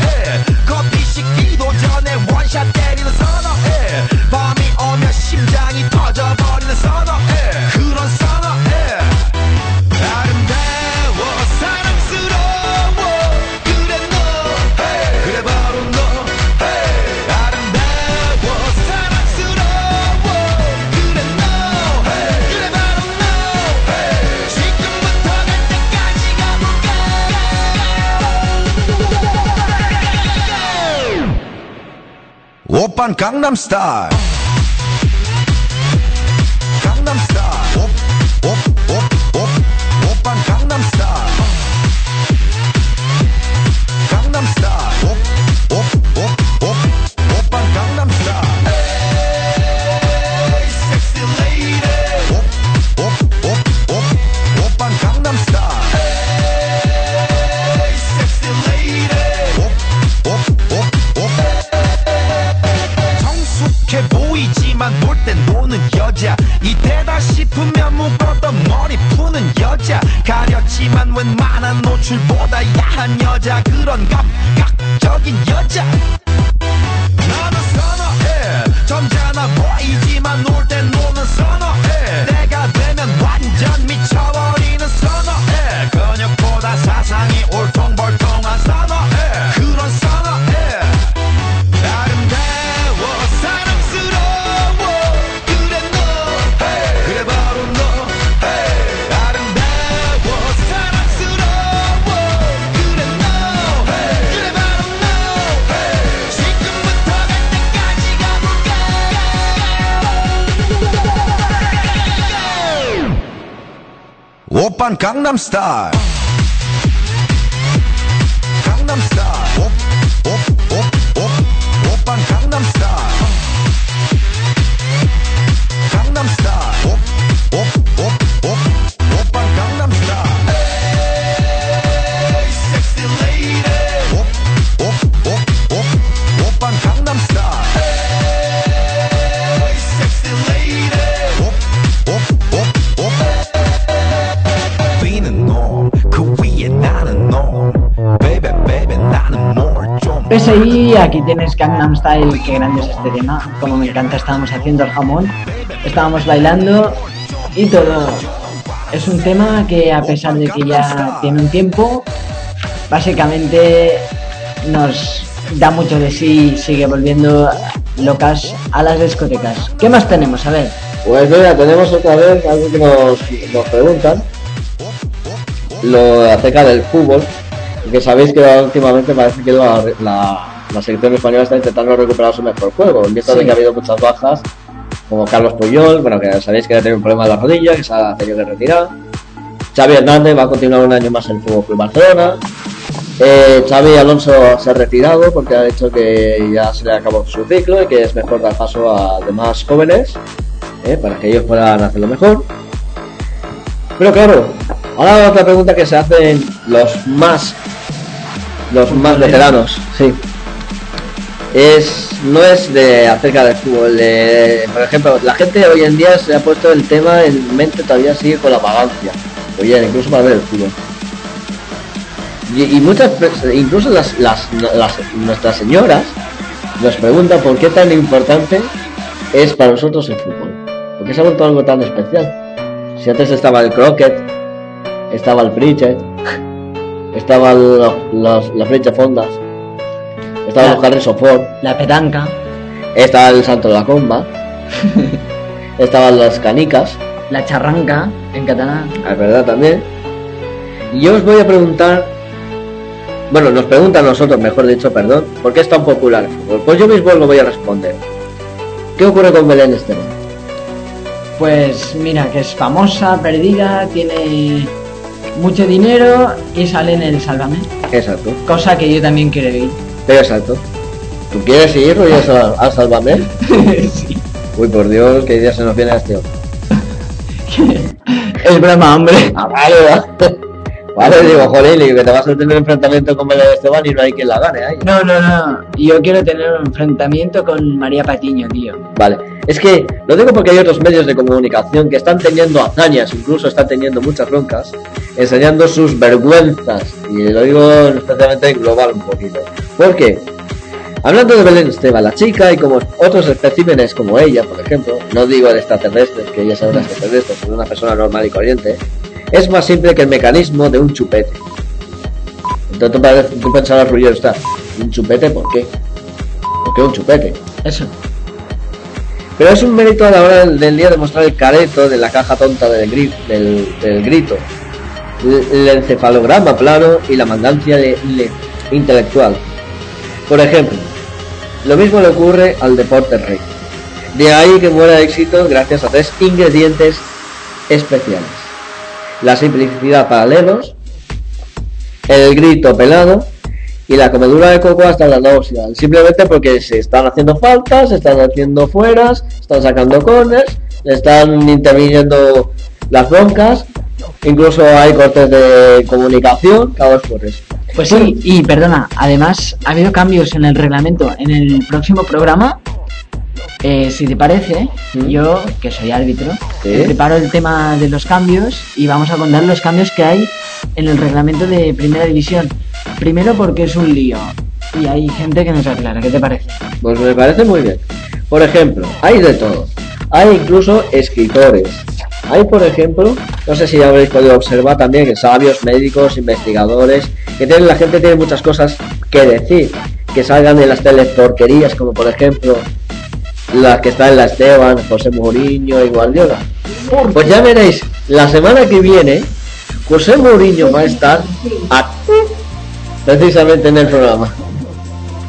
S12: Open Gangnam Style. 노출보다 야한 여자 그런 감각적인 여자 I'm star.
S2: PSI, aquí tienes Gangnam Style, qué grande es este tema, como me encanta, estábamos haciendo el jamón, estábamos bailando y todo. Es un tema que a pesar de que ya tiene un tiempo, básicamente nos da mucho de sí y sigue volviendo locas a las discotecas. ¿Qué más tenemos? A ver.
S3: Pues mira, tenemos otra vez algo que nos preguntan lo acerca del fútbol, que sabéis que últimamente parece que la, la- la selección española está intentando recuperar su mejor juego, en vista de que ha habido muchas bajas, como Carlos Puyol, bueno, que sabéis que ha tenido un problema de la rodilla, que se ha tenido que retirar. Xavi Hernández va a continuar un año más en el Fútbol Club Barcelona. Eh, Xavi Alonso se ha retirado porque ha dicho que ya se le acabó su ciclo y que es mejor dar paso a demás jóvenes eh, para que ellos puedan hacerlo mejor. Pero claro, ahora otra pregunta que se hacen los más los más veteranos, sí. Es no es de acerca del fútbol, de- por ejemplo, la gente hoy en día se ha puesto el tema en mente todavía sigue con la vagancia. Oye, incluso para ver el fútbol. Y, y muchas incluso las, las, las- nuestras señoras nos preguntan por qué tan importante es para nosotros el fútbol. Porque se ha vuelto algo tan especial. Si antes estaba el croquet, estaba el cricket, estaban los, los, las flechas fondas, estaban
S2: La-
S3: los Harry Ford,
S2: La petanca.
S3: estaba el Santo de la Comba, estaban las canicas,
S2: La charranca, en catalán.
S3: es verdad también. Y yo os voy a preguntar, bueno, nos preguntan a nosotros, mejor dicho, perdón, ¿por qué es tan popular el fútbol? Pues yo mismo lo voy a responder. ¿Qué ocurre con Belén Esteban?
S2: Pues mira, que es famosa, perdida, tiene mucho dinero y sale en el Sálvame.
S3: Exacto,
S2: Cosa que yo también quiero ir.
S3: exacto. ¿Tú quieres ir hoy a, Sal- a Sálvame?
S2: sí.
S3: Uy, por Dios, qué idea se nos viene a este hombre.
S2: Es broma, hombre.
S3: Ah, vale, vale. Digo, joder, que te vas a tener un enfrentamiento con Belén Esteban y no hay quien la gane ahí.
S2: No, no, no. Yo quiero tener un enfrentamiento con María Patiño, tío.
S3: Vale, es que lo digo porque hay otros medios de comunicación que están teniendo hazañas, incluso están teniendo muchas broncas, enseñando sus vergüenzas, y lo digo especialmente en global un poquito. ¿Por qué? Hablando de Belén Esteban, la chica y como otros especímenes como ella, por ejemplo, no digo de extraterrestres, que ella sea una extraterrestre, sino una persona normal y corriente, es más simple que el mecanismo de un chupete. Entonces tú, pensarás, Ruggiero, está, ¿un chupete por qué? ¿Por qué un chupete?
S2: Eso.
S3: Pero es un mérito a la hora del, día de mostrar el careto de la caja tonta del, gri- del, del grito, el, el encefalograma plano y la mandancia le- le- intelectual. Por ejemplo, lo mismo le ocurre al deporte rey. De ahí que muera de éxito gracias a tres ingredientes especiales. La simplicidad para lelos, el grito pelado y la comedura de coco hasta la náusea. Simplemente porque se están haciendo faltas, se están haciendo fueras, están sacando corners, están interviniendo las broncas, incluso hay cortes de comunicación, vez por eso.
S2: Pues sí, y perdona, además ha habido cambios en el reglamento. En el próximo programa, eh, si te parece, yo, que soy árbitro,
S3: Sí.
S2: te preparo el tema de los cambios y vamos a contar los cambios que hay en el reglamento de primera división. Primero porque es un lío y hay gente que nos aclara. ¿Qué te parece?
S3: Pues me parece muy bien. Por ejemplo, hay de todo. Hay incluso escritores. Hay, por ejemplo, no sé si habréis podido observar también que sabios, médicos, investigadores, que tienen, la gente tiene muchas cosas que decir, que salgan de las teleporquerías, como por ejemplo las que están en la Esteban, José Mourinho y Guardiola. Pues ya veréis, la semana que viene, José Mourinho va a estar a- precisamente en el programa.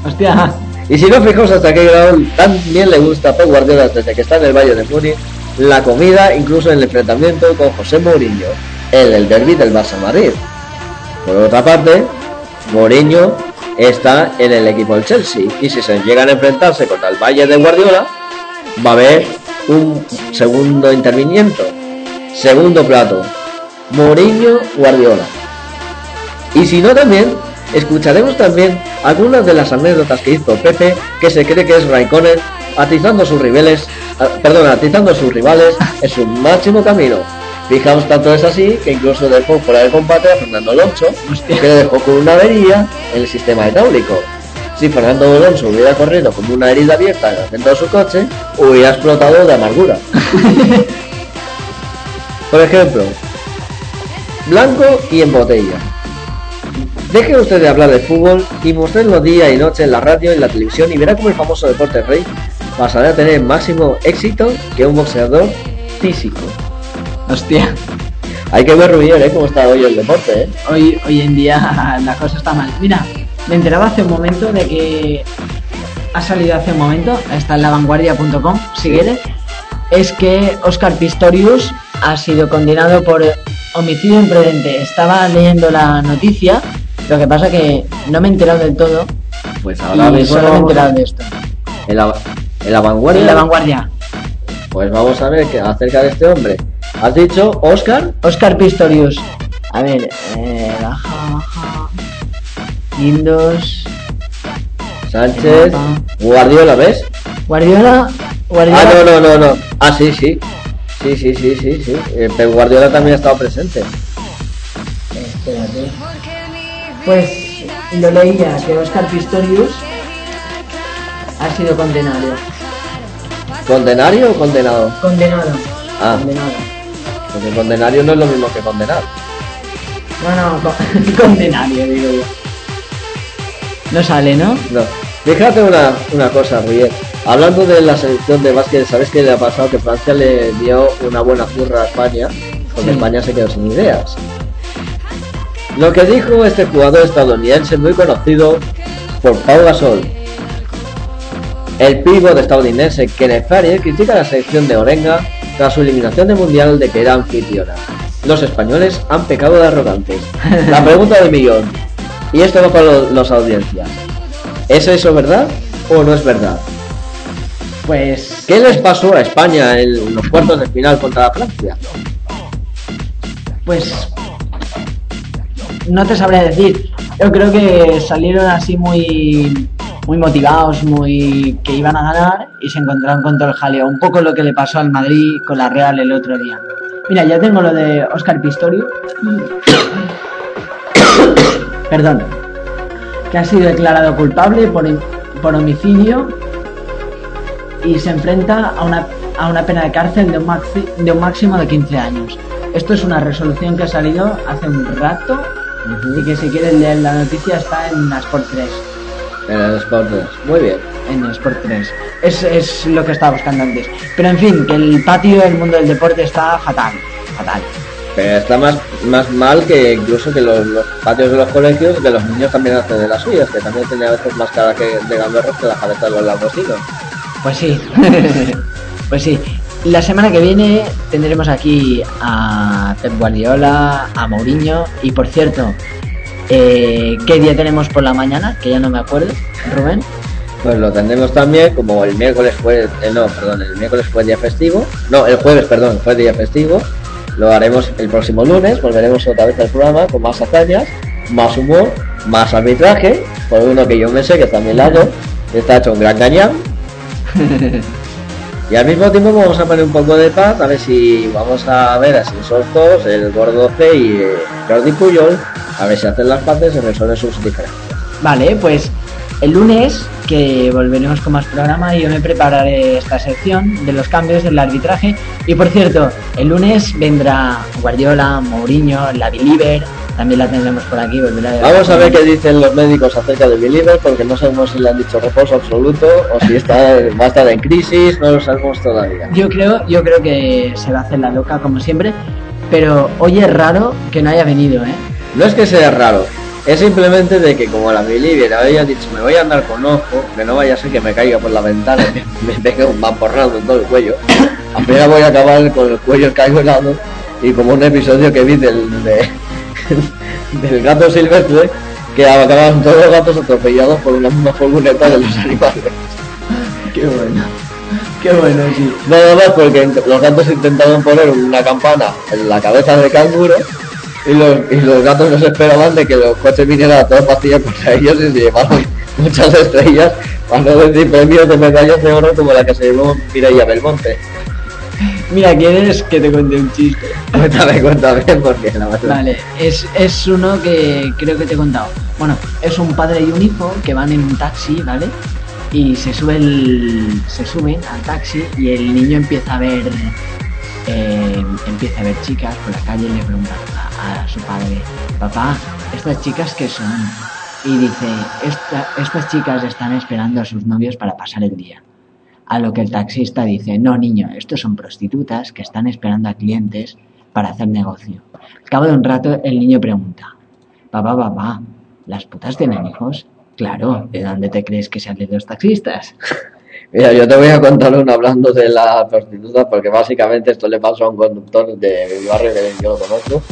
S2: Hostia.
S3: Y si no, fijaos hasta qué grado también le gusta a Pep Guardiola desde que está en el Valle de Múnich la comida, incluso en el enfrentamiento con José Mourinho, en el derby del Barça Madrid. Por otra parte, Mourinho está en el equipo del Chelsea y si se llegan a enfrentarse contra el Valle de Guardiola, va a haber un segundo interviniento, segundo plato, Mourinho Guardiola. Y si no también, escucharemos también algunas de las anécdotas que hizo Pepe, que se cree que es Raikkonen, atizando sus rivales, perdón, atizando a sus rivales en su máximo camino. Fijaos tanto es así que incluso dejó fuera del combate a Fernando Alonso, que le dejó con una avería en el sistema hidráulico. Si Fernando Alonso hubiera corrido con una herida abierta en el centro de su coche, hubiera explotado de amargura. Por ejemplo, blanco y en botella. Deje usted de hablar de fútbol y mostrarlo día y noche en la radio y en la televisión y verá cómo el famoso deporte rey pasará a tener máximo éxito que un boxeador físico.
S2: Hostia.
S3: Hay que ver Rubier, ¿eh? Cómo está hoy el deporte, ¿eh?
S2: Hoy, hoy en día la cosa está mal. Mira, me enteraba hace un momento de que ha salido hace un momento, está en lavanguardia.com, si quieres, es que Oscar Pistorius ha sido condenado por homicidio imprudente. Estaba leyendo la noticia, lo que pasa que no me he enterado del todo.
S3: Pues ahora
S2: y
S3: mismo
S2: solo me he enterado de esto.
S3: En la, en la vanguardia.
S2: En la vanguardia.
S3: Pues vamos a ver que acerca de este hombre. ¿Has dicho Oscar?
S2: Oscar Pistorius. A ver, eh, baja, baja. Windows.
S3: Sánchez. Guardiola, ¿ves?
S2: Guardiola. Guardiola.
S3: Ah, no, no, no, no. Ah, sí, sí. Sí, sí, sí, sí, sí. Eh, Pep Guardiola también ha estado presente.
S2: Espérate. Pues lo leía que Oscar Pistorius ha sido condenado.
S3: ¿Condenario o condenado?
S2: Condenado.
S3: Ah,
S2: Condenado.
S3: Porque condenario no es lo mismo que condenar.
S2: No, no, con- condenario, digo yo. No sale, ¿no?
S3: No. Fíjate una, una cosa, Ruier. Hablando de la selección de básquet, ¿sabes qué le ha pasado? Que Francia le dio una buena zurra a España, porque
S2: Sí.
S3: España se quedó sin ideas. Lo que dijo este jugador estadounidense muy conocido por Pau Gasol. El pívot estadounidense Kenneth Farid critica a la selección de Orenga tras su eliminación del mundial de que era anfitriona. Los españoles han pecado de arrogantes. La pregunta del millón. Y esto va para las audiencias. ¿Es eso verdad o no es verdad?
S2: Pues.
S3: ¿Qué les pasó a España en los cuartos de final contra Francia?
S2: Pues. No te sabré decir. Yo creo que salieron así muy. Muy motivados, muy. que iban a ganar y se encontraron con todo el jaleo. Un poco lo que le pasó al Madrid con la Real el otro día. Mira, ya tengo lo de Oscar Pistorius. Perdón. Que ha sido declarado culpable por, por homicidio y se enfrenta a una, a una pena de cárcel de un, maxi- de un máximo de 15 años. Esto es una resolución que ha salido hace un rato y que si quieres leer la noticia está en la Sport 3.
S3: En el Sport 3. Muy bien.
S2: En el Sport 3. Es, es lo que estaba buscando antes. Pero en fin, que el patio del mundo del deporte está fatal. Fatal.
S3: Pero está más, más mal que incluso que los, los patios de los colegios, que los niños también hacen de las suyas, que también tienen a veces más cara que de gamberros que la cabeza de los langostinos.
S2: Pues sí. pues sí. La semana que viene tendremos aquí a Pep Guardiola, a Mourinho y por cierto, eh, ¿qué día tenemos por la mañana? Que ya no me acuerdo, Rubén.
S3: Pues lo tendremos también, como el miércoles fue, eh, no, perdón, el miércoles fue día festivo, no, el jueves, perdón, fue día festivo, lo haremos el próximo lunes, volveremos otra vez al programa con más hazañas, más humor, más arbitraje, por uno que yo me sé que también la hago, está hecho un gran gañán, Y al mismo tiempo vamos a poner un poco de paz, a ver si vamos a ver a si esos dos, el Gordo C y eh, Jordi Puyol, a ver si hacen las paces y resuelven sus diferencias.
S2: Vale, pues el lunes que volveremos con más programa y yo me prepararé esta sección de los cambios del arbitraje. Y por cierto, el lunes vendrá Guardiola, Mourinho, la Believer, también la tendremos por aquí. volverá
S3: Vamos a ver qué dicen los médicos acerca de Believer, porque no sabemos si le han dicho reposo absoluto o si está, va a estar en crisis, no lo sabemos todavía.
S2: Yo creo, yo creo que se va a hacer la loca como siempre, pero hoy es raro que no haya venido, ¿eh?
S3: No es que sea raro, es simplemente de que como la Believer había dicho me voy a andar con ojo, que no vaya a ser que me caiga por la ventana y me pegue un vaporrado en todo el cuello, al final voy a acabar con el cuello helado y como un episodio que vi del, de- del gato silvestre que acababan todos los gatos atropellados por una misma furgoneta de los animales.
S2: Qué bueno. Qué bueno, sí.
S3: Nada más porque los gatos intentaban poner una campana en la cabeza del canguro y los, y los gatos no se esperaban de que los coches vinieran a todas pastillas contra ellos y se llevaron muchas estrellas para no decir premios de medallas de oro como la que se llevó Mireia Belmonte.
S2: Mira, ¿quieres que te cuente un chiste?
S3: Cuéntame, cuéntame, porque la verdad.
S2: Vale, es, es uno que creo que te he contado. Bueno, es un padre y un hijo que van en un taxi, ¿vale? Y se sube el, se suben al taxi y el niño empieza a ver eh, empieza a ver chicas por la calle y le pregunta a, su padre, papá, ¿estas chicas qué son? Y dice, "Esta- estas chicas están esperando a sus novios para pasar el día. A lo que el taxista dice, no niño, estos son prostitutas que están esperando a clientes para hacer negocio. Al cabo de un rato el niño pregunta, papá, papá, ¿las putas tienen hijos? Claro, ¿de dónde te crees que salen los taxistas?
S3: Mira, yo te voy a contar uno hablando de la prostituta porque básicamente esto le pasó a un conductor de mi barrio que yo lo conozco.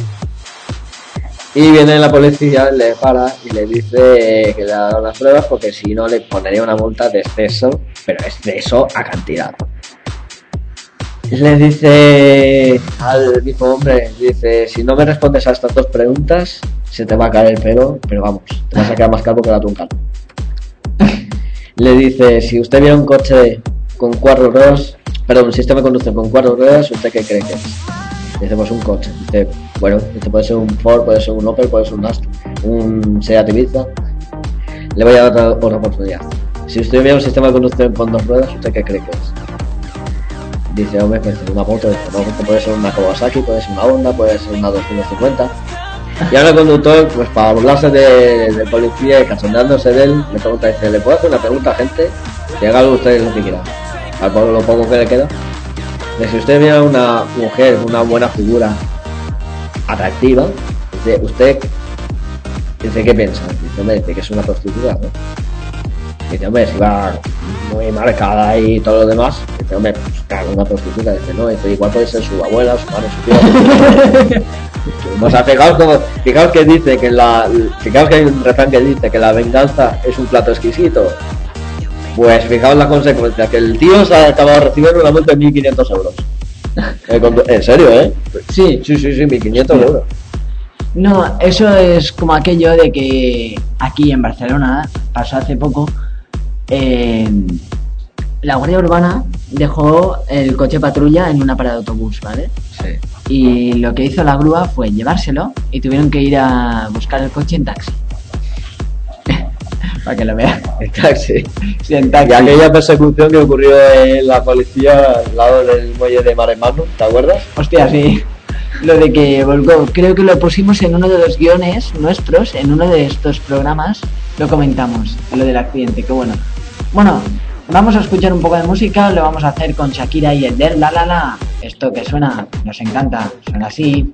S3: Y viene la policía, le para y le dice que le ha dado las pruebas porque si no le pondría una multa de exceso, pero exceso a cantidad. Le dice al mismo hombre, dice, si no me respondes a estas dos preguntas, se te va a caer el pelo, pero vamos, te vas a quedar más calvo que la tuncal. Le dice, si usted viera un coche con cuatro ruedas, perdón, un sistema de conducción con cuatro ruedas, ¿usted qué cree que es? Dice, pues un coche. Dice, bueno, este puede ser un Ford, puede ser un Opel, puede ser un Astra, un Seat Ibiza. Le voy a dar otra, oportunidad. Si usted viera un sistema de conducción con dos ruedas, ¿usted qué cree que es? Dice, hombre, pues una moto, no, esto puede ser una Kawasaki, puede ser una Honda, puede ser una 250. Y ahora el conductor, pues para burlarse de- del policía y cachondeándose de él, le pregunta, dice, ¿le puedo hacer una pregunta, gente? Y haga usted lo que quiera. Al lo poco que le queda. De si usted viera una mujer, una buena figura, atractiva, dice, usted, dice, ¿qué piensa? Dice, hombre, dice que es una prostituta, ¿no? Dice, hombre, si va muy marcada y todo lo demás, dice, hombre, pues claro, una prostituta, dice, no, dice, igual puede ser su abuela, su madre, su tía. O sea, fijaos, como, fijaos que dice que la. Fijaos que hay un refrán que dice que la venganza es un plato exquisito. Pues fijaos la consecuencia, que el tío se ha acabado recibiendo una multa de 1.500 euros. Eh, En serio, ¿eh?
S2: Sí.
S3: Sí, sí, sí, 1.500 euros.
S2: No, eso es como aquello de que aquí en Barcelona pasó hace poco. eh, la Guardia Urbana dejó el coche patrulla en una parada de autobús, ¿vale?
S3: Sí.
S2: Y lo que hizo la grúa fue llevárselo y tuvieron que ir a buscar el coche en taxi. Para que lo vean.
S3: Taxi.
S2: Sí, en taxi.
S3: Y aquella persecución que ocurrió en la policía al lado del muelle de Maremano, ¿te acuerdas?
S2: Hostia, sí. Lo de que volcó, creo que lo pusimos en uno de los guiones nuestros, en uno de estos programas, lo comentamos, lo del accidente, que bueno. Bueno, vamos a escuchar un poco de música, lo vamos a hacer con Shakira y Ender, la la la. Esto que suena, nos encanta, suena así.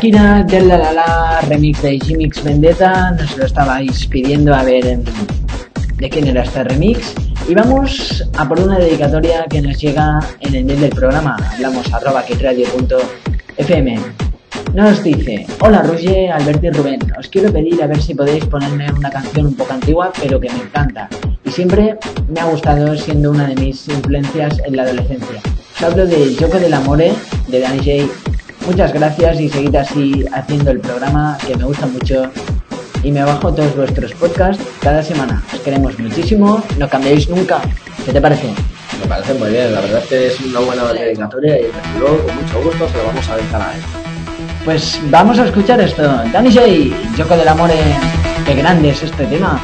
S2: Shakira del La La La remix de Jimix Vendetta, nos lo estabais pidiendo a ver de quién era este remix. Y vamos a por una dedicatoria que nos llega en el mail del programa, hablamos arroba kitradio.fm. Nos dice, hola Roger, Alberto y Rubén, os quiero pedir a ver si podéis ponerme una canción un poco antigua, pero que me encanta. Y siempre me ha gustado siendo una de mis influencias en la adolescencia. Os hablo de Yoko del Amore, de Danny J. Muchas gracias y seguid así haciendo el programa que me gusta mucho y me bajo todos vuestros podcasts cada semana. Os queremos muchísimo, no cambiéis nunca. ¿Qué te parece?
S3: Me parece muy bien, la verdad es que es una buena dedicatoria y luego con mucho gusto se lo vamos a dedicar a él.
S2: Pues vamos a escuchar esto. Danny J, Yoko del Amore, qué grande es este tema.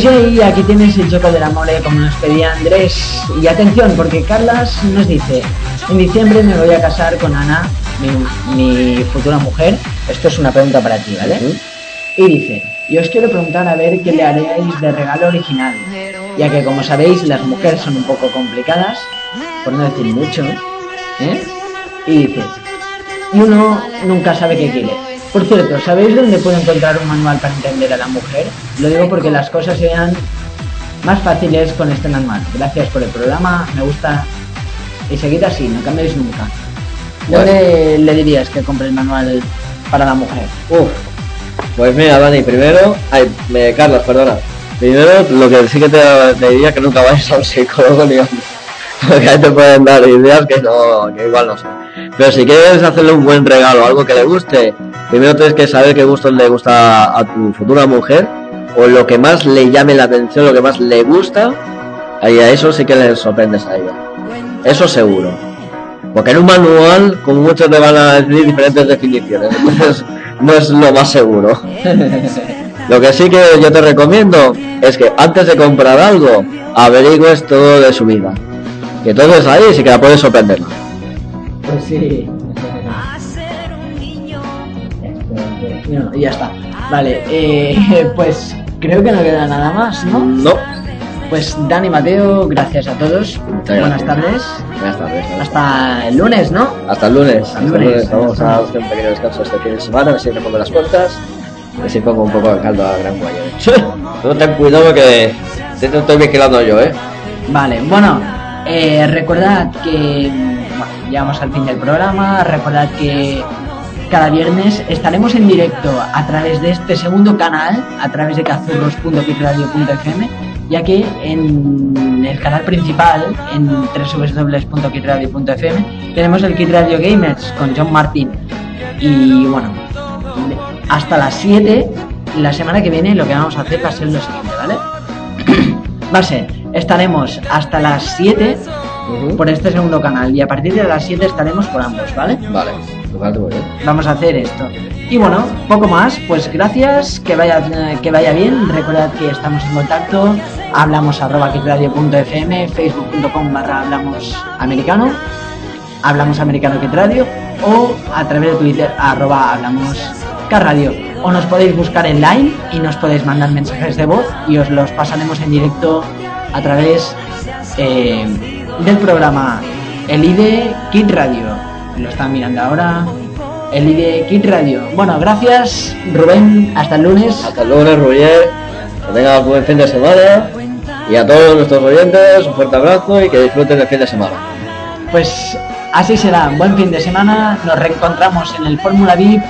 S2: J, aquí tienes el choco del amor como nos pedía Andrés. Y atención, porque Carlas nos dice, en diciembre me voy a casar con Ana, mi, mi futura mujer. Esto es una pregunta para ti, ¿vale? Y dice, y os quiero preguntar a ver qué le haréis de regalo original, ya que como sabéis las mujeres son un poco complicadas, por no decir mucho, ¿eh? Y dice, y uno nunca sabe qué quiere. Por cierto, ¿sabéis dónde puedo encontrar un manual para entender a la mujer? Lo digo porque las cosas sean más fáciles con este manual. Gracias por el programa, me gusta. Y seguid así, no cambiéis nunca. ¿Dónde le dirías que compre el manual para la mujer?
S3: Uf, pues mira, Dani, primero, ay, me, Carlos, perdona. Primero, lo que sí que te, te diría que nunca vayas a un psicólogo ni a un- Porque ahí te pueden dar ideas que no, que igual no sé. Pero si quieres hacerle un buen regalo, algo que le guste, primero tienes que saber qué gustos le gusta a tu futura mujer, o lo que más le llame la atención, lo que más le gusta, ahí a eso sí que le sorprendes a ella. Eso seguro. Porque en un manual, con muchos te van a decir diferentes definiciones, entonces no es lo más seguro. Lo que sí que yo te recomiendo es que antes de comprar algo, averigües todo de su vida. Que entonces ahí sí que la puedes sorprender.
S2: Pues sí. No, y ya está. Vale, eh, pues creo que no queda nada más, ¿no?
S3: No.
S2: Pues Dani Mateo, gracias a todos. Buenas
S3: gracias.
S2: tardes.
S3: Buenas tardes.
S2: Hasta el lunes, ¿no?
S3: Hasta el lunes. Hasta el
S2: lunes.
S3: lunes. Vamos a hacer un pequeño descanso este fin de semana, a ver si me pongo las cuentas. A ver si pongo un poco de caldo a gran guayo. No ten cuidado que te estoy vigilando yo, eh.
S2: Vale, bueno, eh, recordad que bueno, llegamos al fin del programa, recordad que cada viernes estaremos en directo a través de este segundo canal, a través de cazurros.kitradio.fm, ya que en el canal principal, en www.kitradio.fm, tenemos el Kit Radio Gamers con John Martin. Y bueno, hasta las 7, la semana que viene lo que vamos a hacer va a ser lo siguiente, ¿vale? va a ser, estaremos hasta las 7 por este segundo canal y a partir de las 7 estaremos por ambos, ¿vale?
S3: Vale.
S2: Vamos a hacer esto. Y bueno, poco más, pues gracias, que vaya, que vaya bien, recordad que estamos en contacto, hablamos arroba kitradio.fm, facebook.com barra hablamos americano, hablamos americano Kit radio o a través de Twitter arroba hablamos radio o nos podéis buscar en line y nos podéis mandar mensajes de voz y os los pasaremos en directo a través eh, del programa El IDE Kit Radio. Lo están mirando ahora. El IDE Kit Radio. Bueno, gracias Rubén. Hasta el lunes.
S3: Hasta el lunes, Roger. Que tengas buen fin de semana. Y a todos nuestros oyentes, un fuerte abrazo y que disfruten el fin de semana.
S2: Pues así será. Buen fin de semana. Nos reencontramos en el Fórmula VIP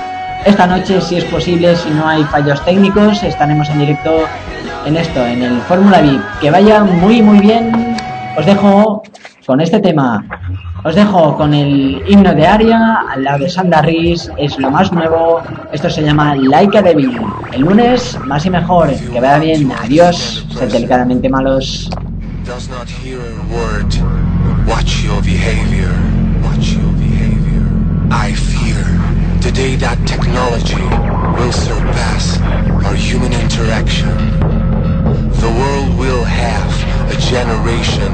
S2: esta noche, si es posible, si no hay fallos técnicos, estaremos en directo en esto, en el Fórmula VIP. Que vaya muy, muy bien. Os dejo con este tema. Os dejo con el himno de Aria, al lado de Sandra es lo más nuevo. Esto se llama Laika Devil. El lunes, más y mejor. Que vaya bien. Adiós. Sed delicadamente malos.
S13: does not hear a word. Watch your behavior. Watch your behavior. I the day that technology will surpass our human interaction. The world will have a generation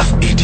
S13: of idiots.